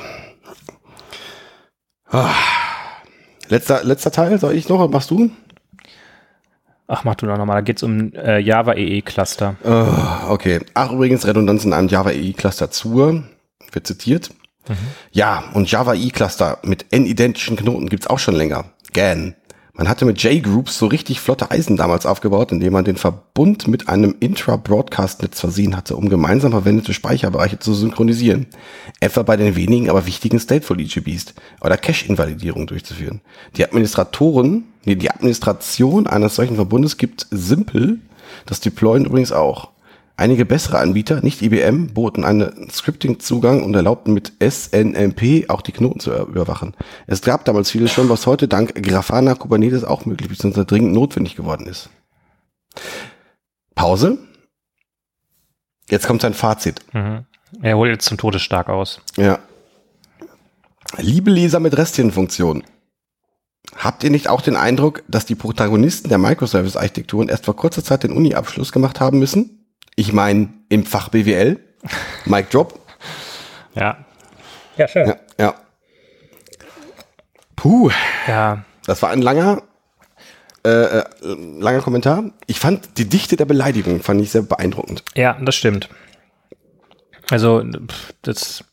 S1: Ah. Letzter, letzter Teil, soll ich noch? Machst du?
S2: Ach, mach du doch nochmal, da geht's um äh, Java EE Cluster.
S1: Ah, okay. Ach, übrigens, Redundanz in einem Java EE Cluster zur, wird zitiert. Ja, und Java EE Cluster mit n-identischen Knoten gibt's auch schon länger. GAN. Man hatte mit J-Groups so richtig flotte Eisen damals aufgebaut, indem man den Verbund mit einem Intra-Broadcast-Netz versehen hatte, um gemeinsam verwendete Speicherbereiche zu synchronisieren. Etwa bei den wenigen, aber wichtigen Stateful EGBs oder Cache-Invalidierung durchzuführen. Die Administratoren, nee, die Administration eines solchen Verbundes gibt Simple, das Deployen übrigens auch. Einige bessere Anbieter, nicht IBM, boten einen Scripting-Zugang und erlaubten mit SNMP auch die Knoten zu überwachen. Es gab damals vieles schon, was heute dank Grafana Kubernetes auch möglich bzw. dringend notwendig geworden ist. Pause. Jetzt kommt sein Fazit.
S2: Mhm. Er holt jetzt zum Tode stark aus.
S1: Ja. Liebe Leser mit Restchenfunktion. Habt ihr nicht auch den Eindruck, dass die Protagonisten der Microservice-Architekturen erst vor kurzer Zeit den Uni-Abschluss gemacht haben müssen? Ich meine, im Fach BWL. Mic Drop.
S2: Ja. Ja, schön.
S1: Ja, ja. Puh,
S2: Ja,
S1: das war ein langer, Äh, äh, langer Kommentar. Ich fand die Dichte der Beleidigung fand ich sehr beeindruckend.
S2: Ja, das stimmt. Also das,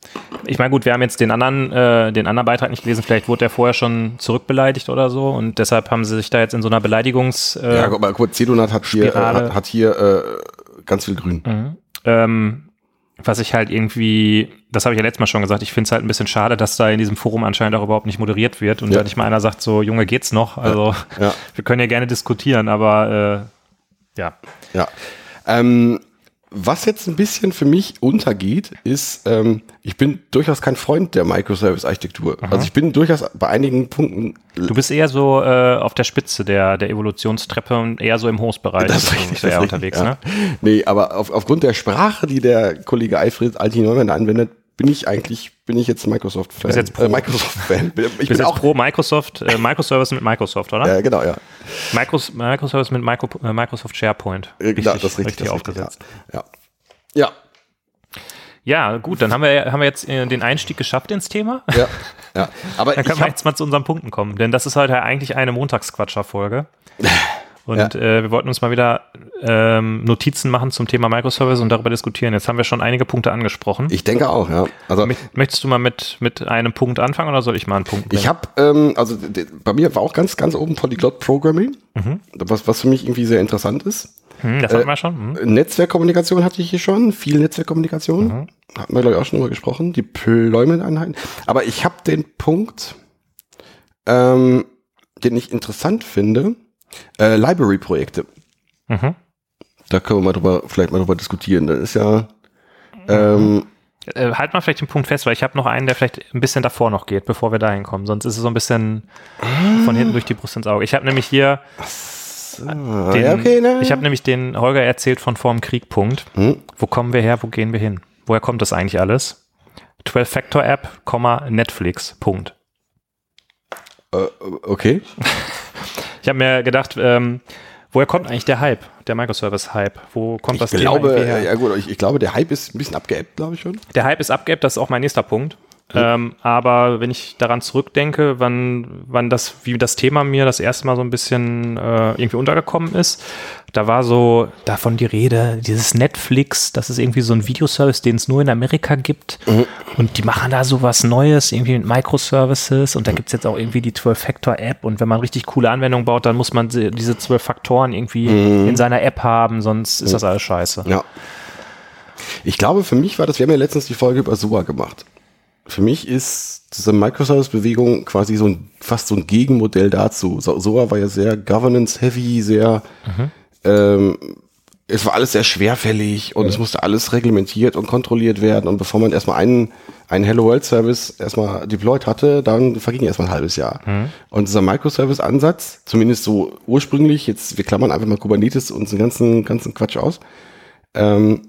S2: ich meine gut, wir haben jetzt den anderen, äh, den anderen Beitrag nicht gelesen. Vielleicht wurde er vorher schon zurückbeleidigt oder so und deshalb haben sie sich da jetzt in so einer Beleidigungs. Äh,
S1: Ja, guck mal, guck mal Cedonat hat hier, hat, hat hier äh, ganz viel Grün.
S2: ähm, was ich halt irgendwie, das habe ich ja letztes Mal schon gesagt, ich finde es halt ein bisschen schade, dass da in diesem Forum anscheinend auch überhaupt nicht moderiert wird und
S1: Ja.
S2: da nicht mal einer sagt, so Junge, geht's noch? Also
S1: Ja.
S2: wir können ja gerne diskutieren, aber äh, ja.
S1: Ja. Ähm, was jetzt ein bisschen für mich untergeht, ist, ähm, ich bin durchaus kein Freund der Microservice-Architektur. Also ich bin durchaus bei einigen Punkten
S2: Du bist eher so äh, auf der Spitze der, der Evolutionstreppe und eher so im Host-Bereich.
S1: Das ist richtig, das
S2: unterwegs,
S1: ja.
S2: ne?
S1: Nee, aber auf, aufgrund der Sprache, die der Kollege Alfred Alti Neumann anwendet, bin ich eigentlich, bin ich jetzt Microsoft-Fan.
S2: Bist jetzt Pro.
S1: Äh, Microsoft-Fan. Ich bin auch,
S2: pro Microsoft, äh, Microservice mit Microsoft, oder?
S1: äh, genau, ja.
S2: Micros, Microservice mit Micro, äh, Microsoft SharePoint.
S1: Äh, genau, das ist richtig,
S2: richtig
S1: das
S2: aufgesetzt.
S1: Ja. ja. Ja,
S2: Ja, gut, dann haben wir, haben wir jetzt äh, den Einstieg geschafft ins Thema.
S1: ja, ja. Aber
S2: Dann können wir jetzt mal zu unseren Punkten kommen, denn das ist heute eigentlich eine Montagsquatscher-Folge. Und
S1: Ja.
S2: äh, wir wollten uns mal wieder ähm, Notizen machen zum Thema Microservice und darüber diskutieren. Jetzt haben wir schon einige Punkte angesprochen.
S1: ich denke auch, ja. Also
S2: Mö- Möchtest du mal mit, mit einem Punkt anfangen oder soll ich mal einen Punkt
S1: Ich habe, ähm, also bei mir war auch ganz, ganz oben Polyglot Programming, was, was für mich irgendwie sehr interessant ist.
S2: Hm, das hatten wir schon. Hm.
S1: Netzwerkkommunikation hatte ich hier schon, viel Netzwerkkommunikation. Hatten wir, glaube ich, auch schon drüber gesprochen, Deployment-Einheiten. Aber ich habe den Punkt, ähm, den ich interessant finde, äh, Library-Projekte.
S2: Mhm.
S1: Da können wir mal drüber, vielleicht mal drüber diskutieren. Das ist ja, ähm,
S2: Äh, halt mal vielleicht den Punkt fest, weil ich habe noch einen, der vielleicht ein bisschen davor noch geht, bevor wir dahin kommen. Sonst ist es so ein bisschen von hinten durch die Brust ins Auge. Ich habe nämlich hier
S1: ah,
S2: den,
S1: ja, okay, ne?
S2: ich habe nämlich den Holger erzählt von vorm Krieg Punkt.
S1: Hm?
S2: Wo kommen wir her? Wo gehen wir hin? Woher kommt das eigentlich alles? 12-Factor-App, Komma, Netflix, Punkt.
S1: äh, okay.
S2: Ich habe mir gedacht, ähm, woher kommt eigentlich der Hype, der Microservice-Hype? Wo kommt das
S1: Ich
S2: Thema
S1: glaube,
S2: irgendwie her?
S1: ja gut, ich, ich glaube, der Hype ist ein bisschen abgeebbt, glaube ich schon.
S2: Der Hype ist abgeebbt, das ist auch mein nächster Punkt. Ähm, aber wenn ich daran zurückdenke, wann, wann das, wie das Thema mir das erste Mal so ein bisschen äh, irgendwie untergekommen ist, da war so davon die Rede, dieses Netflix, das ist irgendwie so ein Videoservice, den es nur in Amerika gibt. Und die machen da so was Neues, irgendwie mit Microservices. Und da gibt's jetzt auch irgendwie die 12-Factor-App. Und wenn man richtig coole Anwendungen baut, dann muss man diese 12 Faktoren irgendwie in seiner App haben, sonst ist das alles scheiße.
S1: Ja. Ich glaube, für mich war das, wir haben ja letztens die Folge über SOA gemacht. Für mich ist diese Microservice-Bewegung quasi so ein, fast so ein Gegenmodell dazu. So- SOA war ja sehr governance-heavy, sehr, ähm, es war alles sehr schwerfällig und es musste alles reglementiert und kontrolliert werden. Und bevor man erstmal einen, einen Hello World Service erstmal deployed hatte, dann verging erstmal ein halbes Jahr. Und dieser Microservice-Ansatz, zumindest so ursprünglich, jetzt, wir klammern einfach mal Kubernetes und den ganzen, ganzen Quatsch aus, ähm,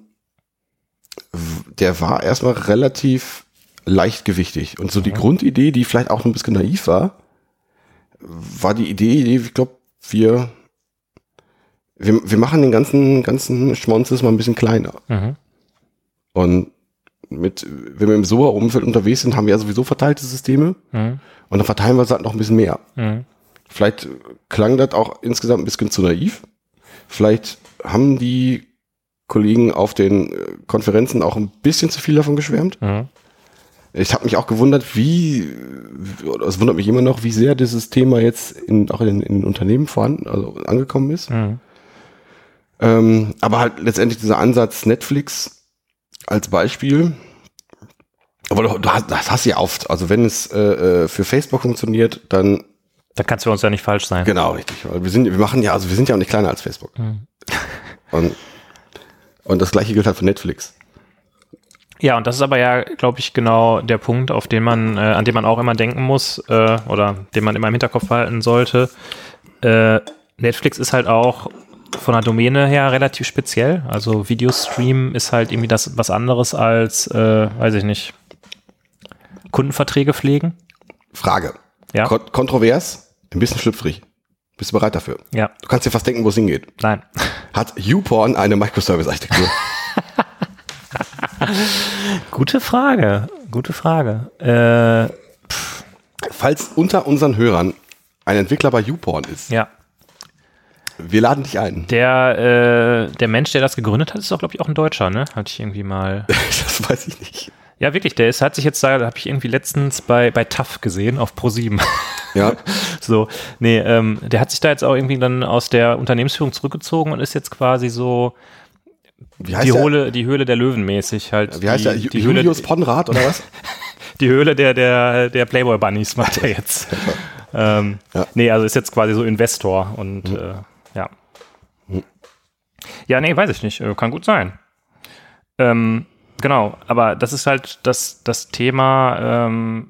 S1: der war erstmal relativ leichtgewichtig. Und so die Grundidee, die vielleicht auch ein bisschen naiv war, war die Idee, ich glaube, wir, wir, wir machen den ganzen, ganzen Schmonzes mal ein bisschen kleiner.
S2: Mhm.
S1: Und mit, wenn wir im SOA-Umfeld unterwegs sind, haben wir ja sowieso verteilte Systeme.
S2: Mhm.
S1: Und dann verteilen wir es halt noch ein bisschen mehr.
S2: Mhm.
S1: Vielleicht klang das auch insgesamt ein bisschen zu naiv. Vielleicht haben die Kollegen auf den äh, Konferenzen auch ein bisschen zu viel davon geschwärmt.
S2: Mhm.
S1: Ich habe mich auch gewundert, wie, oder es wundert mich immer noch, wie sehr dieses Thema jetzt in, auch in, in den Unternehmen vorhanden, also angekommen ist.
S2: Mhm.
S1: Ähm, aber halt letztendlich dieser Ansatz Netflix als Beispiel. Aber du, du hast, das hast du ja oft. Also wenn es äh, äh, für Facebook funktioniert, dann
S2: Da kannst du uns ja nicht falsch sein.
S1: genau richtig. Weil wir sind, wir machen ja, also wir sind ja auch nicht kleiner als Facebook. Und, und das gleiche gilt halt für Netflix.
S2: Ja, und das ist aber ja, glaube ich, genau der Punkt, auf den man, äh, an den man auch immer denken muss äh, oder den man immer im Hinterkopf behalten sollte. Äh, Netflix ist halt auch von der Domäne her relativ speziell. Also Videostream ist halt irgendwie das was anderes als, äh, weiß ich nicht, Kundenverträge pflegen.
S1: Frage.
S2: Ja.
S1: Kon kontrovers, ein bisschen schlüpfrig. Bist du bereit dafür?
S2: Ja,
S1: Du kannst dir fast denken, wo es hingeht.
S2: nein.
S1: Hat YouPorn eine Microservice-Architektur?
S2: Gute Frage. Gute Frage. Äh,
S1: Falls unter unseren Hörern ein Entwickler bei YouPorn ist,
S2: ja.
S1: Wir laden dich ein.
S2: Der, äh, der Mensch, der das gegründet hat, ist doch, glaube ich, auch ein Deutscher, ne? Hatte ich irgendwie mal.
S1: das weiß ich nicht.
S2: Ja, wirklich, der ist, hat sich jetzt da, habe ich irgendwie letztens bei, bei TAF gesehen, auf Pro7.
S1: Ja.
S2: so, nee, ähm, der hat sich da jetzt auch irgendwie dann aus der Unternehmensführung zurückgezogen und ist jetzt quasi so
S1: Wie heißt
S2: die,
S1: der?
S2: Höhle, die Höhle der Löwen mäßig halt.
S1: Wie heißt
S2: die,
S1: der?
S2: Die
S1: Ju-
S2: Höhle,
S1: Julius Ponrad oder was?
S2: die Höhle der, der, der Playboy Bunnies macht er jetzt. ähm,
S1: Ja.
S2: Nee, also ist jetzt quasi so Investor und äh, ja. Ja, nee, weiß ich nicht. Äh, Kann gut sein. Ähm, genau, aber das ist halt das, das Thema, ähm,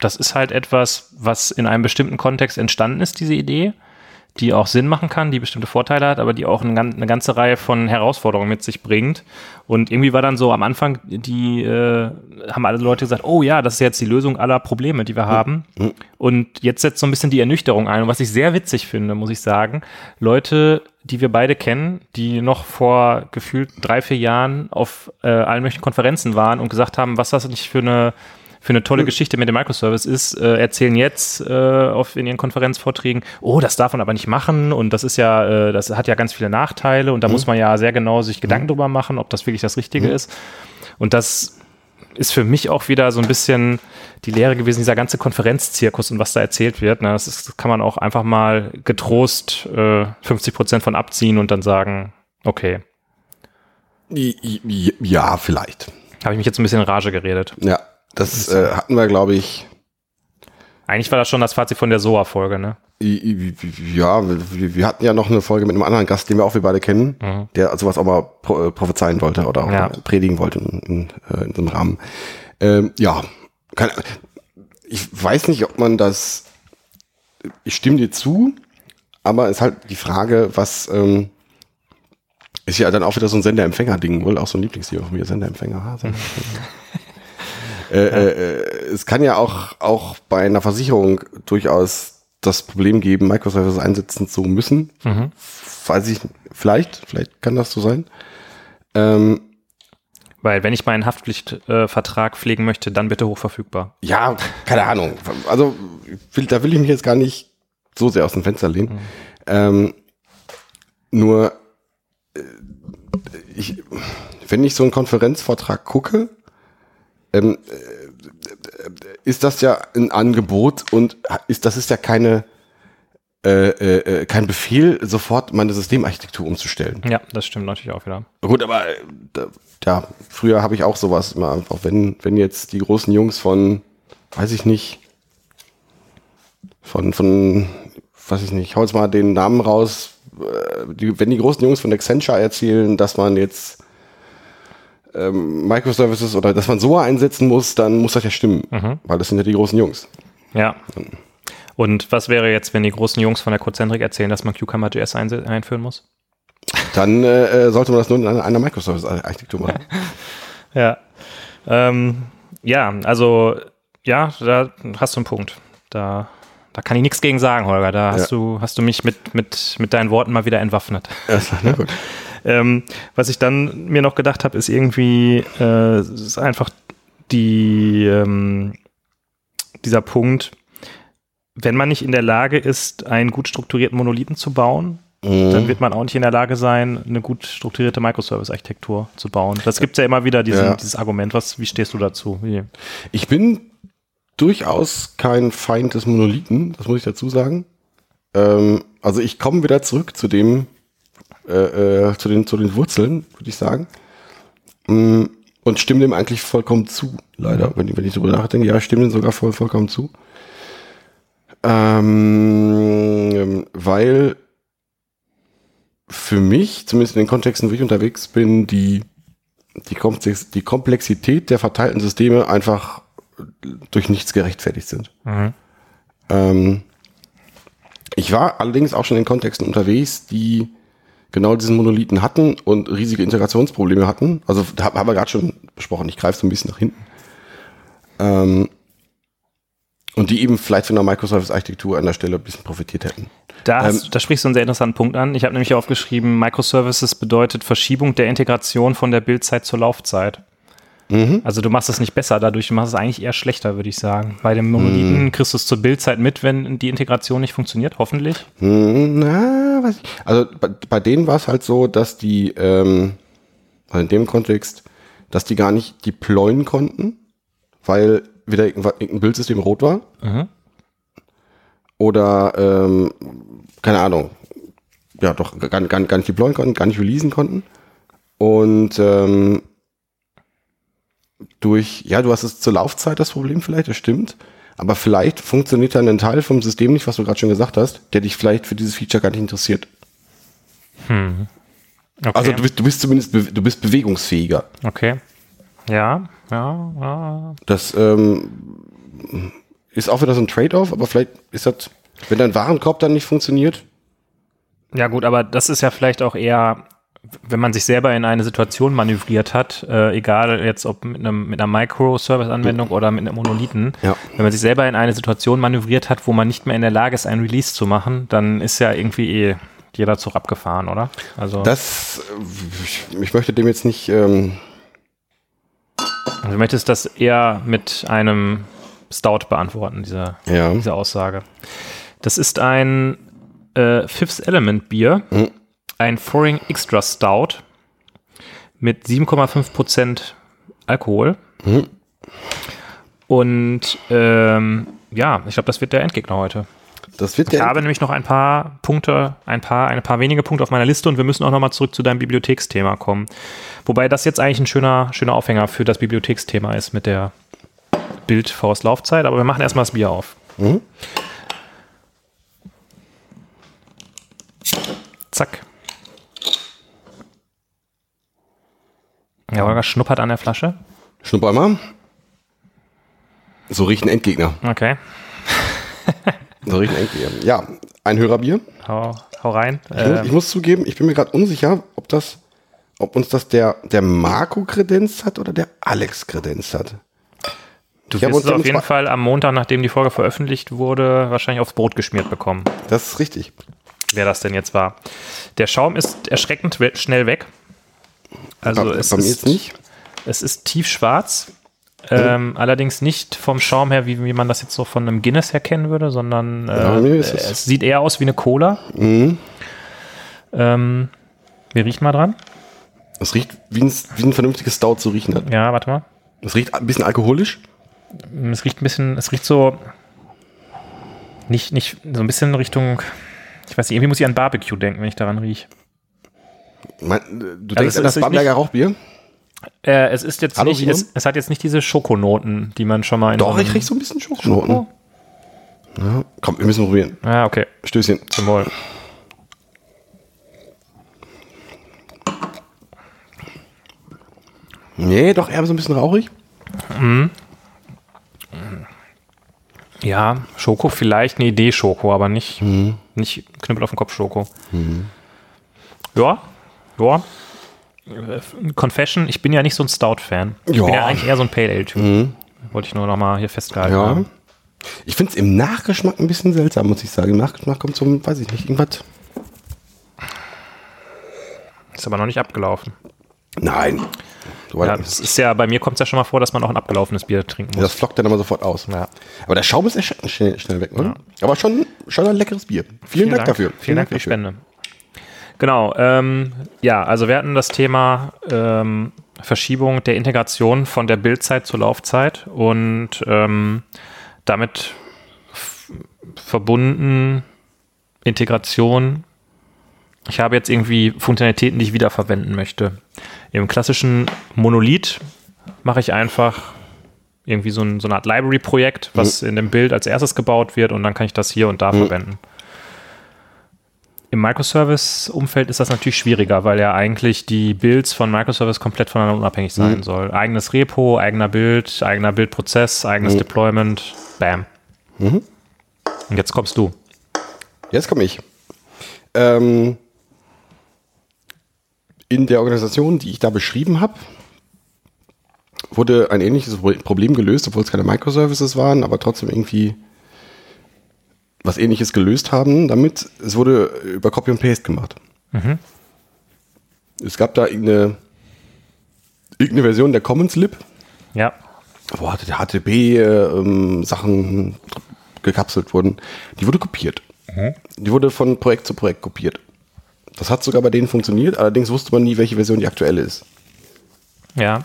S2: das ist halt etwas, was in einem bestimmten Kontext entstanden ist, diese Idee, die auch Sinn machen kann, die bestimmte Vorteile hat, aber die auch eine, gan- eine ganze Reihe von Herausforderungen mit sich bringt. Und irgendwie war dann so am Anfang, die äh, haben alle Leute gesagt, oh ja, das ist jetzt die Lösung aller Probleme, die wir haben. Und jetzt setzt so ein bisschen die Ernüchterung ein. Und was ich sehr witzig finde, muss ich sagen, Leute, die wir beide kennen, die noch vor gefühlt drei, vier Jahren auf äh, allen möglichen Konferenzen waren und gesagt haben, was das nicht für eine für eine tolle Geschichte mit dem Microservice ist, äh, erzählen jetzt äh, auf, in ihren Konferenzvorträgen, oh, das darf man aber nicht machen und das ist ja, äh, das hat ja ganz viele Nachteile und da muss man ja sehr genau sich Gedanken drüber machen, ob das wirklich das Richtige ist. Und das ist für mich auch wieder so ein bisschen die Lehre gewesen, dieser ganze Konferenzzirkus und was da erzählt wird. Ne? Das, ist, das kann man auch einfach mal getrost äh, 50 Prozent von abziehen und dann sagen, okay,
S1: Ja, vielleicht.
S2: habe ich mich jetzt ein bisschen in Rage geredet.
S1: Ja, das äh, hatten wir, glaube ich,
S2: Eigentlich war das schon das Fazit von der SOA-Folge, ne?
S1: ja, wir, hatten ja noch eine Folge mit einem anderen Gast, den wir auch wir beide kennen,
S2: Mhm.
S1: der sowas auch mal pro, äh, prophezeien wollte oder auch
S2: Ja.
S1: predigen wollte in, in, äh, in so einem Rahmen. Ähm, ja, keine, ich weiß nicht, ob man das, ich stimme dir zu, aber es ist halt die Frage, was, ähm, ist ja dann auch wieder so ein Sender-Empfänger-Ding, wohl auch so ein Lieblingsthema von mir, Sender-Empfänger. ah, Sender-Empfänger. äh, äh, äh, es kann ja auch, auch bei einer Versicherung durchaus das Problem geben, Microservices einsetzen zu müssen.
S2: Mhm.
S1: Weiß ich, vielleicht, vielleicht kann das so sein. Ähm,
S2: Weil wenn ich meinen Haftpflichtvertrag äh, pflegen möchte, dann bitte hochverfügbar.
S1: ja, keine Ahnung. Also will, da will ich mich jetzt gar nicht so sehr aus dem Fenster lehnen. Ähm, nur äh, ich, wenn ich so einen Konferenzvortrag gucke, ähm, äh, ist das ja ein Angebot und ist das ist ja keine äh, äh, äh, kein Befehl, sofort meine Systemarchitektur umzustellen.
S2: Ja, das stimmt natürlich auch wieder.
S1: Gut, aber äh, ja, früher habe ich auch sowas immer einfach, wenn, wenn jetzt die großen Jungs von, weiß ich nicht, von, von, weiß ich nicht, hau jetzt mal den Namen raus, äh, die, wenn die großen Jungs von Accenture erzählen, dass man jetzt ähm, Microservices oder dass man SOA einsetzen muss, dann muss das ja stimmen, weil das sind ja die großen Jungs.
S2: Ja. Und was wäre jetzt, wenn die großen Jungs von der Codecentric erzählen, dass man Cucumber.js einführen muss?
S1: Dann äh, äh, sollte man das nur in einer, einer Microservice-Architektur machen.
S2: Ja. Ähm, ja, also, ja, da hast du einen Punkt. Da, da kann ich nichts gegen sagen, Holger. Da hast,
S1: Ja.
S2: du, hast du mich mit, mit, mit deinen Worten mal wieder entwaffnet.
S1: Erst- na gut.
S2: Ähm, was ich dann mir noch gedacht habe, ist irgendwie, äh, ist einfach die, ähm, dieser Punkt, wenn man nicht in der Lage ist, einen gut strukturierten Monolithen zu bauen, dann wird man auch nicht in der Lage sein, eine gut strukturierte Microservice-Architektur zu bauen. Das gibt es ja immer wieder, diesen,
S1: Ja.
S2: dieses Argument. Was, wie stehst du dazu? Wie?
S1: Ich bin durchaus kein Feind des Monolithen, das muss ich dazu sagen. Ähm, also ich komme wieder zurück zu dem, äh, äh, zu den, zu den Wurzeln, würde ich sagen. Mm, Und stimme dem eigentlich vollkommen zu, leider. Wenn, ich- wenn ich darüber nachdenke, ja, ich stimme dem sogar voll, vollkommen zu. Ähm, weil für mich, zumindest in den Kontexten, wo ich unterwegs bin, die, die, Komplex die Komplexität der verteilten Systeme einfach durch nichts gerechtfertigt sind.
S2: Mhm.
S1: Ähm, ich war allerdings auch schon in Kontexten unterwegs, die genau diesen Monolithen hatten und riesige Integrationsprobleme hatten. Also da haben wir gerade schon besprochen, ich greife so ein bisschen nach hinten. Ähm, und die eben vielleicht von der Microservice-Architektur an der Stelle ein bisschen profitiert hätten.
S2: Da, hast,
S1: Ähm,
S2: da sprichst du einen sehr interessanten Punkt an. Ich habe nämlich aufgeschrieben, Microservices bedeutet Verschiebung der Integration von der Bildzeit zur Laufzeit. Also du machst es nicht besser dadurch, du machst es eigentlich eher schlechter, würde ich sagen. Bei dem Monolithen kriegst du es zur Bildzeit mit, wenn die Integration nicht funktioniert, hoffentlich.
S1: Hm, Na, weiß ich. Also bei, bei denen war es halt so, dass die, ähm, also in dem Kontext, dass die gar nicht deployen konnten, weil wieder irgendein Bildsystem rot war.
S2: Mhm.
S1: Oder, ähm, keine Ahnung, ja doch, gar, gar, gar nicht deployen konnten, gar nicht releasen konnten. Und ähm, durch, ja, du hast es zur Laufzeit das Problem vielleicht, das stimmt. Aber vielleicht funktioniert dann ein Teil vom System nicht, was du gerade schon gesagt hast, der dich vielleicht für dieses Feature gar nicht interessiert.
S2: Okay.
S1: Also du bist, du bist zumindest, du bist bewegungsfähiger.
S2: okay. Ja, ja, ja.
S1: Das ähm, ist auch wieder so ein Trade-off, aber vielleicht ist das, wenn dein Warenkorb dann nicht funktioniert,
S2: Ja gut, aber das ist ja vielleicht auch eher, wenn man sich selber in eine Situation manövriert hat, äh, egal jetzt ob mit, einem, mit einer Microservice-Anwendung oder mit einem Monolithen,
S1: Ja.
S2: wenn man sich selber in eine Situation manövriert hat, wo man nicht mehr in der Lage ist, ein Release zu machen, dann ist ja irgendwie eh jeder Zug abgefahren, oder? Also,
S1: das, ich, ich möchte dem jetzt nicht, ähm,
S2: also du möchtest das eher mit einem Stout beantworten, diese,
S1: ja,
S2: diese Aussage. Das ist ein äh, Fifth Element Bier,
S1: Mhm.
S2: Ein Foreign Extra Stout mit 7,5% Alkohol.
S1: Mhm.
S2: Und ähm, ja, ich glaube, das wird der Endgegner heute.
S1: das wird
S2: Ich habe nämlich noch ein paar Punkte, ein paar, ein paar wenige Punkte auf meiner Liste und wir müssen auch nochmal zurück zu deinem Bibliotheksthema kommen. Wobei das jetzt eigentlich ein schöner, schöner Aufhänger für das Bibliotheksthema ist mit der Bild-Faust-Laufzeit, aber wir machen erstmal das Bier auf.
S1: Mhm.
S2: Zack. Ja, Holger schnuppert an der Flasche.
S1: Schnupp einmal. So riecht ein Endgegner.
S2: Okay,
S1: So riecht ein Endgegner. Ja, ein Hörerbier.
S2: hau, hau rein.
S1: Ich, muss,
S2: Ähm,
S1: ich muss zugeben, ich bin mir gerade unsicher, ob das, ob uns das der, der Marco kredenzt hat oder der Alex kredenzt hat.
S2: du wirst
S1: uns
S2: es auf jeden
S1: mal-
S2: Fall am Montag, nachdem die Folge veröffentlicht wurde, wahrscheinlich aufs Brot geschmiert bekommen.
S1: Das ist richtig.
S2: wer das denn jetzt war. Der Schaum ist erschreckend schnell weg. Also
S1: bei,
S2: es,
S1: bei
S2: ist,
S1: nicht.
S2: es ist tiefschwarz. Ähm, allerdings nicht vom Schaum her, wie, wie man das jetzt so von einem Guinness her kennen würde, sondern äh,
S1: Ja, ist es-
S2: es sieht eher aus wie eine Cola.
S1: Mhm.
S2: Ähm, wir riechen mal dran.
S1: Es riecht wie ein, wie ein vernünftiges Stout zu riechen hat.
S2: Ja, warte mal.
S1: Es riecht ein bisschen alkoholisch.
S2: Es riecht ein bisschen, es riecht so nicht, nicht so ein bisschen Richtung, ich weiß nicht, irgendwie muss ich an Barbecue denken, wenn ich daran rieche.
S1: Du
S2: Also
S1: denkst
S2: es
S1: an das Bamberger
S2: nicht-
S1: Rauchbier?
S2: Äh, es ist jetzt
S1: Hallo,
S2: nicht, es, es hat jetzt nicht diese Schokonoten, die man schon mal in
S1: Doch, ich krieg so ein bisschen Schokonoten. Ja, komm, wir müssen probieren.
S2: Ah, okay.
S1: Stößchen.
S2: Zum Wohl.
S1: Nee, doch eher so ein bisschen rauchig.
S2: Ja, Schoko vielleicht, eine Idee Schoko, aber nicht, nicht Knüppel auf den Kopf Schoko. Ja, ja. Äh, Confession, ich bin ja nicht so ein Stout-Fan. Ich bin
S1: Ja.
S2: eigentlich eher so ein Pale Ale-Typ. Wollte ich nur noch mal hier festgehalten
S1: Ja.
S2: haben.
S1: Ich finde es im Nachgeschmack ein bisschen seltsam, muss ich sagen. Im Nachgeschmack kommt so, weiß ich nicht, irgendwas.
S2: Ist aber noch nicht abgelaufen.
S1: Nein. So
S2: Ja, das ist ja, bei mir kommt es ja schon mal vor, dass man auch ein abgelaufenes Bier trinken muss.
S1: das flockt dann immer sofort aus.
S2: Ja.
S1: Aber der Schaum ist erschreckend schnell, schnell weg, ne? Aber schon, schon ein leckeres Bier. Vielen, Dank, dafür.
S2: Vielen Dank für die Spende. Genau, ähm, ja, also wir hatten das Thema ähm, Verschiebung der Integration von der Bildzeit zur Laufzeit und ähm, damit verbunden Integration. Ich habe jetzt irgendwie Funktionalitäten, die ich wiederverwenden möchte. Im klassischen Monolith mache ich einfach irgendwie so, ein, so eine Art Library-Projekt, was in dem Bild als erstes gebaut wird und dann kann ich das hier und da verwenden. Im Microservice-Umfeld ist das natürlich schwieriger, weil ja eigentlich die Builds von Microservice komplett voneinander unabhängig sein soll. Eigenes Repo, eigener Bild, eigener Bildprozess, eigenes Deployment, bam. Und jetzt kommst du.
S1: Jetzt komme ich. Ähm, in der Organisation, die ich da beschrieben habe, wurde ein ähnliches Pro- Problem gelöst, obwohl es keine Microservices waren, aber trotzdem irgendwie was ähnliches gelöst haben damit. Es wurde über Copy und Paste gemacht. Es gab da irgendeine, irgendeine Version der Commons Lib,
S2: Ja.
S1: wo HTTP-Sachen ähm, gekapselt wurden, die wurde kopiert. Die wurde von Projekt zu Projekt kopiert. Das hat sogar bei denen funktioniert, allerdings wusste man nie, welche Version die aktuelle ist.
S2: Ja.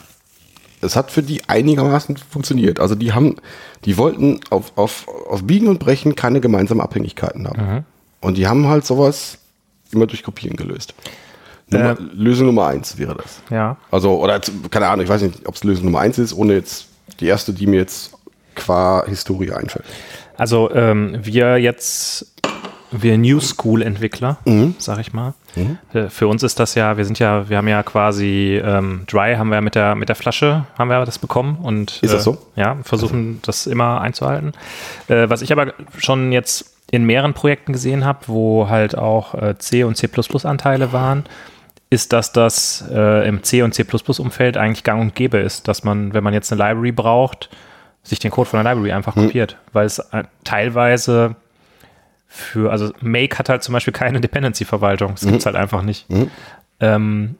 S1: Es hat für die einigermaßen funktioniert. Also die haben, die wollten auf, auf, auf Biegen und Brechen keine gemeinsamen Abhängigkeiten haben. Und die haben halt sowas immer durch Kopieren gelöst. Nummer, Lösung Nummer eins wäre das.
S2: Ja.
S1: Also, oder keine Ahnung, ich weiß nicht, ob es Lösung Nummer eins ist, ohne jetzt die erste, die mir jetzt qua Historie einfällt.
S2: Also ähm, wir jetzt, wir New School Entwickler, sag ich mal. Äh, Für uns ist das ja, wir sind ja, wir haben ja quasi ähm, Dry haben wir ja mit der mit der Flasche haben wir das bekommen und
S1: Ist das
S2: äh,
S1: so?
S2: Ja, versuchen das immer einzuhalten. Äh, was ich aber schon jetzt in mehreren Projekten gesehen habe, wo halt auch äh, C und C Anteile waren, ist, dass das äh, im C und C Umfeld eigentlich gang und gäbe ist, dass man, wenn man jetzt eine Library braucht, sich den Code von der Library einfach kopiert, weil es äh, teilweise für, also Make hat halt zum Beispiel keine Dependency-Verwaltung. Das gibt's halt einfach nicht. Ähm,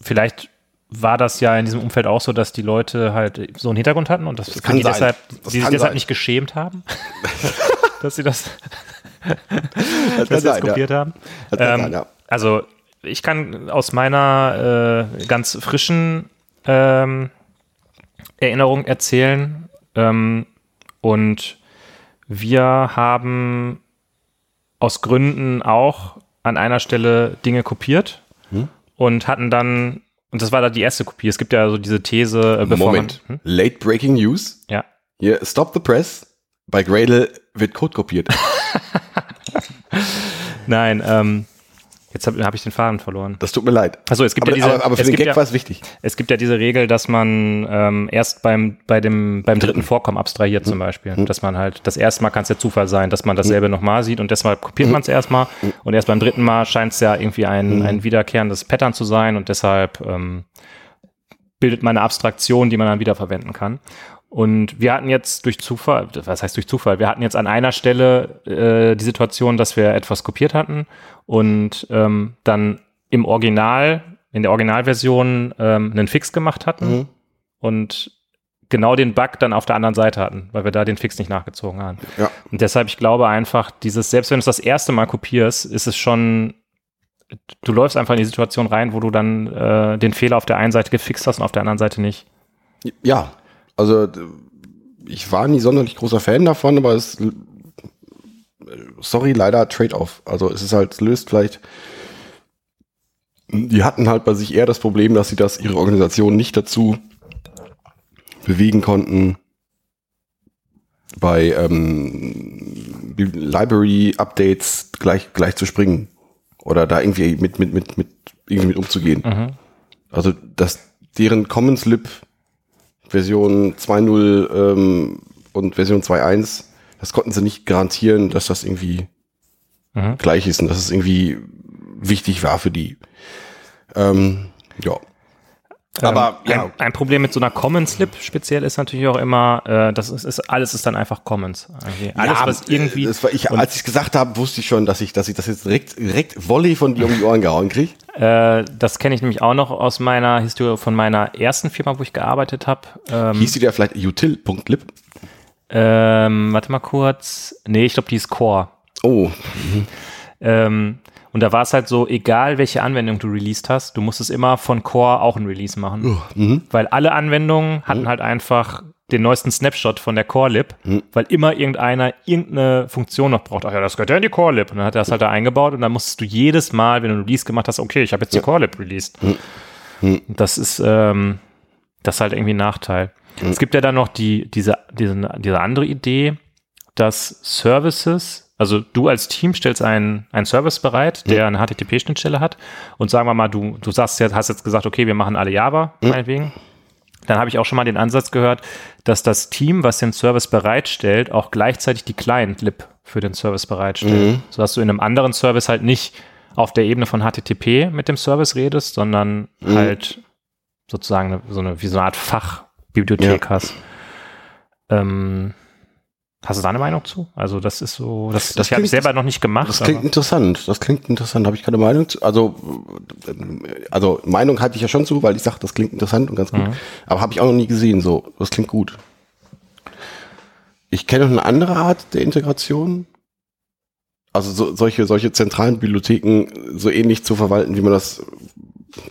S2: vielleicht war das ja in diesem Umfeld auch so, dass die Leute halt so einen Hintergrund hatten und das,
S1: kann
S2: die
S1: sein.
S2: deshalb,
S1: Das
S2: die sich deshalb
S1: sein.
S2: nicht geschämt haben, dass sie das,
S1: Das
S2: dass sie das kopiert haben.
S1: Das kann
S2: Ähm,
S1: sein, ja.
S2: Also ich kann aus meiner äh, ganz frischen ähm, Erinnerung erzählen ähm, und wir haben aus Gründen auch an einer Stelle Dinge kopiert
S1: Hm?
S2: und hatten dann, und das war da die erste Kopie. Es gibt ja so diese These, äh, bevor
S1: Moment.
S2: man, hm?
S1: Late Breaking News.
S2: ja,
S1: Hier, Stop the Press. Bei Gradle wird Code kopiert.
S2: nein, ähm, jetzt habe hab ich den Faden verloren.
S1: Das tut mir leid.
S2: Achso, es gibt
S1: aber,
S2: ja diese,
S1: aber, aber für
S2: es
S1: den
S2: gibt
S1: Gag
S2: ja,
S1: war es wichtig.
S2: Es gibt ja diese Regel, dass man ähm, erst beim, bei dem, beim dritten Vorkommen abstrahiert
S1: Mhm.
S2: zum Beispiel. Dass man halt, das erste Mal kann es ja Zufall sein, dass man dasselbe nochmal sieht und deshalb kopiert
S1: Mhm.
S2: man es erstmal und erst beim dritten Mal scheint es ja irgendwie ein, ein wiederkehrendes Pattern zu sein und deshalb ähm, bildet man eine Abstraktion, die man dann wiederverwenden kann. Und wir hatten jetzt durch Zufall, was heißt durch Zufall? Wir hatten jetzt an einer Stelle äh, die Situation, dass wir etwas kopiert hatten und ähm, dann im Original, in der Originalversion ähm, einen Fix gemacht hatten
S1: Mhm.
S2: und genau den Bug dann auf der anderen Seite hatten, weil wir da den Fix nicht nachgezogen haben.
S1: Ja.
S2: Und deshalb, ich glaube einfach, dieses, selbst wenn du es das erste Mal kopierst, ist es schon, du läufst einfach in die Situation rein, wo du dann äh, den Fehler auf der einen Seite gefixt hast und auf der anderen Seite nicht.
S1: Ja, also ich war nie sonderlich großer Fan davon, aber es sorry, leider Trade-off. Also es ist halt, es löst vielleicht. Die hatten halt bei sich eher das Problem, dass sie das ihre Organisation nicht dazu bewegen konnten, bei ähm, Library-Updates gleich, gleich zu springen. Oder da irgendwie mit, mit, mit, mit, irgendwie mit umzugehen.
S2: Mhm.
S1: Also, dass deren Common Slip Version 2.0 ähm, und Version 2.1, das konnten sie nicht garantieren, dass das irgendwie
S2: Mhm.
S1: gleich ist und dass es irgendwie wichtig war für die. Ähm, ja. Aber
S2: ähm,
S1: ja,
S2: ein, ein Problem mit so einer Common Slip speziell ist natürlich auch immer, äh, das ist, ist alles ist dann einfach Commons. irgendwie. Alles,
S1: ja,
S2: was irgendwie.
S1: äh, Das war ich, als ich gesagt habe, wusste ich schon, dass ich, dass ich das jetzt direkt, direkt Volley von dir um die Ohren gehauen kriege.
S2: Äh, das kenne ich nämlich auch noch aus meiner Historie von meiner ersten Firma, wo ich gearbeitet habe. Ähm,
S1: Hieß die da vielleicht util.lib?
S2: ähm, warte mal kurz. Nee, ich glaube, die ist Core.
S1: Oh,
S2: Ähm, und da war es halt so, egal welche Anwendung du released hast, du musstest immer von Core auch ein Release machen.
S1: mhm.
S2: Weil alle Anwendungen hatten halt einfach den neuesten Snapshot von der Core-Lib, weil immer irgendeiner irgendeine Funktion noch braucht. Ach ja, das gehört ja in die Core-Lib. Und dann hat er das halt da eingebaut und dann musstest du jedes Mal, wenn du ein Release gemacht hast, okay, ich habe jetzt die Core-Lib released. Und Das ist, ähm, das ist halt irgendwie ein Nachteil. Es gibt ja dann noch die, diese, diese, diese andere Idee, dass Services, also du als Team stellst einen, einen Service bereit, der eine HTTP-Schnittstelle hat und sagen wir mal, du, du sagst jetzt, hast jetzt gesagt, okay, wir machen alle Java, meinetwegen. Dann habe ich auch schon mal den Ansatz gehört, dass das Team, was den Service bereitstellt, auch gleichzeitig die Client-Lib für den Service bereitstellt. Sodass du in einem anderen Service halt nicht auf der Ebene von HTTP mit dem Service redest, sondern halt sozusagen so eine, wie so eine Art Fachbibliothek hast. Ähm, Hast du da eine Meinung zu? Also das ist so, das,
S1: Das
S2: das habe ich selber noch nicht gemacht.
S1: Das klingt
S2: aber-
S1: interessant. Das klingt interessant. Habe ich keine Meinung zu. Also, also Meinung halte ich ja schon zu, weil ich sage, das klingt interessant und ganz gut. Aber habe ich auch noch nie gesehen. So, das klingt gut. Ich kenne noch eine andere Art der Integration. Also so, solche solche zentralen Bibliotheken so ähnlich zu verwalten, wie man das,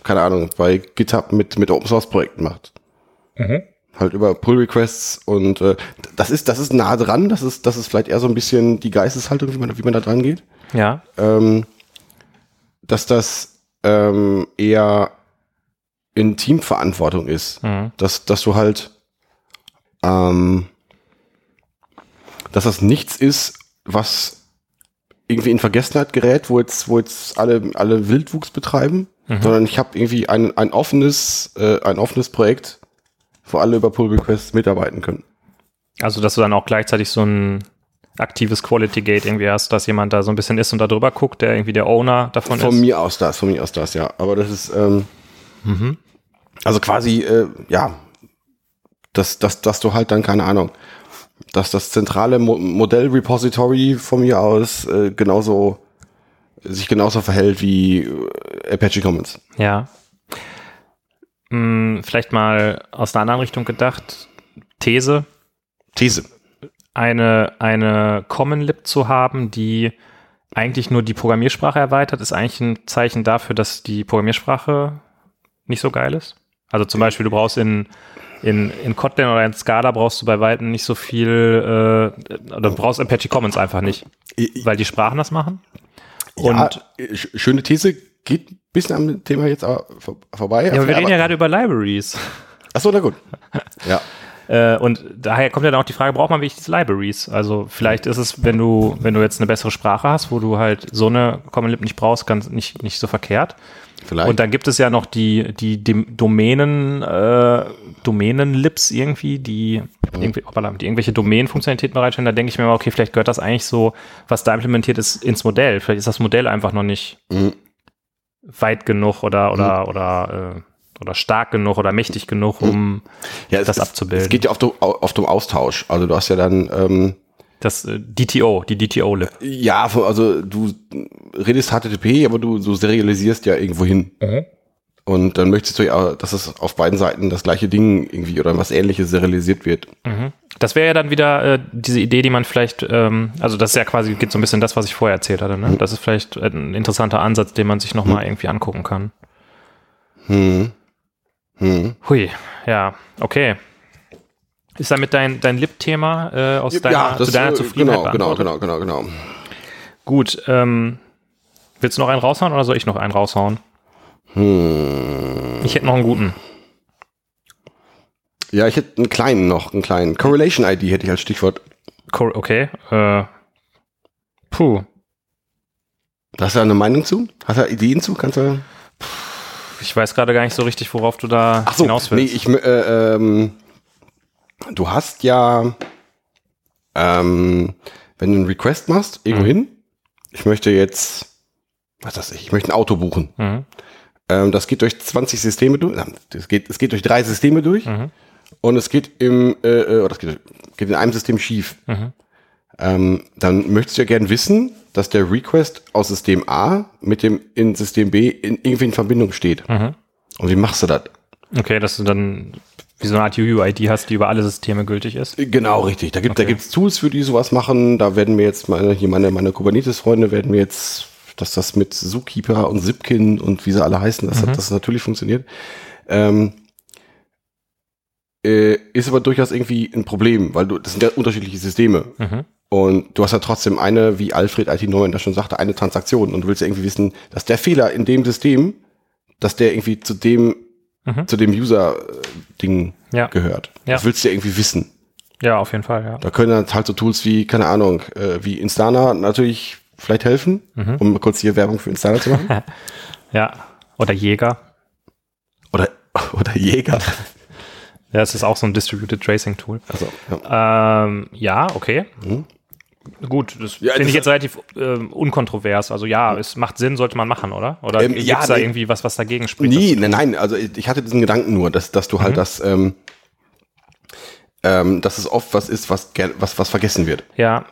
S1: keine Ahnung, bei GitHub mit mit Open Source Projekten macht.
S2: Mhm.
S1: Halt über Pull Requests und äh, das ist das ist nah dran. Das ist das ist vielleicht eher so ein bisschen die Geisteshaltung, wie man wie man da dran geht
S2: Ja.
S1: ähm, dass das ähm, eher in Teamverantwortung ist.
S2: Mhm.
S1: Dass, dass du halt, ähm, dass das nichts ist, was irgendwie in Vergessenheit gerät, wo jetzt, wo jetzt alle, alle Wildwuchs betreiben, sondern ich habe irgendwie ein, ein offenes, äh, ein offenes Projekt, wo alle über Pull Requests mitarbeiten können.
S2: Also, dass du dann auch gleichzeitig so ein aktives Quality Gate irgendwie hast, dass jemand da so ein bisschen ist und da drüber guckt, der irgendwie der Owner davon
S1: Von
S2: ist.
S1: mir aus das, von mir aus das, ja. Aber das ist, ähm, also quasi, äh, ja, dass, dass, dass du halt dann, keine Ahnung, dass das zentrale Mo Modell-Repository von mir aus äh, genauso, sich genauso verhält wie äh, Apache Commons.
S2: Ja. Hm, vielleicht mal aus einer anderen Richtung gedacht. These,
S1: These.
S2: eine, eine Common Lib zu haben, die eigentlich nur die Programmiersprache erweitert, ist eigentlich ein Zeichen dafür, dass die Programmiersprache nicht so geil ist. Also zum Beispiel, du brauchst in, in, in Kotlin oder in Scala brauchst du bei Weitem nicht so viel, äh, oder du brauchst Apache Commons einfach nicht, weil die Sprachen das machen.
S1: Und ja, sch- schöne These, geht ein bisschen am Thema jetzt aber vor, vorbei.
S2: ja, aber wir reden ja gerade über Libraries.
S1: Achso, na gut. Ja.
S2: Äh, und daher kommt ja dann auch die Frage, braucht man wirklich diese Libraries? Also vielleicht ist es, wenn du, wenn du jetzt eine bessere Sprache hast, wo du halt so eine Common Lib nicht brauchst, ganz nicht, nicht so verkehrt.
S1: Vielleicht.
S2: Und dann gibt es ja noch die, die, Dem- Domänen, äh, Domänen-Libs irgendwie, die, irgendwie, hoppala, die irgendwelche Domänenfunktionalitäten bereitstellen. Da denke ich mir mal, okay, vielleicht gehört das eigentlich so, was da implementiert ist, ins Modell. Vielleicht ist das Modell einfach noch nicht
S1: Mhm.
S2: Weit genug oder, oder, oder, äh, oder stark genug oder mächtig genug, um
S1: ja, es,
S2: das abzubilden.
S1: Es geht ja oft um, oft um Austausch. Also du hast ja dann, ähm,
S2: das äh, DTO, die DTO-Lib.
S1: Ja, also du redest HTTP, aber du, du serialisierst ja irgendwo hin. Und dann möchtest du ja, dass es auf beiden Seiten das gleiche Ding irgendwie oder was ähnliches serialisiert wird.
S2: Das wäre ja dann wieder äh, diese Idee, die man vielleicht, ähm, also das ist ja quasi, geht so ein bisschen das, was ich vorher erzählt hatte. Ne? Das ist vielleicht ein interessanter Ansatz, den man sich nochmal irgendwie angucken kann.
S1: Hm. Hm.
S2: Hui, ja, okay. Ist damit dein, dein Lib-Thema äh, aus deiner, zu deiner
S1: äh,
S2: Zufriedenheit
S1: genau, genau, genau, genau, genau.
S2: Gut, ähm, willst du noch einen raushauen oder soll ich noch einen raushauen?
S1: Hm.
S2: Ich hätte noch einen guten.
S1: Ja, ich hätte einen kleinen noch, einen kleinen. Correlation ID hätte ich als Stichwort.
S2: Cor- Okay, äh, puh.
S1: Hast du da eine Meinung zu? Hast du da Ideen zu? Kannst du?
S2: Ich weiß gerade gar nicht so richtig, worauf du da
S1: Ach so,
S2: hinaus
S1: nee,
S2: willst.
S1: ich, äh, ähm, du hast ja, ähm, wenn du einen Request machst, irgendwo hin, ich möchte jetzt, was weiß ich, ich möchte ein Auto buchen.
S2: mhm.
S1: Ähm, das geht durch 20 Systeme durch, das geht, es geht durch drei Systeme durch
S2: Mhm.
S1: und es geht im, äh, äh, oder es geht, geht in einem System schief.
S2: Mhm.
S1: Ähm, dann möchtest du ja gern wissen, dass der Request aus System A mit dem in System B in, irgendwie in Verbindung steht.
S2: Mhm.
S1: Und wie machst du das?
S2: Okay, dass du dann wie so eine Art UUID hast, die über alle Systeme gültig ist.
S1: Genau, richtig. Da gibt da
S2: Okay.
S1: gibt's Tools für die sowas machen. Da werden mir jetzt meine, hier meine, meine Kubernetes-Freunde werden mir jetzt, dass das mit Zookeeper und Zipkin und wie sie alle heißen, dass
S2: Mhm.
S1: das natürlich funktioniert. Ähm, äh, ist aber durchaus irgendwie ein Problem, weil du, das sind ja unterschiedliche Systeme.
S2: Mhm.
S1: Und du hast ja trotzdem eine, wie Alfred IT9 das schon sagte, eine Transaktion. Und du willst ja irgendwie wissen, dass der Fehler in dem System, dass der irgendwie zu dem,
S2: Mhm.
S1: zu dem User-Ding
S2: Ja.
S1: gehört.
S2: Ja.
S1: Das willst du ja irgendwie wissen.
S2: Ja, auf jeden Fall, ja.
S1: Da können dann halt so Tools wie, keine Ahnung, äh, wie Instana natürlich vielleicht helfen,
S2: Mhm.
S1: um mal kurz hier Werbung für Instana zu machen.
S2: Ja. Oder Jäger.
S1: oder, oder Jäger.
S2: Ja, es ist auch so ein Distributed Tracing Tool.
S1: Also, ja.
S2: Ähm, ja, okay.
S1: Mhm.
S2: Gut, das
S1: Ja,
S2: finde ich jetzt relativ ähm, unkontrovers. Also ja, es macht Sinn, sollte man machen, oder? Oder
S1: Ähm, ja,
S2: da
S1: nee.
S2: irgendwie was, was dagegen spricht?
S1: Nee, nein, nein, also ich hatte diesen Gedanken nur, dass, dass du halt
S2: Mhm.
S1: das, ähm, ähm, dass es oft was ist, was, was, was vergessen wird.
S2: Ja.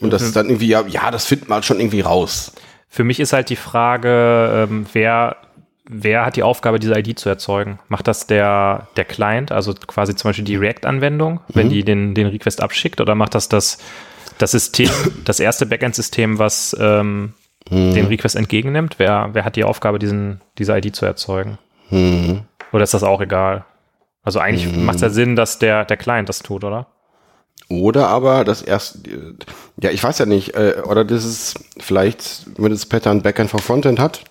S1: Und das ist dann irgendwie, ja, ja, das findet man schon irgendwie raus.
S2: Für mich ist halt die Frage, ähm, wer, wer hat die Aufgabe, diese ID zu erzeugen? Macht das der, der Client, also quasi zum Beispiel die React-Anwendung, wenn die den, den Request abschickt, oder macht das das, das System, das erste Backend-System, was ähm, den Request entgegennimmt? Wer, wer hat die Aufgabe, diesen, diese ID zu erzeugen? Oder ist das auch egal? Also eigentlich macht es ja Sinn, dass der, der Client das tut, oder?
S1: Oder aber das erst, ja, ich weiß ja nicht, äh, oder das ist vielleicht, wenn das Pattern Backend vor Frontend hat,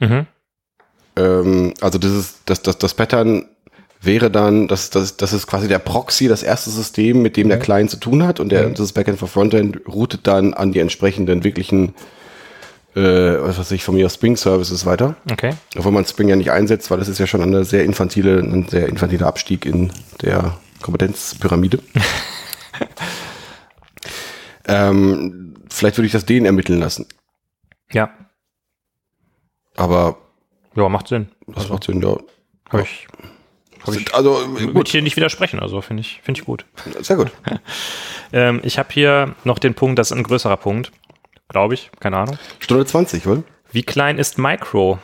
S2: Mhm.
S1: ähm, also das ist, das, das, das Pattern wäre dann, das, das, das ist quasi der Proxy, das erste System, mit dem der Client zu tun hat und der, das Backend for Frontend routet dann an die entsprechenden wirklichen, äh, was weiß ich, von mir Spring Services weiter.
S2: Okay.
S1: Obwohl man Spring ja nicht einsetzt, weil das ist ja schon eine sehr infantile, ein sehr infantiler Abstieg in der Kompetenzpyramide. ähm, vielleicht würde ich das denen ermitteln lassen.
S2: Ja.
S1: Aber
S2: Ja, macht Sinn.
S1: das macht Sinn, ja.
S2: Hab ich, hab ich
S1: Also,
S2: Würde
S1: gut,
S2: ich hier nicht widersprechen, also finde ich, finde ich gut.
S1: sehr gut.
S2: Ähm, ich habe hier noch den Punkt, das ist ein größerer Punkt, glaube ich, keine Ahnung.
S1: Stunde 20, wohl?
S2: Wie klein ist Micro?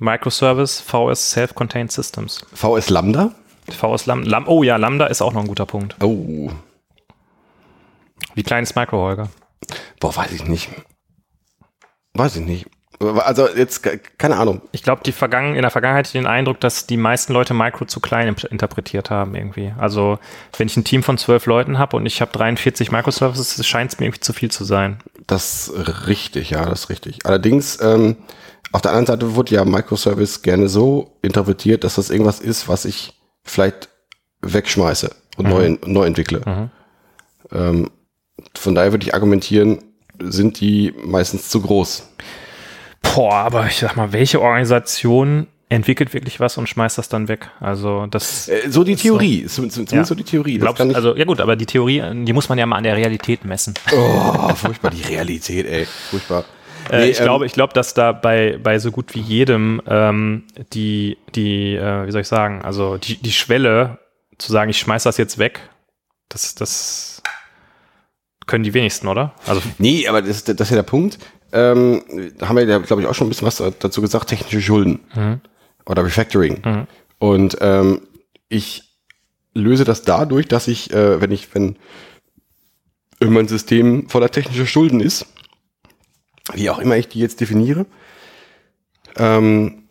S2: Microservice VS Self-Contained Systems.
S1: VS Lambda?
S2: VS Lambda. Lam oh ja, Lambda ist auch noch ein guter Punkt.
S1: Oh,
S2: Wie klein ist Micro, Holger?
S1: boah, weiß ich nicht. Weiß ich nicht. Also jetzt, ke- keine Ahnung.
S2: Ich glaube, die Vergangen in der Vergangenheit hatte ich den Eindruck, dass die meisten Leute Micro zu klein interpretiert haben irgendwie. Also wenn ich ein Team von zwölf Leuten habe und ich habe 43 Microservices, scheint es mir irgendwie zu viel zu sein.
S1: Das ist richtig, ja, das ist richtig. Allerdings, ähm, auf der anderen Seite wurde ja Microservice gerne so interpretiert, dass das irgendwas ist, was ich vielleicht wegschmeiße und neu, neu entwickle. Ähm, von daher würde ich argumentieren, sind die meistens zu groß.
S2: Boah, aber ich sag mal, welche Organisation entwickelt wirklich was und schmeißt das dann weg? Also das
S1: Äh, so die Theorie, ist zumindest
S2: Ja.
S1: so die Theorie.
S2: Glaubst, also ja gut, aber die Theorie, die muss man ja mal an der Realität messen.
S1: oh, furchtbar, die Realität, ey, furchtbar.
S2: Äh,
S1: Nee,
S2: ich
S1: ähm,
S2: glaube, ich glaube, dass da bei bei so gut wie jedem ähm, die die äh, wie soll ich sagen, also die die Schwelle zu sagen, ich schmeiß das jetzt weg, das das können die wenigsten, oder? Also
S1: Nee, aber das, das ist ja der Punkt. Ähm, da haben wir ja, glaube ich, auch schon ein bisschen was dazu gesagt, technische Schulden oder Refactoring. Und ähm, ich löse das dadurch, dass ich, äh, wenn ich, wenn mein System voller technischer Schulden ist, wie auch immer ich die jetzt definiere, ähm,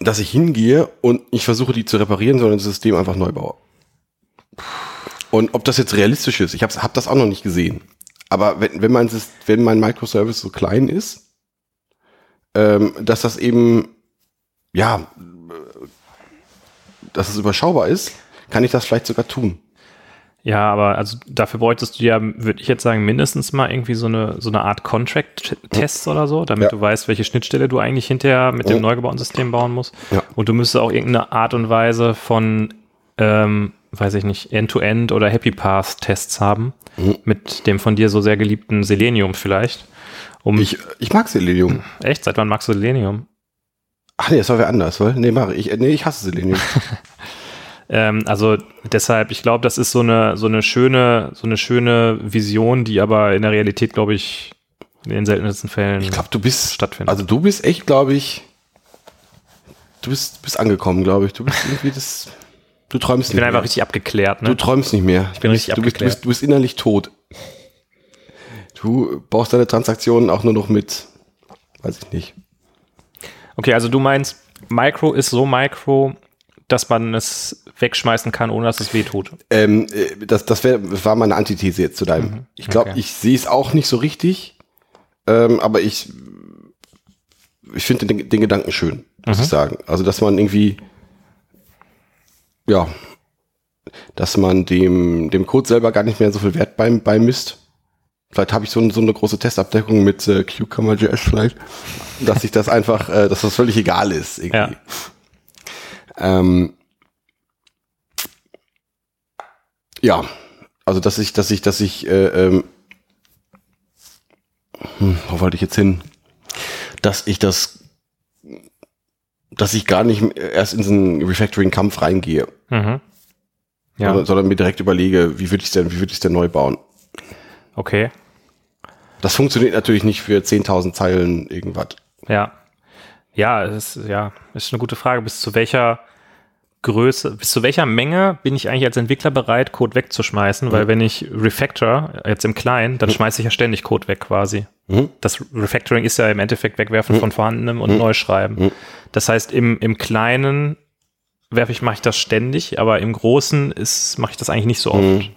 S1: dass ich hingehe und ich versuche, die zu reparieren, sondern das System einfach neu baue. Und ob das jetzt realistisch ist, ich habe hab das auch noch nicht gesehen. Aber wenn, wenn, mein, wenn mein Microservice so klein ist, ähm, dass das eben, ja, äh, dass es überschaubar ist, kann ich das vielleicht sogar tun.
S2: Ja, aber also dafür bräuchtest du ja, würde ich jetzt sagen, mindestens mal irgendwie so eine, so eine Art Contract-Tests oder so, damit
S1: Ja.
S2: du weißt, welche Schnittstelle du eigentlich hinterher mit dem
S1: Ja.
S2: neu gebauten System bauen musst.
S1: Ja.
S2: Und du müsstest auch irgendeine Art und Weise von, ähm, weiß ich nicht, End-to-End oder Happy Path-Tests haben,
S1: Mhm.
S2: mit dem von dir so sehr geliebten Selenium vielleicht. Um,
S1: Ich, ich mag Selenium.
S2: echt, seit wann magst du Selenium?
S1: Ach nee, das war wer anders, weil? Nee, mach ich. Nee, ich hasse Selenium.
S2: Ähm, also deshalb, ich glaube, das ist so eine, so eine schöne, so eine schöne Vision, die aber in der Realität, glaube ich, in den seltensten Fällen
S1: Ich glaube, du bist,
S2: stattfindet.
S1: also du bist echt, glaube ich, du bist, bist angekommen, glaube ich. Du bist irgendwie das, du träumst
S2: ich bin
S1: nicht
S2: einfach
S1: mehr.
S2: richtig abgeklärt,
S1: Du
S2: ne?
S1: träumst nicht mehr. Ich
S2: bin richtig
S1: du bist, du, bist, du bist innerlich tot. Du baust deine Transaktionen auch nur noch mit, weiß ich nicht.
S2: Okay, also du meinst, Micro ist so Micro, dass man es wegschmeißen kann, ohne dass es weh tut.
S1: Ähm, äh, das, das, wär, war meine Antithese jetzt zu deinem. Ich glaube,
S2: okay.
S1: ich sehe es auch nicht so richtig, ähm, aber ich, ich finde den, den Gedanken schön, muss ich sagen. Also, dass man irgendwie, ja, dass man dem, dem Code selber gar nicht mehr so viel Wert beim, beimisst. Vielleicht habe ich so, so eine große Testabdeckung mit äh, Cucumber.js vielleicht, dass ich das einfach, äh, dass das völlig egal ist. Irgendwie.
S2: Ja.
S1: Ähm, ja, also dass ich, dass ich, dass ich, äh, ähm, hm, wo wollte ich jetzt hin? Dass ich das dass ich gar nicht erst in so einen Refactoring-Kampf reingehe,
S2: Mhm. Ja,
S1: sondern, sondern mir direkt überlege, wie würde ich denn, wie würde ich denn neu bauen?
S2: okay.
S1: Das funktioniert natürlich nicht für 10.000 Zeilen irgendwas.
S2: Ja. Ja, es ist, ja, ist eine gute Frage. Bis zu welcher Größe, bis zu welcher Menge bin ich eigentlich als Entwickler bereit, Code wegzuschmeißen? Weil wenn ich Refactor jetzt im Kleinen, dann schmeiße ich ja ständig Code weg quasi.
S1: Mhm.
S2: Das Refactoring ist ja im Endeffekt Wegwerfen von vorhandenem und Neuschreiben. Das heißt, im, im Kleinen werfe ich, mache ich das ständig, aber im Großen ist, mache ich das eigentlich nicht so oft.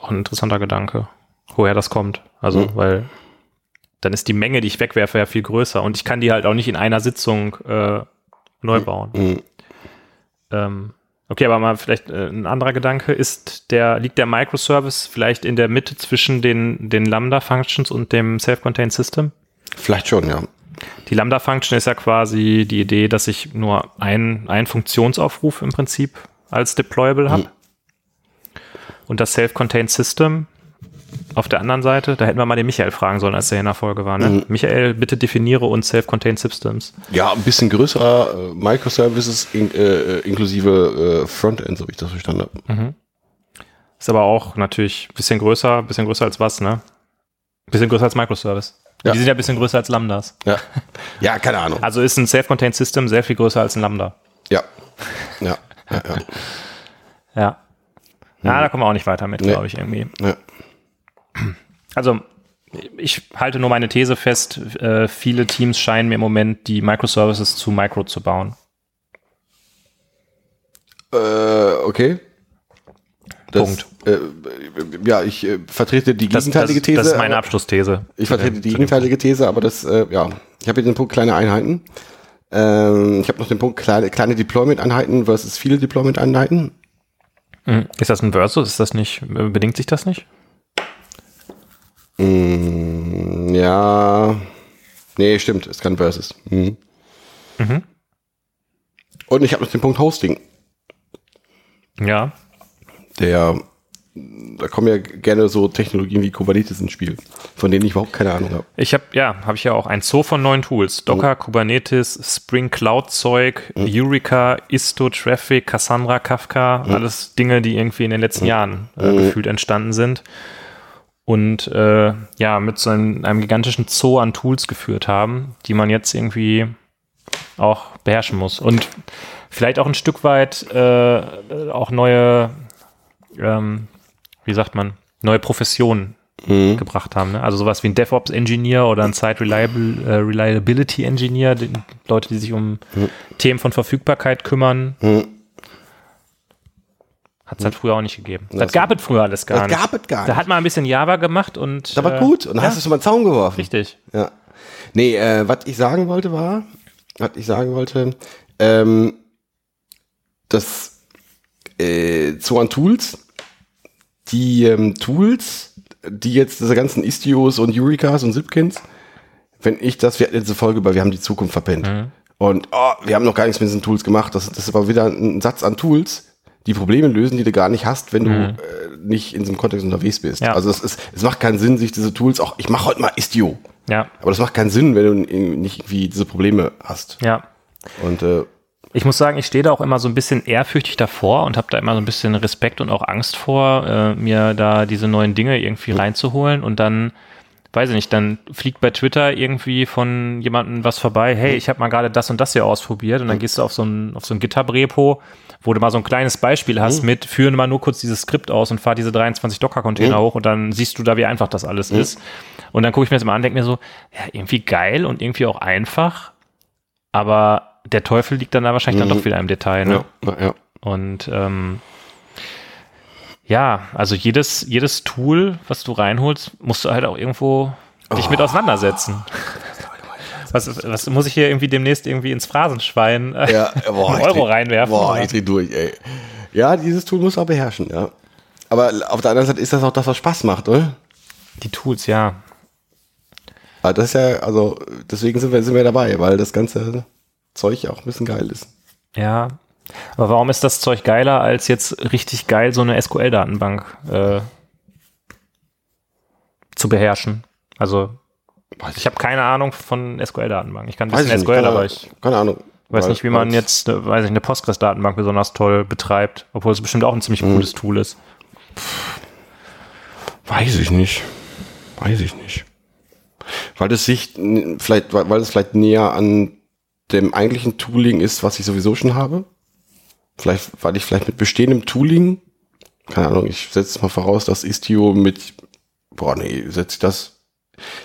S2: Auch ein interessanter Gedanke, woher das kommt. Also, weil dann ist die Menge, die ich wegwerfe, ja viel größer und ich kann die halt auch nicht in einer Sitzung äh, neu bauen.
S1: Mhm.
S2: Ähm, okay, aber mal vielleicht äh, ein anderer Gedanke ist der liegt der Microservice vielleicht in der Mitte zwischen den den Lambda Functions und dem Self-Contained System?
S1: Vielleicht schon, ja.
S2: Die Lambda Function ist ja quasi die Idee, dass ich nur einen einen Funktionsaufruf im Prinzip als deployable habe. Und das Self-Contained System auf der anderen Seite, da hätten wir mal den Michael fragen sollen, als der in der Folge war. Ne? Michael, bitte definiere uns Self-Contained Systems.
S1: Ja, ein bisschen größerer äh, Microservices in, äh, inklusive äh, Frontend, so wie ich das verstanden habe.
S2: Ist aber auch natürlich ein bisschen größer, ein bisschen größer als was, ne? Ein bisschen größer als Microservice.
S1: Ja.
S2: Die sind ja ein bisschen größer als Lambdas.
S1: Ja. ja, keine Ahnung.
S2: Also ist ein Self-Contained System sehr viel größer als ein Lambda.
S1: Ja. Ja. ja, ja.
S2: Ja. Ja, da kommen wir auch nicht weiter mit,
S1: Nee.
S2: glaube ich, irgendwie.
S1: ja.
S2: Also, ich halte nur meine These fest, äh, viele Teams scheinen mir im Moment die Microservices zu Micro zu bauen.
S1: Äh, okay. Das,
S2: Punkt.
S1: Äh, ja, ich äh, vertrete die
S2: Das, das,
S1: gegenteilige These.
S2: das ist meine Abschlussthese.
S1: Ich vertrete die gegenteilige These, aber das, äh, ja, ich habe hier den Punkt kleine Einheiten. Ähm, ich habe noch den Punkt kleine, kleine Deployment-Einheiten versus viele Deployment-Einheiten.
S2: Mhm. Ist das ein Versus? Ist das nicht, äh, bedingt sich das nicht?
S1: Mm, ja, nee, stimmt, ist kein Versus. Mhm. Und ich habe noch den Punkt Hosting.
S2: Ja.
S1: Der, da kommen ja gerne so Technologien wie Kubernetes ins Spiel, von denen ich überhaupt keine Ahnung habe.
S2: Ich habe, ja, habe ich ja auch ein Zoo von neuen Tools. Docker, Kubernetes, Spring Cloud Zeug, Eureka, Isto, Traffic, Cassandra, Kafka, alles Dinge, die irgendwie in den letzten Jahren äh, gefühlt entstanden sind. Und äh, ja, mit so einem, einem gigantischen Zoo an Tools geführt haben, die man jetzt irgendwie auch beherrschen muss. Und vielleicht auch ein Stück weit äh, auch neue, ähm, wie sagt man, neue Professionen gebracht haben. Ne? Also sowas wie ein DevOps-Engineer oder ein Site Reliable, äh, Reliability Engineer, die, Leute, die sich um Themen von Verfügbarkeit kümmern. Hat es halt früher auch nicht gegeben. Das,
S1: Das-
S2: gab es früher alles gar
S1: Das
S2: nicht.
S1: gab es gar
S2: Da
S1: nicht.
S2: hat man ein bisschen Java gemacht und.
S1: Das war
S2: äh,
S1: gut. Und
S2: ja,
S1: hast du es über den Zaun geworfen.
S2: Richtig.
S1: Ja. Nee, äh, was ich sagen wollte war, was ich sagen wollte, ähm, dass äh, so an Tools, die ähm, Tools, die jetzt diese ganzen Istios und Eurekas und Zipkins, wenn ich das, wir hatten jetzt eine Folge über, wir haben die Zukunft verpennt. Und oh, wir haben noch gar nichts mit diesen Tools gemacht. Das, das war wieder ein Satz an Tools, die Probleme lösen, die du gar nicht hast, wenn du äh, nicht in diesem Kontext unterwegs bist.
S2: Ja.
S1: Also es, ist, es macht keinen Sinn, sich diese Tools auch, ich mache heute mal Istio.
S2: Ja,
S1: Aber das macht keinen Sinn, wenn du nicht irgendwie diese Probleme hast.
S2: ja.
S1: Und äh,
S2: Ich muss sagen, ich stehe da auch immer so ein bisschen ehrfürchtig davor und habe da immer so ein bisschen Respekt und auch Angst vor, äh, mir da diese neuen Dinge irgendwie reinzuholen und dann, weiß ich nicht, dann fliegt bei Twitter irgendwie von jemandem was vorbei, hey, ich habe mal gerade das und das hier ausprobiert und dann gehst du auf so ein, auf so ein GitHub-Repo, wo du mal so ein kleines Beispiel hast mit, führen mal nur kurz dieses Skript aus und fahr diese 23 Docker-Container hoch und dann siehst du da, wie einfach das alles ist. Und dann gucke ich mir das mal an und denke mir so, ja, irgendwie geil und irgendwie auch einfach, aber der Teufel liegt dann da wahrscheinlich dann doch wieder im Detail. Ne?
S1: ja, ja.
S2: Und ähm, ja, also jedes, jedes Tool, was du reinholst, musst du halt auch irgendwo dich mit auseinandersetzen. Was, was muss ich hier irgendwie demnächst irgendwie ins Phrasenschwein äh,
S1: ja boah,
S2: Euro
S1: dreh-
S2: reinwerfen?
S1: Boah,
S2: oder?
S1: ich dreh durch, ey. Ja, dieses Tool muss auch beherrschen, ja. Aber auf der anderen Seite ist das auch das, was Spaß macht, oder?
S2: Die Tools, ja.
S1: Aber das ist ja, also, deswegen sind wir, sind wir dabei, weil das ganze Zeug auch ein bisschen geil ist.
S2: Ja. Aber warum ist das Zeug geiler, als jetzt richtig geil so eine SQL-Datenbank äh, zu beherrschen? Also
S1: Weiß
S2: Ich habe keine Ahnung von SQL-Datenbanken. Ich kann ein bisschen
S1: nicht,
S2: SQL, aber ich
S1: keine Ahnung.
S2: weiß nicht, wie man jetzt, äh, weiß ich, eine Postgres-Datenbank besonders toll betreibt, obwohl es bestimmt auch ein ziemlich
S1: Mhm.
S2: cooles Tool ist.
S1: Weiß ich nicht. Weiß ich nicht. Weil es sich vielleicht, weil es vielleicht näher an dem eigentlichen Tooling ist, was ich sowieso schon habe. Vielleicht, weil ich vielleicht mit bestehendem Tooling, keine Ahnung, ich setze mal voraus, dass Istio mit, boah, nee, setze ich das.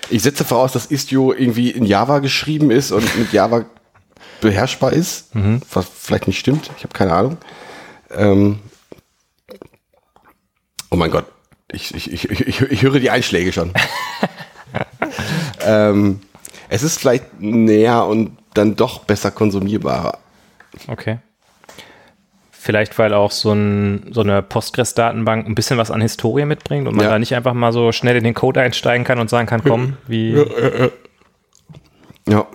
S1: Ich setze voraus, dass Istio irgendwie in Java geschrieben ist und mit Java beherrschbar ist, was vielleicht nicht stimmt. Ich habe keine Ahnung. Ähm, oh mein Gott, ich, ich, ich, ich, ich höre die Einschläge schon. ähm, es ist vielleicht näher und dann doch besser konsumierbarer.
S2: Okay. Vielleicht, weil auch so, ein, so eine Postgres-Datenbank ein bisschen was an Historie mitbringt und man
S1: Ja.
S2: da nicht einfach mal so schnell in den Code einsteigen kann und sagen kann, komm, wie
S1: Ja,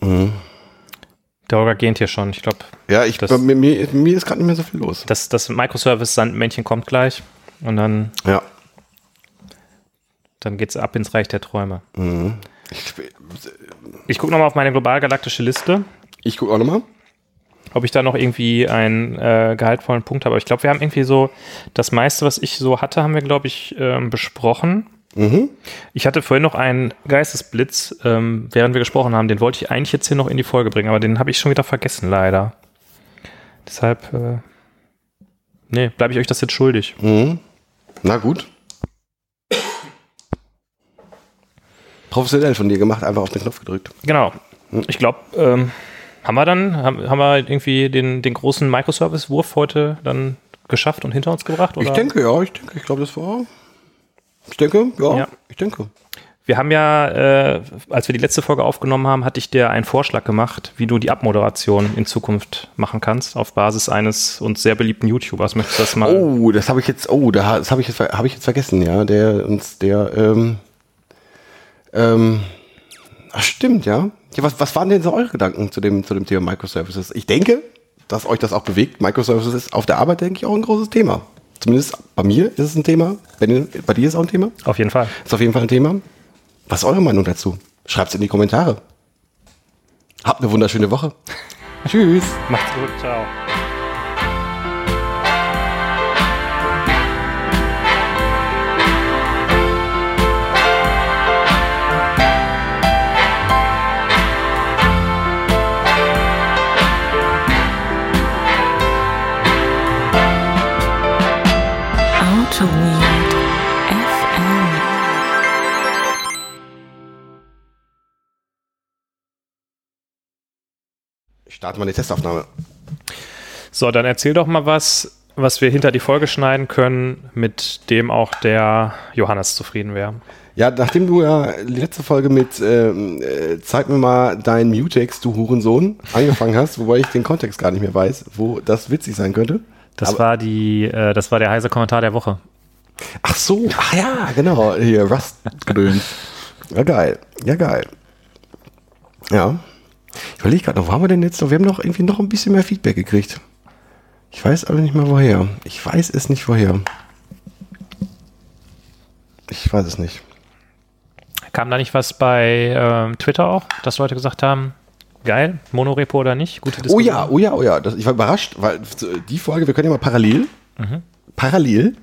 S2: der Holger gähnt hier schon. Ich glaube,
S1: ja ich,
S2: Das-
S1: mir, mir, mir ist gerade nicht mehr so viel los.
S2: das, das Microservice-Sandmännchen kommt gleich und dann,
S1: Ja.
S2: dann geht's ab ins Reich der Träume.
S1: Ich,
S2: Ich gucke nochmal auf meine global-galaktische Liste,
S1: ich gucke auch nochmal.
S2: Ob ich da noch irgendwie einen äh, gehaltvollen Punkt habe. Aber ich glaube, wir haben irgendwie so das meiste, was ich so hatte, haben wir, glaube ich, ähm, besprochen. Ich hatte vorhin noch einen Geistesblitz, ähm, während wir gesprochen haben. Den wollte ich eigentlich jetzt hier noch in die Folge bringen, aber den habe ich schon wieder vergessen, leider. Deshalb, äh, nee, bleibe ich euch das jetzt schuldig.
S1: Na gut. Professionell von dir gemacht, einfach auf den Knopf gedrückt.
S2: Genau. Ich glaube, ähm, haben wir dann, haben, haben wir irgendwie den, den großen Microservice-Wurf heute dann geschafft und hinter uns gebracht? Oder?
S1: Ich denke, ja, ich denke, ich glaube, das war. Ich denke, ja,
S2: Ja.
S1: ich denke.
S2: Wir haben ja, äh, als wir die letzte Folge aufgenommen haben, hatte ich dir einen Vorschlag gemacht, wie du die Abmoderation in Zukunft machen kannst, auf Basis eines uns sehr beliebten YouTubers. Möchtest du das mal?
S1: Oh, das habe ich jetzt, oh, da- das habe ich jetzt, habe ich jetzt vergessen, ja, der uns, der, ähm, ähm, ach, stimmt, ja. Ja was, was waren denn so eure Gedanken zu dem, zu dem Thema Microservices? Ich denke, dass euch das auch bewegt. Microservices ist auf der Arbeit, denke ich, auch ein großes Thema. Zumindest bei mir ist es ein Thema. Bei, bei dir ist es auch ein Thema?
S2: Auf jeden Fall.
S1: Ist auf jeden Fall ein Thema. Was ist eure Meinung dazu? Schreibt's in die Kommentare. Habt eine wunderschöne Woche. Tschüss.
S2: Macht's gut. Ciao.
S1: Ich starte mal die Testaufnahme.
S2: So, dann erzähl doch mal was, was wir hinter die Folge schneiden können, mit dem auch der Johannes zufrieden wäre.
S1: Ja, nachdem du ja die letzte Folge mit ähm, äh, Zeig mir mal deinen Mutex, du Hurensohn, angefangen hast, wobei ich den Kontext gar nicht mehr weiß, wo das witzig sein könnte.
S2: Das
S1: Aber-
S2: war die, äh, das war der heiße Kommentar der Woche.
S1: Ach so, ach ja, genau, hier, Rust-Gedöns. Ja, geil, ja, geil. Ja. Ich überlege gerade noch, wo haben wir denn jetzt noch? Wir haben noch irgendwie noch ein bisschen mehr Feedback gekriegt. Ich weiß aber nicht mal woher. Ich weiß es nicht woher. Ich weiß es nicht.
S2: Kam da nicht was bei ähm, Twitter auch, dass Leute gesagt haben, geil, Monorepo oder nicht? Gute
S1: Oh
S2: Diskussion.
S1: ja, oh ja, oh ja. Das, ich war überrascht, weil die Folge, wir können ja mal parallel. Parallel.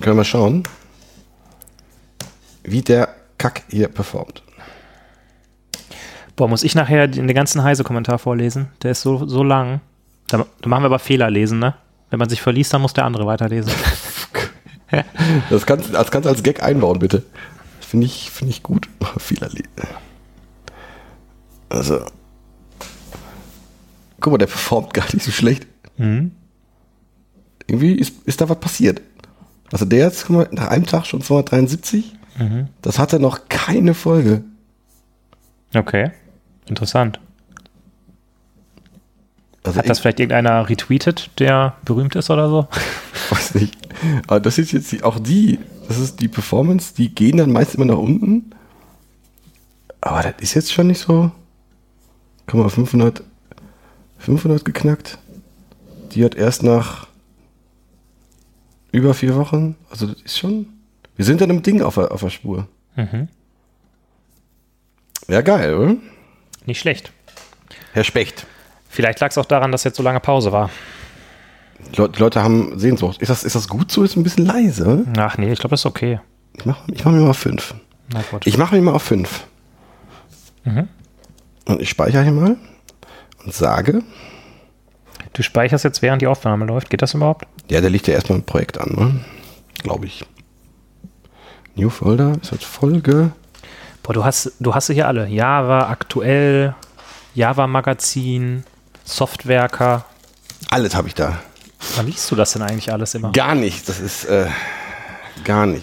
S1: Können wir mal schauen, wie der Kack hier performt.
S2: Boah, muss ich nachher den, ganzen Heise-Kommentar vorlesen? Der ist so, so lang. Da, da machen wir aber Fehler lesen, ne? Wenn man sich verliest, dann muss der andere weiterlesen.
S1: Das kannst, das kannst du als Gag einbauen, bitte. Finde ich, finde ich gut. Vielerlei. Also. Guck mal, der performt gar nicht so schlecht. Irgendwie ist, ist da was passiert. Also der jetzt guck mal, nach einem Tag schon 273. Das hatte noch keine Folge.
S2: Okay, interessant.
S1: Also
S2: Hat das vielleicht irgendeiner retweetet, der berühmt ist oder so?
S1: Weiß nicht. Aber das ist jetzt die, auch die, das ist die Performance, die gehen dann meist immer nach unten. Aber das ist jetzt schon nicht so. Guck mal, 500, 500 geknackt. Die hat erst nach über vier Wochen, also das ist schon, Wir sind in einem Ding auf der, auf der Spur.
S2: Mhm.
S1: Ja, geil, oder?
S2: Nicht schlecht.
S1: Herr Specht.
S2: Vielleicht lag es auch daran, dass jetzt so lange Pause war.
S1: Die Leute, die Leute haben Sehnsucht. Ist das, ist das gut so? Ist ein bisschen leise?
S2: Ach nee, ich glaube, das ist okay.
S1: Ich mache ich mach mir mal auf fünf.
S2: Na gut.
S1: Ich mache mir mal auf fünf.
S2: Mhm.
S1: Und ich speichere hier mal und sage,
S2: Du speicherst jetzt, während die Aufnahme läuft. Geht das überhaupt?
S1: ja, der liegt ja erstmal ein Projekt an, ne? Glaube ich. New Folder ist jetzt Folge.
S2: Boah, du hast, du hast sie hier alle. Java, aktuell, Java Magazin, Softwerker.
S1: Alles habe ich da.
S2: Wann liest du das denn eigentlich alles immer?
S1: Gar nicht. Das ist äh, gar nicht.